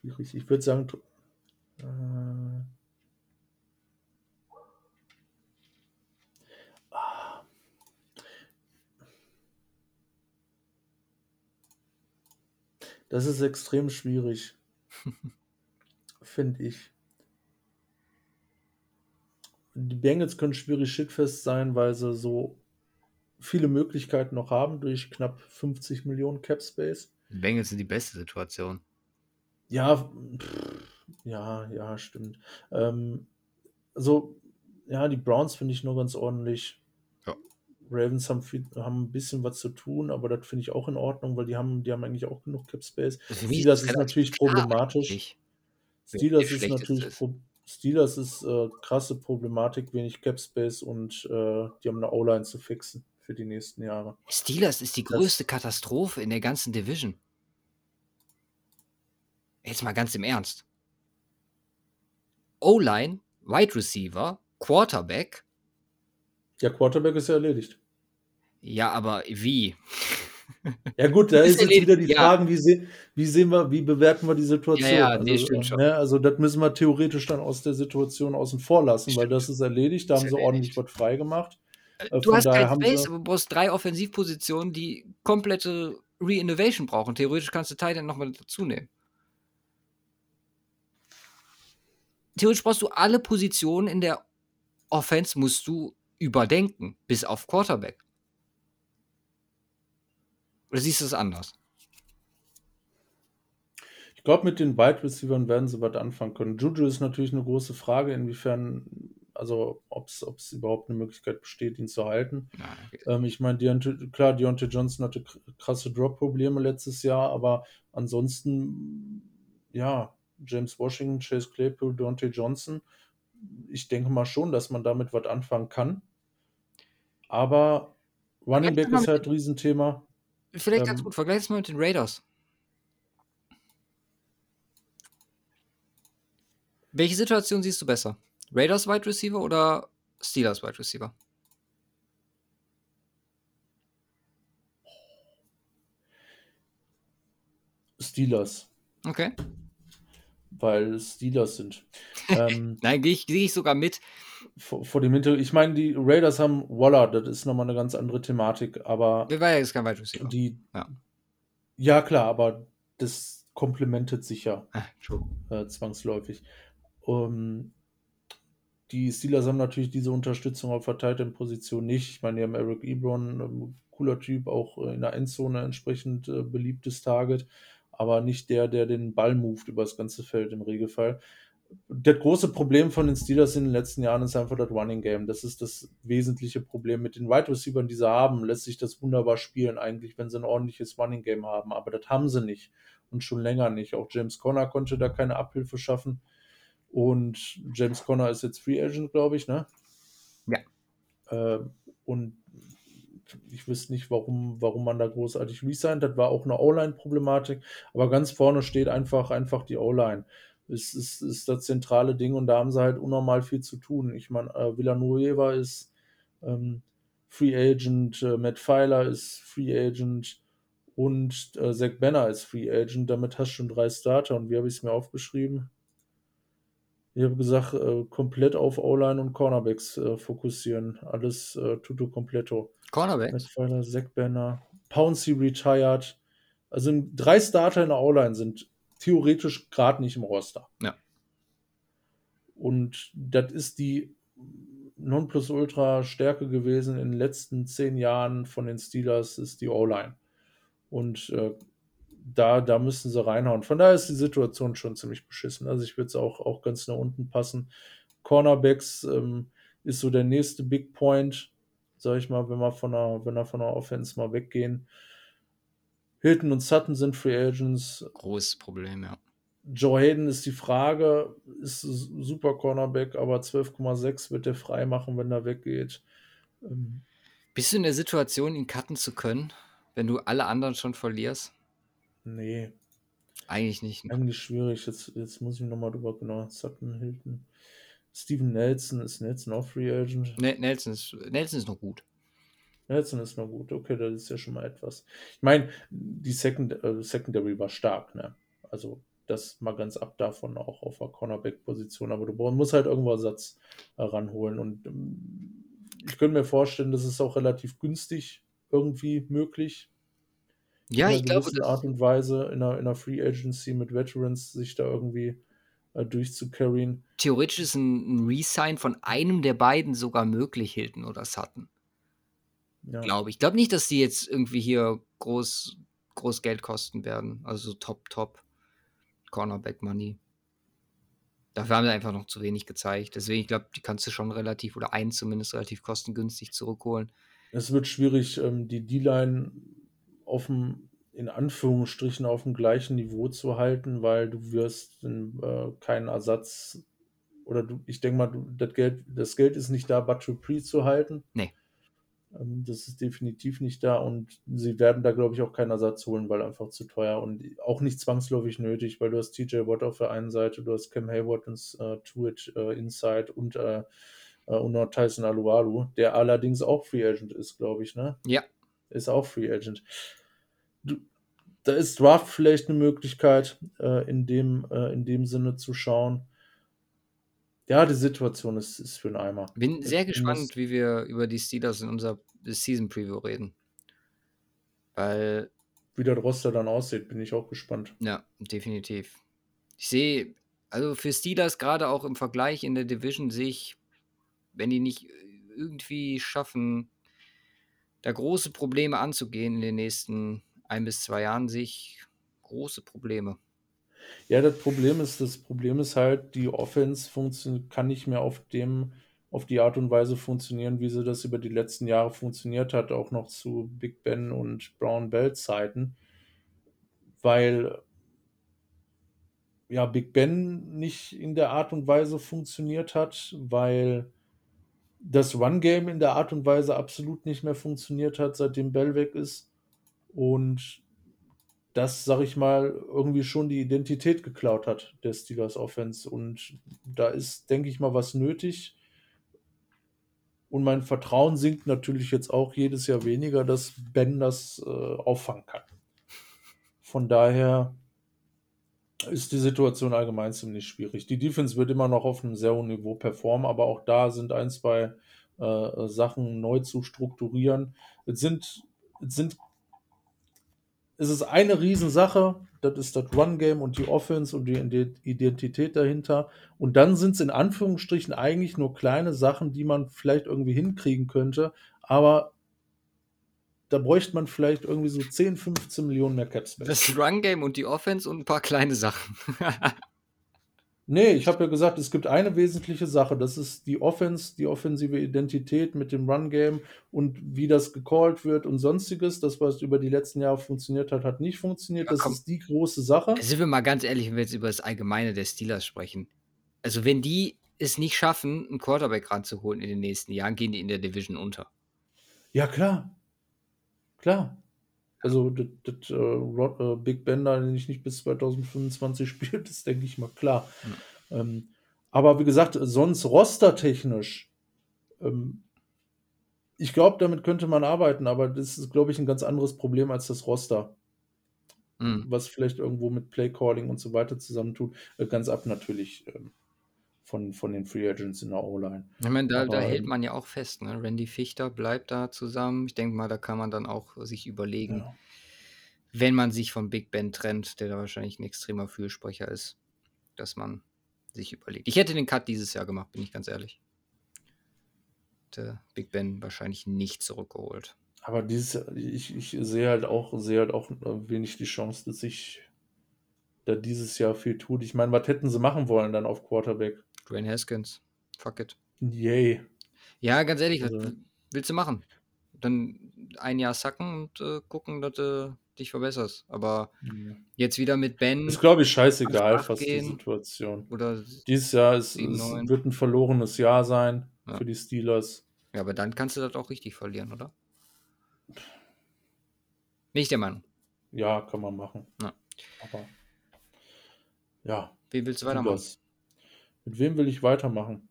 schwierig. Ich würde sagen, äh, ah. das ist extrem schwierig, finde ich. Die Bengals können schwierig Shitfest sein, weil sie so viele Möglichkeiten noch haben durch knapp 50 Millionen Cap Space. Bengals sind die beste Situation. Ja, pff, ja, ja, stimmt. Ähm, also, ja, die Browns finde ich nur ganz ordentlich. Ja. Ravens haben, viel, haben ein bisschen was zu tun, aber das finde ich auch in Ordnung, weil die haben, die haben eigentlich auch genug Cap Space. Also Steelers das ist natürlich klar problematisch. eigentlich, Steelers ist natürlich ist. pro Steelers ist äh, krasse Problematik, wenig Cap Space und äh, die haben eine O-Line zu fixen für die nächsten Jahre. Steelers ist die Das- größte Katastrophe in der ganzen Division. Jetzt mal ganz im Ernst. O-Line, Wide Receiver, Quarterback. Ja, Quarterback ist ja erledigt. Ja, aber wie? Ja gut, da Ist ist jetzt erledigt, wieder die ja. Frage, wie, se wie sehen wir, wie bewerten wir die Situation? Ja, ja, nee, also, stimmt schon. Ne, also das müssen wir theoretisch dann aus der Situation außen vor lassen, weil Stimmt. das ist erledigt, da Ist haben sie ordentlich was freigemacht. Äh, Du von hast kein Space, aber du brauchst drei Offensivpositionen, die komplette Re-Innovation brauchen. Theoretisch kannst du Titan nochmal dazu nehmen. Theoretisch brauchst du alle Positionen in der Offense, musst du überdenken, bis auf Quarterback. Oder siehst du es anders? ich glaube, mit den Wide Receivers werden sie was anfangen können. Juju ist natürlich eine große Frage, inwiefern, also ob es überhaupt eine Möglichkeit besteht, ihn zu halten. Nein, Ähm, ich meine, klar, Deontay Johnson hatte kr- krasse Drop-Probleme letztes Jahr, aber ansonsten, ja, James Washington, Chase Claypool, Deontay Johnson, ich denke mal schon, dass man damit was anfangen kann. Aber Running Back ist halt ein Riesenthema. Vielleicht ganz Ähm, gut. Vergleich es mal mit den Raiders. Welche Situation siehst du besser? Raiders Wide Receiver oder Steelers Wide Receiver? Steelers, Okay. Weil Steelers sind. ähm, Nein, gehe ich, gehe ich sogar mit. vor, vor dem Hintergrund, ich meine, die Raiders haben Waller, das ist nochmal eine ganz andere Thematik, aber Wer war ja jetzt kein Wide Receiver? die, Ja. ja klar, aber das komplementet sich ja. Ah, true. äh, zwangsläufig. Ähm, die Steelers haben natürlich diese Unterstützung auf verteilten Positionen nicht. Ich meine, die haben Eric Ebron, ähm, cooler Typ, auch in der Endzone entsprechend äh, beliebtes Target, aber nicht der, der den Ball moved über das ganze Feld im Regelfall. Das große Problem von den Steelers in den letzten Jahren ist einfach das Running Game. Das ist das wesentliche Problem. Mit den Wide Receivers, die sie haben, lässt sich das wunderbar spielen, eigentlich, wenn sie ein ordentliches Running Game haben. Aber das haben sie nicht und schon länger nicht. Auch James Conner konnte da keine Abhilfe schaffen. Und James Conner ist jetzt Free Agent, glaube ich, ne? Ja. Äh, und ich wüsste nicht, warum, warum man da großartig resigned. Das war auch eine O-Line-Problematik. Aber ganz vorne steht einfach, einfach die O-Line. Es ist, ist das zentrale Ding und da haben sie halt unnormal viel zu tun. Ich meine, äh, Villanueva ist ähm, Free Agent, äh, Matt Pfeiler ist Free Agent und äh, Zach Banner ist Free Agent. Damit hast du schon drei Starter. Und wie habe ich es mir aufgeschrieben? Ich habe gesagt, äh, komplett auf O-Line und Cornerbacks äh, fokussieren. Alles äh, tutto completo. Cornerbacks. Pfeiler, Zach Banner, Pouncy retired. Also drei Starter in der O-Line sind theoretisch gerade nicht im Roster. Ja. Und das ist die Nonplusultra-Stärke gewesen in den letzten zehn Jahren von den Steelers, ist die O-Line. Und äh, da, da müssen sie reinhauen. Von daher ist die Situation schon ziemlich beschissen. Also ich würde es auch, auch ganz nach unten passen. Cornerbacks ähm, ist so der nächste Big Point, sag ich mal, wenn wir von der, wenn wir von der Offense mal weggehen. Hilton und Sutton sind Free Agents. Großes Problem, ja. Joe Hayden ist die Frage, ist super Cornerback, aber 12,6 wird er frei machen, wenn er weggeht. Ähm, Bist du in der Situation, ihn cutten zu können, wenn du alle anderen schon verlierst? Nee, Eigentlich nicht. Ne? eigentlich schwierig. Jetzt, jetzt muss ich nochmal drüber genau. Sutton, Hilton. Steven Nelson, ist Nelson auch Free Agent? Ne, Nelson, ist, Nelson ist noch gut. Nelson ist noch gut, okay, das ist ja schon mal etwas. Ich meine, die Second, äh, Secondary war stark, ne? Also das mal ganz ab davon auch auf der Cornerback-Position, aber du musst halt irgendwo Ersatz äh, ranholen und ähm, ich könnte mir vorstellen, das ist auch relativ günstig irgendwie möglich. Ja, ich glaube. In Art und Weise in einer, in einer Free Agency mit Veterans sich da irgendwie äh, durchzucarryen. Theoretisch ist ein, ein Resign von einem der beiden sogar möglich, Hilton oder Sutton. Ja. Glaube ich. Ich glaube nicht, dass die jetzt irgendwie hier groß, groß Geld kosten werden. Also top, top Cornerback Money. Dafür haben sie einfach noch zu wenig gezeigt. Deswegen, ich glaube, die kannst du schon relativ, oder einen zumindest relativ kostengünstig zurückholen. Es wird schwierig, ähm, die D-Line auf dem, in Anführungsstrichen, auf dem gleichen Niveau zu halten, weil du wirst äh, keinen Ersatz oder du, ich denke mal, du, das, Geld, das Geld ist nicht da, Battery zu halten. Nee. Ähm, das ist definitiv nicht da und sie werden da, glaube ich, auch keinen Ersatz holen, weil einfach zu teuer und auch nicht zwangsläufig nötig, weil du hast TJ Watt auf der einen Seite, du hast Cam Hayward ins äh, Twitch äh, Inside und, äh, äh, und noch Tyson Alualu, der allerdings auch Free Agent ist, glaube ich, ne? Ja. Ist auch Free Agent. Du, da ist Draft vielleicht eine Möglichkeit, äh, in, dem, äh, in dem Sinne zu schauen. Ja, die Situation ist, ist für einen Eimer. Bin sehr ich gespannt, wie wir über die Steelers in unserer Season Preview reden. Weil. Wie der Roster dann aussieht, bin ich auch gespannt. Ja, definitiv. Ich sehe, also für Steelers gerade auch im Vergleich in der Division sehe ich, wenn die nicht irgendwie schaffen, da große Probleme anzugehen in den nächsten ein bis zwei Jahren, sehe ich große Probleme. Ja, das Problem ist, das Problem ist halt, die Offense kann nicht mehr auf dem, auf die Art und Weise funktionieren, wie sie das über die letzten Jahre funktioniert hat, auch noch zu Big Ben und Brown Bell Zeiten, weil ja Big Ben nicht in der Art und Weise funktioniert hat, weil das Run Game in der Art und Weise absolut nicht mehr funktioniert hat, seitdem Bell weg ist und das, sag ich mal, irgendwie schon die Identität geklaut hat, der Steelers Offense. Und da ist, denke ich mal, was nötig. Und mein Vertrauen sinkt natürlich jetzt auch jedes Jahr weniger, dass Ben das äh, auffangen kann. Von daher ist die Situation allgemein ziemlich schwierig. Die Defense wird immer noch auf einem sehr hohen Niveau performen, aber auch da sind ein, zwei äh, Sachen neu zu strukturieren. Es sind, es sind es ist eine Riesensache, das ist das Run-Game und die Offense und die Identität dahinter. Und dann sind es in Anführungsstrichen eigentlich nur kleine Sachen, die man vielleicht irgendwie hinkriegen könnte, aber da bräuchte man vielleicht irgendwie so 10, 15 Millionen mehr Capspace. Das Run-Game und die Offense und ein paar kleine Sachen. Nee, ich habe ja gesagt, es gibt eine wesentliche Sache. Das ist die Offense, die offensive Identität mit dem Run-Game und wie das gecallt wird und sonstiges. Das, was über die letzten Jahre funktioniert hat, hat nicht funktioniert. Das ja, ist die große Sache. Sind wir mal ganz ehrlich, wenn wir jetzt über das Allgemeine der Steelers sprechen. Also, wenn die es nicht schaffen, einen Quarterback ranzuholen in den nächsten Jahren, gehen die in der Division unter. Ja, klar. Klar. Also, das, das äh, äh, Big Ben, da nicht, nicht bis 2025 spielt, ist, denke ich mal, klar. Mhm. Ähm, aber wie gesagt, sonst rostertechnisch, ähm, ich glaube, damit könnte man arbeiten, aber das ist, glaube ich, ein ganz anderes Problem als das Roster. Mhm. Was vielleicht irgendwo mit Playcalling und so weiter zusammentut. Äh, ganz ab natürlich. Ähm, von, von den Free Agents in der O-Line. Ich meine, da, da hält man ja auch fest, ne? Randy Fichter bleibt da zusammen. Ich denke mal, da kann man dann auch sich überlegen, ja. wenn man sich von Big Ben trennt, der da wahrscheinlich ein extremer Fürsprecher ist, dass man sich überlegt. Ich hätte den Cut dieses Jahr gemacht, bin ich ganz ehrlich. Der Big Ben wahrscheinlich nicht zurückgeholt. Aber dieses, ich, ich sehe halt auch, sehe halt auch wenig die Chance, dass sich da dieses Jahr viel tut. Ich meine, was hätten sie machen wollen dann auf Quarterback? Dwayne Haskins. Fuck it. Yay. Ja, ganz ehrlich, also. was willst du machen? Dann ein Jahr sacken und äh, gucken, dass du dich verbesserst. Aber ja. jetzt wieder mit Ben. Ist, glaube ich, scheißegal, fast die Situation. Oder Dieses Jahr ist, es wird ein verlorenes Jahr sein ja. für die Steelers. Ja, aber dann kannst du das auch richtig verlieren, oder? Nicht der Meinung. Ja, kann man machen. Ja. Aber ja. Wie willst du weitermachen? Mit wem will ich weitermachen?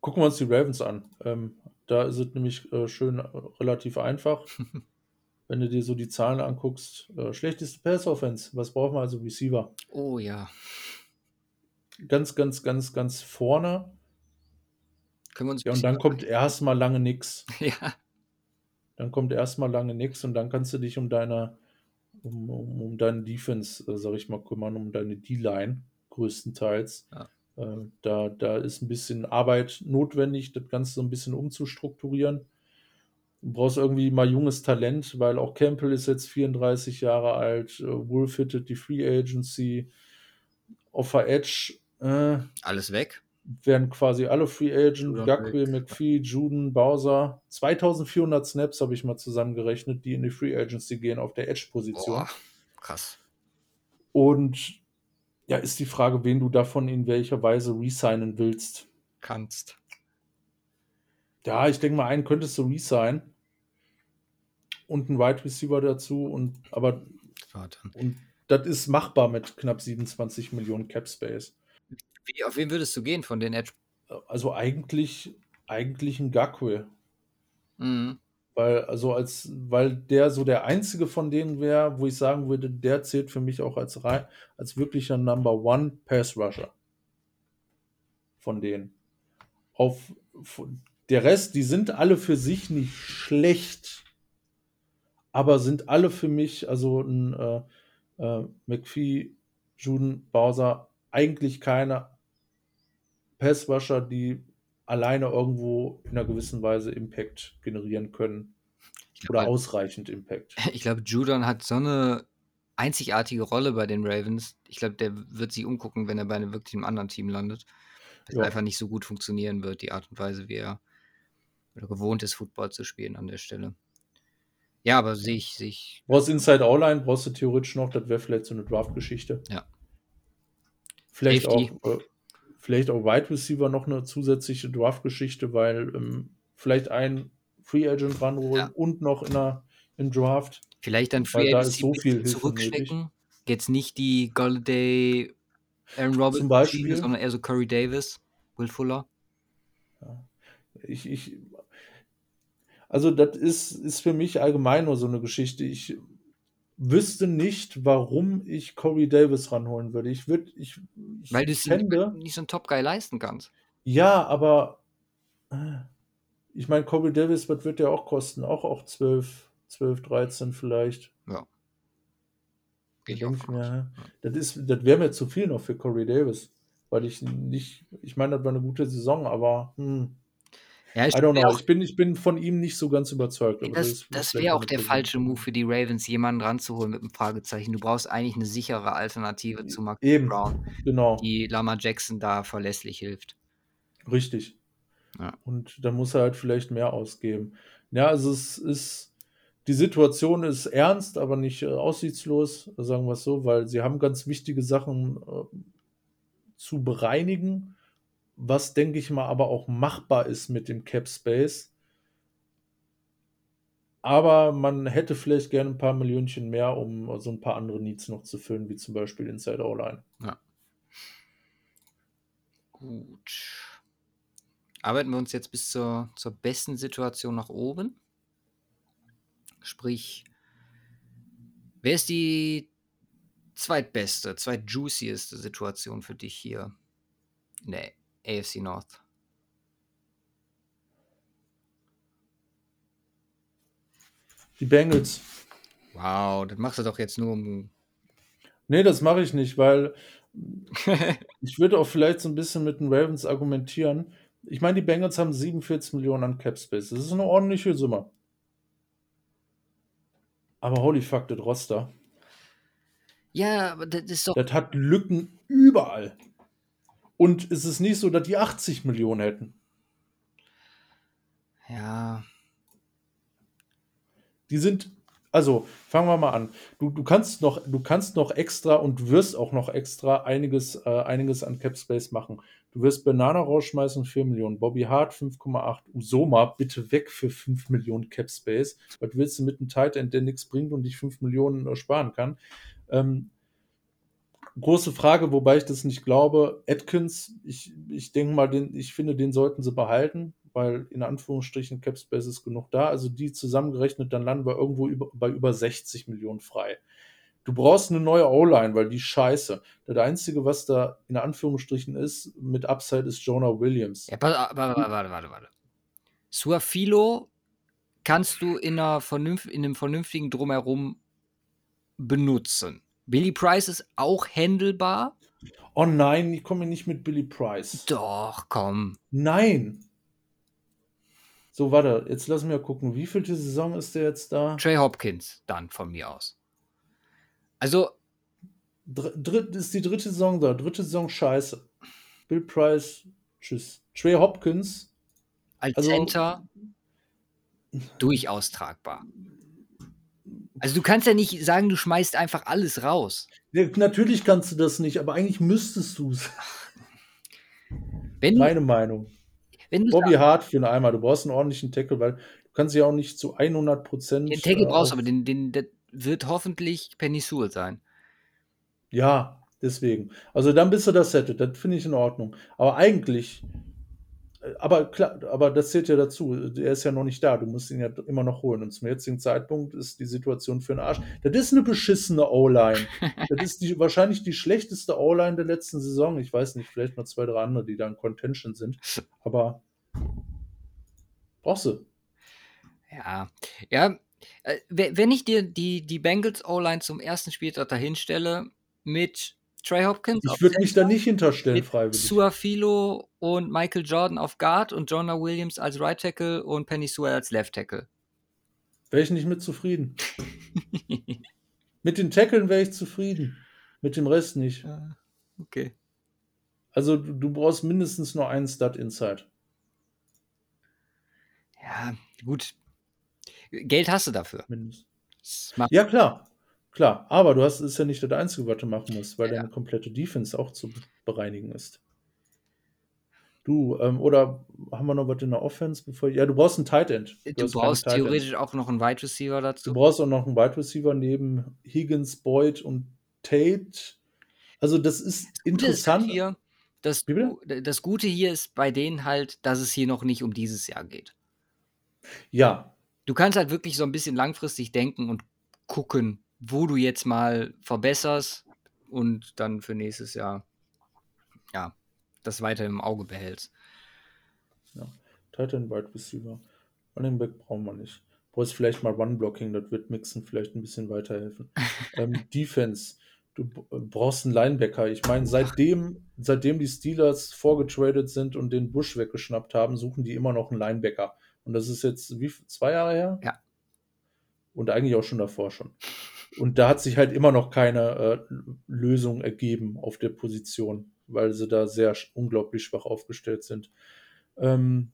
Gucken wir uns die Ravens an. Ähm, da ist es nämlich äh, schön äh, relativ einfach. Wenn du dir so die Zahlen anguckst, äh, schlechteste Pass-Offense, was brauchen wir also Receiver? Oh ja. Ganz, ganz, ganz, ganz vorne. Können wir uns Ja, und dann kommt erstmal lange nix. ja. Dann kommt erstmal lange nix und dann kannst du dich um deine, um, um, um deine Defense, äh, sag ich mal, kümmern, um deine D-Line größtenteils. Ja. Äh, da, da ist ein bisschen Arbeit notwendig, das Ganze so ein bisschen umzustrukturieren. Du brauchst irgendwie mal junges Talent, weil auch Campbell ist jetzt 34 Jahre alt, äh, Wolf hittet die Free Agency, auf der Edge äh, Alles weg. werden quasi alle Free Agent, Gakwe. McPhee, Juden, Bowser. 2400 Snaps habe ich mal zusammengerechnet, die in die Free Agency gehen auf der Edge-Position. Krass. Und ja, ist die Frage, wen du davon in welcher Weise resignen willst. Kannst. Ja, ich denke mal, einen könntest du resignen. Und einen Wide Receiver dazu. Und, aber Warte. und das ist machbar mit knapp 27 Millionen Cap Space. Wie, auf wen würdest du gehen von den Edge? Also eigentlich, eigentlich ein Gakwe. Mhm. Weil, also als, weil der so der einzige von denen wäre, wo ich sagen würde, der zählt für mich auch als, als wirklicher Number One Pass Rusher. Von denen. Auf, von- der Rest, die sind alle für sich nicht schlecht, aber sind alle für mich, also ein äh, äh, McPhee, Juden, Bowser, eigentlich keine Pass Rusher, die alleine irgendwo in einer gewissen Weise Impact generieren können. Ich Oder ausreichend Impact. ich glaube, Judon hat so eine einzigartige Rolle bei den Ravens. Ich glaube, der wird sich umgucken, wenn er bei einem wirklich einem anderen Team landet. Weil Ja. es einfach nicht so gut funktionieren wird, die Art und Weise, wie er gewohnt ist, Football zu spielen an der Stelle. Ja, aber sehe ich, sehe ich. Brauchst Inside O-Line, brauchst du theoretisch noch, das wäre vielleicht so eine Draft-Geschichte. Ja. Vielleicht Safety. auch, äh, vielleicht auch Wide Receiver noch eine zusätzliche Draft-Geschichte, weil ähm, vielleicht ein Free Agent ranholen Ja. und noch in einer, im Draft. Vielleicht dann Free ist so zurückstecken. Jetzt nicht die Golladay, Aaron. Schiene, sondern eher so Corey Davis, Will Fuller. Ich, ich, also das ist, ist für mich allgemein nur so eine Geschichte. Ich wüsste nicht, warum ich Corey Davis ranholen würde. Ich würde, ich, ich Weil du es nicht so einen Top-Guy leisten kannst. ja, aber äh, ich meine, Corey Davis, was wird der auch kosten? Auch, auch 12, 12, 13 vielleicht. Ja. Da Geh ich auch mir, das ist, das wäre mir zu viel noch für Corey Davis. Weil ich nicht, ich meine, das war eine gute Saison, aber hm, Ja, ich I don't know. auch, Ich bin, ich bin von ihm nicht so ganz überzeugt. aber das das vielleicht wäre auch der falsche Move für die Ravens, jemanden ranzuholen mit einem Fragezeichen. Du brauchst eigentlich eine sichere Alternative zu Mark Eben, Brown, genau, die Lama Jackson da verlässlich hilft. richtig. Ja. Und dann muss er halt vielleicht mehr ausgeben. Ja, also es ist, die Situation ist ernst, aber nicht äh, aussichtslos, sagen wir es so, weil sie haben ganz wichtige Sachen äh, zu bereinigen, was denke ich mal aber auch machbar ist mit dem Cap Space. Aber man hätte vielleicht gerne ein paar Millionchen mehr, um so ein paar andere Needs noch zu füllen, wie zum Beispiel Inside O-Line. Ja. Gut. Arbeiten wir uns jetzt bis zur, zur besten Situation nach oben. Sprich, wer ist die zweitbeste, zweitjuicieste Situation für dich hier in der AFC North? Die Bengals. Wow, das machst du doch jetzt nur um. Nee, das mache ich nicht, weil ich würde auch vielleicht so ein bisschen mit den Ravens argumentieren. Ich meine, die Bengals haben 47 Millionen an Cap Space. Das ist eine ordentliche Summe. Aber holy fuck, das Roster. ja, aber das ist doch. Das hat Lücken überall. Und es ist nicht so, dass die 80 Millionen hätten. Ja, Die sind, also fangen wir mal an. Du, du, kannst noch, du kannst noch extra und wirst auch noch extra einiges, äh, einiges an Cap Space machen. Du wirst Banana rausschmeißen, 4 Millionen. Bobby Hart 5,8. Usoma bitte weg für 5 Millionen Cap Space. Was willst du mit einem Tight End, der nichts bringt und dich 5 Millionen äh, sparen kann? Ähm, Große Frage, wobei ich das nicht glaube. Atkins, ich, ich denke mal, den, ich finde, den sollten sie behalten, weil in Anführungsstrichen Capspace ist genug da. Also die zusammengerechnet, dann landen wir irgendwo über, bei über 60 Millionen frei. Du brauchst eine neue O-Line, weil die scheiße. Das Einzige, was da in Anführungsstrichen ist, mit Upside, ist Jonah Williams. Ja, warte, warte, warte, warte. Suafilo kannst du in, einer vernünft, in einem vernünftigen Drumherum benutzen. Billy Price ist auch handelbar. Oh nein, ich komme nicht mit Billy Price. Doch, komm. Nein. So, warte, jetzt lassen wir gucken. Wie viel Saison ist der jetzt da? Trey Hopkins, dann von mir aus. Also. Dritt, ist die dritte Saison da. Dritte Saison scheiße. Bill Price, tschüss. Trey Hopkins. Als also, Center durchaus tragbar. Also du kannst ja nicht sagen, du schmeißt einfach alles raus. Ja, natürlich kannst du das nicht, aber eigentlich müsstest du es. Meine Meinung. Wenn Bobby Hart für einen Eimer. Du brauchst einen ordentlichen Tackle, weil du kannst ja auch nicht zu 100 Prozent. Den Tackle äh, brauchst du, aber den, den, der wird hoffentlich Penny Sewell sein. Ja, deswegen. Also dann bist du das Set. Das finde ich in Ordnung. Aber eigentlich aber klar, aber das zählt ja dazu. Er ist ja noch nicht da. Du musst ihn ja immer noch holen. Und zum jetzigen Zeitpunkt ist die Situation für den Arsch. Das ist eine beschissene O-Line. das ist die, wahrscheinlich die schlechteste O-Line der letzten Saison. Ich weiß nicht, vielleicht noch zwei, drei andere, die da in Contention sind. Aber brauchst du. Ja, ja. Äh, wenn ich dir die, die Bengals O-Line zum ersten Spieltag dahinstelle mit Trey Hopkins. Ich würde mich da nicht hinterstellen, freiwillig. Suafilo und Michael Jordan auf Guard und Jonah Williams als Right Tackle und Penny Sewell als Left Tackle. Wäre ich nicht mit zufrieden. mit den Tackeln wäre ich zufrieden. Mit dem Rest nicht. Ah, okay. Also du, du brauchst mindestens nur einen Stud Inside. Ja, gut. Geld hast du dafür. Mindestens. Ja, klar. Klar, aber du hast ist ja nicht das Einzige, was du machen musst, weil ja. deine komplette Defense auch zu bereinigen ist. Du, ähm, oder haben wir noch was in der Offense? Bevor, ja, du brauchst einen Tight End. Du, du brauchst theoretisch auch noch einen Wide Receiver dazu. Du brauchst auch noch einen Wide Receiver neben Higgins, Boyd und Tate. Also, das ist das interessant. Ist hier, das, das Gute hier ist bei denen halt, dass es hier noch nicht um dieses Jahr geht. Ja. Du kannst halt wirklich so ein bisschen langfristig denken und gucken, wo du jetzt mal verbesserst und dann für nächstes Jahr ja, das weiter im Auge behältst. Ja, Titan Wide Receiver. Running Back brauchen wir nicht. Brauchst vielleicht mal One-Blocking, das wird Mixen vielleicht ein bisschen weiterhelfen. ähm, Defense. Du brauchst einen Linebacker. Ich meine, seitdem, seitdem die Steelers vorgetradet sind und den Bush weggeschnappt haben, suchen die immer noch einen Linebacker. Und das ist jetzt wie zwei Jahre her? Ja. Und eigentlich auch schon davor schon. Und da hat sich halt immer noch keine äh, Lösung ergeben auf der Position, weil sie da sehr unglaublich schwach aufgestellt sind. Ähm,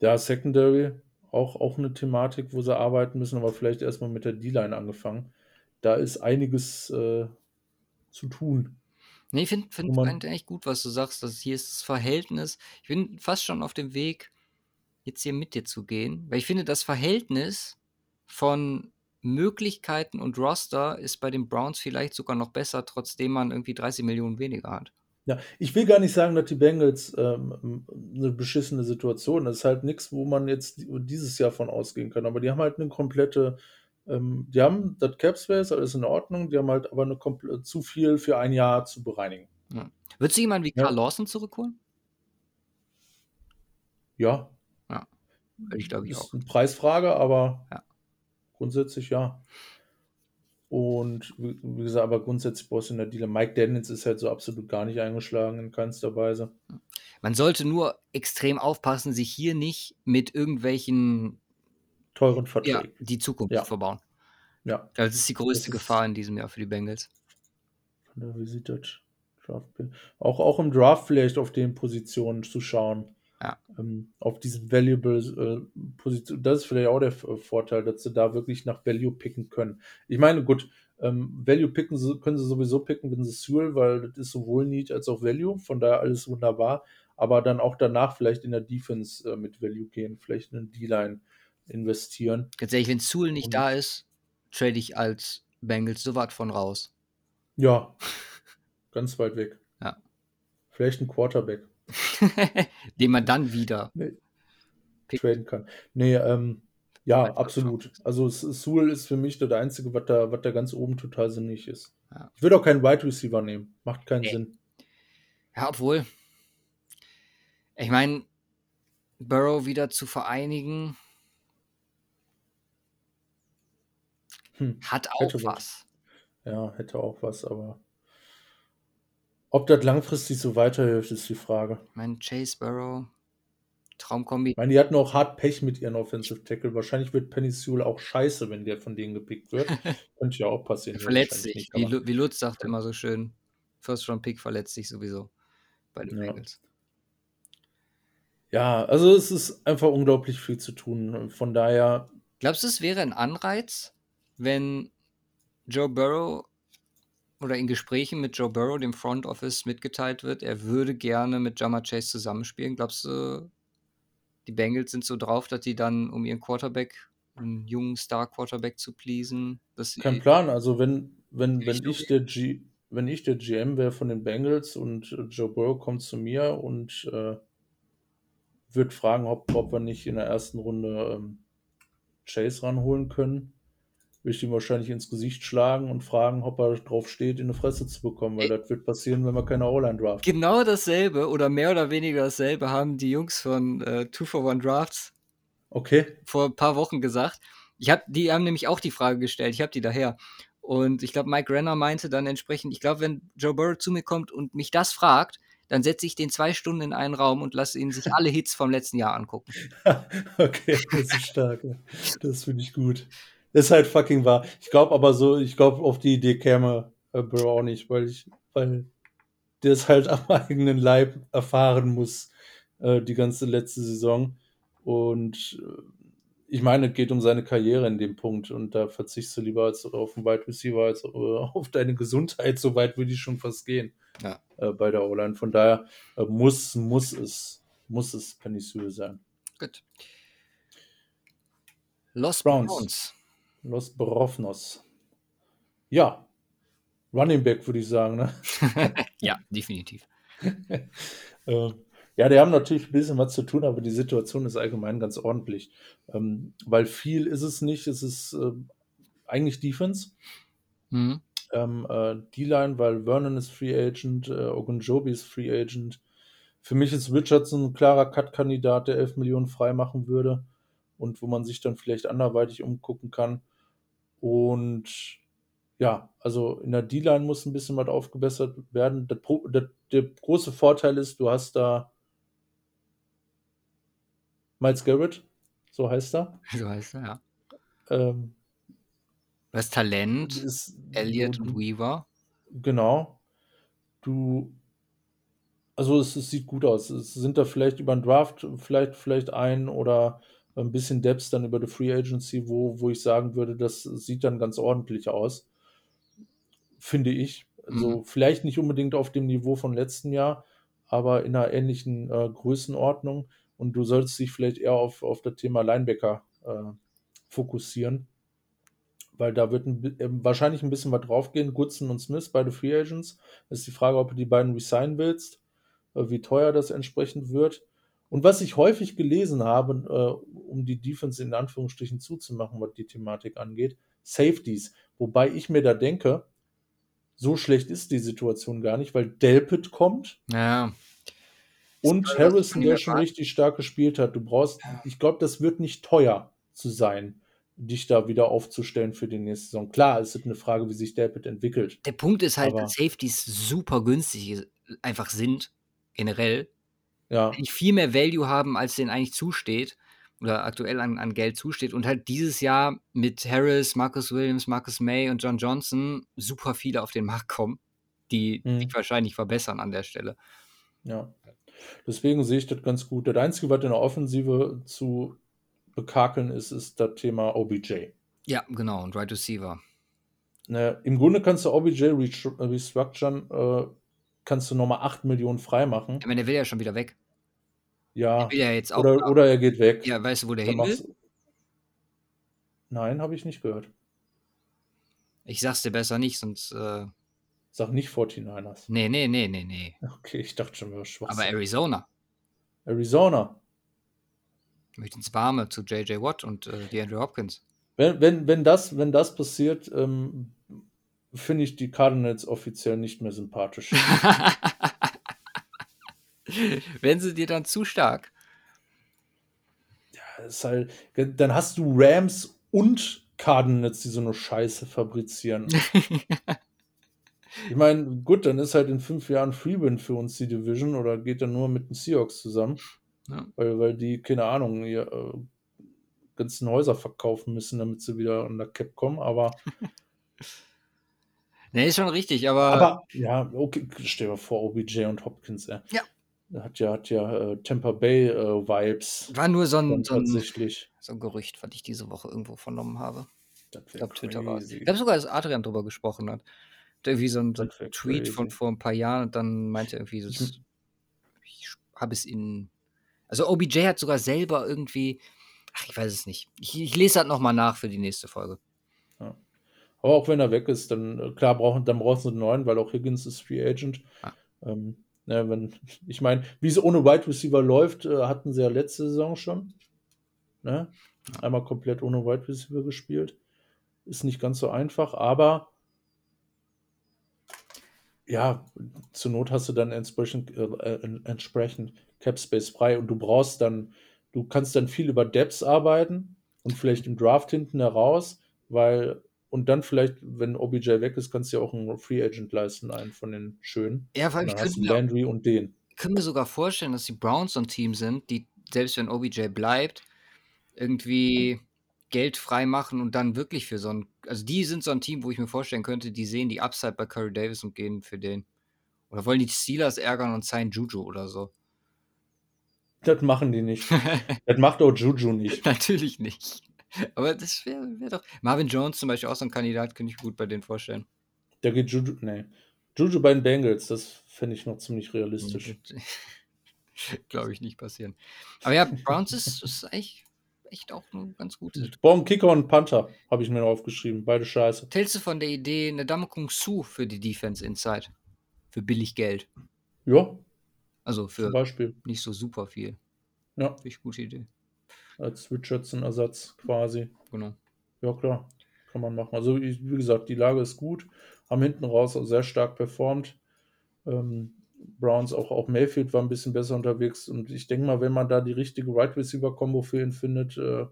ja, Secondary, auch, auch eine Thematik, wo sie arbeiten müssen, aber vielleicht erstmal mit der D-Line angefangen. Da ist einiges äh, zu tun. Nee, ich finde find, find eigentlich gut, was du sagst. Dass hier ist das Verhältnis. Ich bin fast schon auf dem Weg, jetzt hier mit dir zu gehen, weil ich finde, das Verhältnis von Möglichkeiten und Roster ist bei den Browns vielleicht sogar noch besser, trotzdem man irgendwie 30 Millionen weniger hat. Ja, ich will gar nicht sagen, dass die Bengals ähm, eine beschissene Situation ist. Das ist halt nichts, wo man jetzt dieses Jahr von ausgehen kann. Aber die haben halt eine komplette, ähm, die haben das Cap Space, alles in Ordnung, die haben halt aber eine zu viel für ein Jahr zu bereinigen. Ja. Würdest du jemanden wie Carl ja. Lawson zurückholen? Ja. Ja, ich glaube ich auch. Ist eine Preisfrage, aber ja. Grundsätzlich ja. Und wie gesagt, aber grundsätzlich brauchst du in der Dealer. Mike Daniels ist halt so absolut gar nicht eingeschlagen in keinster Weise. Man sollte nur extrem aufpassen, sich hier nicht mit irgendwelchen teuren Verträgen ja, die Zukunft ja. verbauen. Ja. Das ist die größte ist Gefahr in diesem Jahr für die Bengals. Wie sieht das? Auch, auch im Draft vielleicht auf den Positionen zu schauen. Ja. Ähm, auf diesen Valuable äh, Position. Das ist vielleicht auch der Vorteil, dass sie da wirklich nach Value picken können. Ich meine, gut, ähm, Value picken können sie sowieso picken, wenn sie Sewell, weil das ist sowohl Need als auch Value, von daher alles wunderbar. Aber dann auch danach vielleicht in der Defense äh, mit Value gehen, vielleicht in den D-Line investieren. Ganz ehrlich, wenn Sewell nicht Und da ist, trade ich als Bengals so weit von raus. Ja, ganz weit weg. Ja. Vielleicht ein Quarterback. Den man dann wieder Nee. Traden kann. Nee, ähm, ja, absolut. Also Sewell ist für mich der Einzige, was da, was da ganz oben total sinnig ist. Ja. Ich würde auch keinen Wide Receiver nehmen. Macht keinen Nee. Sinn. Ja, obwohl. Ich meine, Burrow wieder zu vereinigen, Hm. hat auch was. was. Ja, hätte auch was, aber ob das langfristig so weiterhilft, ist die Frage. Ich meine, Chase Burrow, Traumkombi. Ich meine, die hatten auch hart Pech mit ihren Offensive Tackle. Wahrscheinlich wird Penny Sewell auch scheiße, wenn der von denen gepickt wird. Könnte ja auch passieren. Er Ja, verletzt sich. nicht, Wie, wie Lutz sagt immer so schön, First Round Pick verletzt sich sowieso bei den Ja. Bengals. Ja, also es ist einfach unglaublich viel zu tun. Von daher, Glaubst du, es wäre ein Anreiz, wenn Joe Burrow oder in Gesprächen mit Joe Burrow, dem Front Office, mitgeteilt wird, er würde gerne mit Jamar Chase zusammenspielen? Glaubst du, die Bengals sind so drauf, dass die dann, um ihren Quarterback, einen jungen Star-Quarterback zu pleasen, kein Plan. Also wenn, wenn, wenn ich der G, wenn ich der GM wäre von den Bengals und äh, Joe Burrow kommt zu mir und äh, wird fragen, ob, ob wir nicht in der ersten Runde ähm, Chase ranholen können, würde ich ihm wahrscheinlich ins Gesicht schlagen und fragen, ob er drauf steht, in eine Fresse zu bekommen, weil Ey. das wird passieren, wenn wir keine O-Line draften. Genau dasselbe oder mehr oder weniger dasselbe haben die Jungs von äh, Two for One Drafts Okay, vor ein paar Wochen gesagt. Ich hab, die haben nämlich auch die Frage gestellt, ich habe die daher. Und ich glaube, Mike Renner meinte dann entsprechend, ich glaube, wenn Joe Burrow zu mir kommt und mich das fragt, dann setze ich den zwei Stunden in einen Raum und lasse ihn sich alle Hits vom letzten Jahr angucken. okay, das ist stark. Das finde ich gut. Ist halt fucking wahr. Ich glaube aber so, ich glaube, auf die Idee käme äh, Burrow auch nicht, weil ich, weil der es halt am eigenen Leib erfahren muss, äh, die ganze letzte Saison. Und äh, ich meine, es geht um seine Karriere in dem Punkt und da verzichtest du lieber als auf einen Wide Receiver als äh, auf deine Gesundheit. So weit würde ich schon fast gehen Ja. äh, bei der O-Line. Von daher äh, muss, muss es, muss es Penny Sewell sein. Gut. Los Browns. Browns. Los Brovnos. Ja, Running Back würde ich sagen. Ne? Ja, definitiv. Äh, ja, die haben natürlich ein bisschen was zu tun, aber die Situation ist allgemein ganz ordentlich. Ähm, weil viel ist es nicht, es ist äh, eigentlich Defense. Mhm. Ähm, äh, D-Line, weil Vernon ist Free Agent, äh, Ogunjobi ist Free Agent. Für mich ist Richardson ein klarer Cut-Kandidat, der 11 Millionen frei machen würde und wo man sich dann vielleicht anderweitig umgucken kann. Und ja, also in der D-Line muss ein bisschen was aufgebessert werden. Der, der, der große Vorteil ist, du hast da Miles Garrett, so heißt er. So heißt er, ja. Ähm, Du hast Talent, ist, Elliott du- und Weaver. Genau. Du. Also es, es sieht gut aus. Es sind da vielleicht über den Draft vielleicht, vielleicht ein oder ein bisschen Depth dann über die Free Agency, wo, wo ich sagen würde, das sieht dann ganz ordentlich aus. Finde ich. Also vielleicht nicht unbedingt auf dem Niveau von letzten Jahr, aber in einer ähnlichen äh, Größenordnung. Und du solltest dich vielleicht eher auf, auf das Thema Linebacker äh, fokussieren weil da wird ein, äh, wahrscheinlich ein bisschen was draufgehen. Goodson und Smith, beide Free Agents. Ist die Frage, ob du die beiden resignen willst, äh, wie teuer das entsprechend wird. Und was ich häufig gelesen habe, äh, um die Defense in Anführungsstrichen zuzumachen, was die Thematik angeht, Safeties. Wobei ich mir da denke, so schlecht ist die Situation gar nicht, weil Delpit kommt Ja. und Harrison, der schon richtig stark gespielt hat. Du brauchst, ich glaube, das wird nicht teuer zu sein, dich da wieder aufzustellen für die nächste Saison. Klar, es ist eine Frage, wie sich Delpit entwickelt. Der Punkt ist halt, dass Safeties super günstig einfach sind, generell. Ja, Eigentlich viel mehr Value haben, als denen eigentlich zusteht. Oder aktuell an, an Geld zusteht. Und halt dieses Jahr mit Harris, Marcus Williams, Marcus May und John Johnson super viele auf den Markt kommen, die Mhm. sich wahrscheinlich verbessern an der Stelle. ja. Deswegen sehe ich das ganz gut. Das Einzige, was in der Offensive zu bekakeln ist, ist das Thema OBJ. Ja, genau. Und Right Receiver. Ne, Im Grunde kannst du OBJ restru- restructuren, äh, kannst du nochmal 8 Millionen freimachen. Ich meine, der will ja schon wieder weg. Ja, ja jetzt auch. oder, oder er geht weg. ja, weißt du, wo der Dann hin will? Nein, habe ich nicht gehört. Ich sag's dir besser nicht, sonst. Äh, Sag nicht 49ers. Nee, nee, nee, nee, nee. Okay, ich dachte schon, wir schwach. Aber Arizona. Arizona. Möchte ins Warme zu J.J. Watt und äh, die Andrew Hopkins. Wenn, wenn, wenn, das, wenn das passiert, ähm, finde ich die Cardinals offiziell nicht mehr sympathisch. Wenn sie dir dann zu stark. Ja, ist halt, dann hast du Rams und Cardinals, die so eine Scheiße fabrizieren. ich meine, gut, dann ist halt in fünf Jahren Freewin für uns die Division oder geht dann nur mit den Seahawks zusammen. Ja. Weil, weil die, keine Ahnung, ihr äh, ganzen Häuser verkaufen müssen, damit sie wieder an der Cap kommen, aber. nee, ist schon richtig, aber. Aber, ja, okay, stell dir vor, OBJ und Hopkins, ey. Ja. Hat ja, hat ja äh, Tampa Bay äh, Vibes. War nur so ein, so, ein, so ein Gerücht, was ich diese Woche irgendwo vernommen habe. Das Ich glaube, Twitter war es. Ich glaube sogar, dass Adrian drüber gesprochen hat. Hat irgendwie so ein, so ein Das Tweet von crazy. vor ein paar Jahren und dann meinte er irgendwie, so, Ich- ich habe es in. Also OBJ hat sogar selber irgendwie. Ach, ich weiß es nicht. Ich, ich lese das nochmal nach für die nächste Folge. Aber auch wenn er weg ist, dann äh, klar brauchen, dann brauchst du einen neuen, weil auch Higgins ist Free Agent. Ah. Ähm, ne, wenn, ich meine, wie es ohne Wide Receiver läuft, äh, hatten sie ja letzte Saison schon. Ne? Einmal komplett ohne Wide Receiver gespielt. Ist nicht ganz so einfach, aber ja, zur Not hast du dann entsprechend, äh, äh, entsprechend Cap Space frei und du brauchst dann, du kannst dann viel über Depths arbeiten und vielleicht im Draft hinten heraus, weil und dann vielleicht, wenn OBJ weg ist, kannst du ja auch einen Free Agent leisten, einen von den schönen. Ja, weil ich könnte Landry und den. können mir sogar vorstellen, dass die Browns so ein Team sind, die, selbst wenn OBJ bleibt, irgendwie Geld frei machen und dann wirklich für so ein. Also die sind so ein Team, wo ich mir vorstellen könnte, die sehen die Upside bei Curry Davis und gehen für den. Oder wollen die Steelers ärgern und signen Juju oder so. Das machen die nicht. das macht auch Juju nicht. Natürlich nicht. Aber das wäre wär doch. Marvin Jones zum Beispiel auch so ein Kandidat, könnte ich gut bei denen vorstellen. Da geht Juju, nee. Juju bei den Bengals, das fände ich noch ziemlich realistisch. Glaube ich nicht passieren. Aber ja, Browns ist, ist echt, echt auch eine ganz Situation. Baum, Kicker und Panther habe ich mir noch aufgeschrieben. Beide scheiße. Hältst du von der Idee eine Dame Kung Su für die Defense Inside? Für billig Geld. Ja, Also zum für Beispiel. nicht so super viel. Ja, Finde ich gute Idee. Als Richardson-Ersatz quasi. Genau. Ja, klar. Kann man machen. Also, ich, wie gesagt, die Lage ist gut. Haben hinten raus auch sehr stark performt. Ähm, Browns, auch, auch Mayfield war ein bisschen besser unterwegs. Und ich denke mal, wenn man da die richtige Right Receiver-Kombo für ihn findet, äh,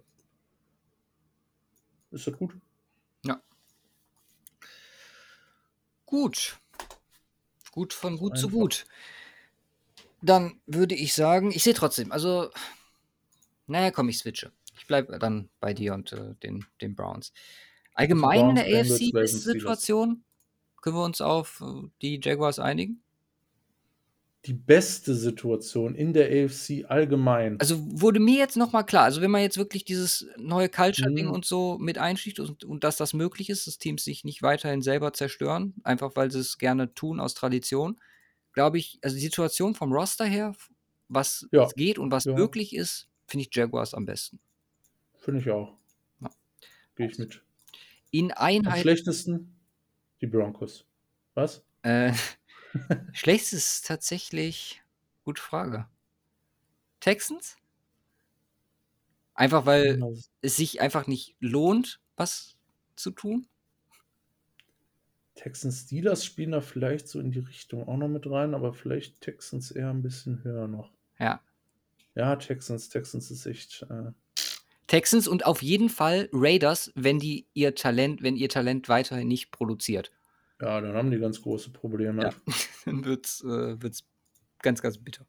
ist das gut. Gut. Gut von gut zu Einfach. gut. Dann würde ich sagen, ich sehe trotzdem, also, naja, komm, ich switche. Ich bleibe dann bei dir und äh, den, den Browns. Allgemein in der Bengals, AFC Ravens, beste Situation, können wir uns auf äh, die Jaguars einigen? Die beste Situation in der AFC allgemein. Also wurde mir jetzt nochmal klar, also wenn man jetzt wirklich dieses neue Culture-Ding Mhm. und so mit einschließt und, und dass das möglich ist, dass Teams sich nicht weiterhin selber zerstören, einfach weil sie es gerne tun aus Tradition, glaube ich, also die Situation vom Roster her, was Ja. geht und was Ja. möglich ist, finde ich Jaguars am besten. Finde ich auch. Ja. Gehe ich mit. In Am Einheit, schlechtesten die Broncos. Was? äh, schlecht ist tatsächlich, gute Frage. Texans? Einfach weil es sich einfach nicht lohnt, was zu tun? Texans Steelers spielen da vielleicht so in die Richtung auch noch mit rein, aber vielleicht Texans eher ein bisschen höher noch. Ja. Ja, Texans, Texans ist echt. Äh, Texans und auf jeden Fall Raiders, wenn die ihr Talent, wenn ihr Talent weiterhin nicht produziert. ja, dann haben die ganz große Probleme. Ja. Dann wird's, äh, wird's ganz, ganz bitter.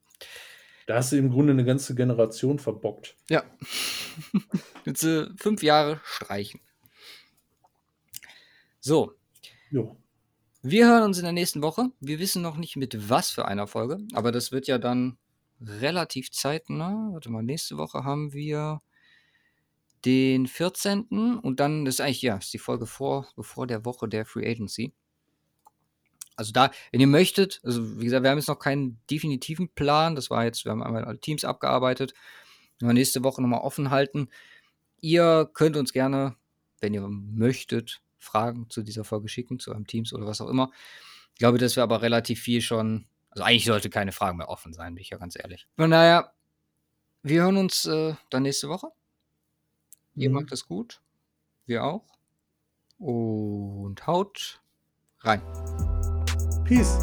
Da hast du im Grunde eine ganze Generation verbockt. Ja. Jetzt äh, fünf Jahre streichen. So, Jo. wir hören uns in der nächsten Woche. Wir wissen noch nicht mit was für einer Folge, aber das wird ja dann relativ zeitnah. Warte mal, nächste Woche haben wir den 14. und dann ist eigentlich, ja, ist die Folge vor, bevor der Woche der Free Agency. Also da, wenn ihr möchtet, also wie gesagt, wir haben jetzt noch keinen definitiven Plan. Das war jetzt, wir haben einmal alle Teams abgearbeitet. Wenn wir nächste Woche nochmal offen halten. Ihr könnt uns gerne, wenn ihr möchtet, Fragen zu dieser Folge schicken, zu eurem Teams oder was auch immer. Ich glaube, dass wir aber relativ viel schon. Also eigentlich sollte keine Frage mehr offen sein, bin ich ja ganz ehrlich. Von daher, wir hören uns äh, dann nächste Woche. Ihr Mhm. macht es gut. Wir auch. Und haut rein. Peace.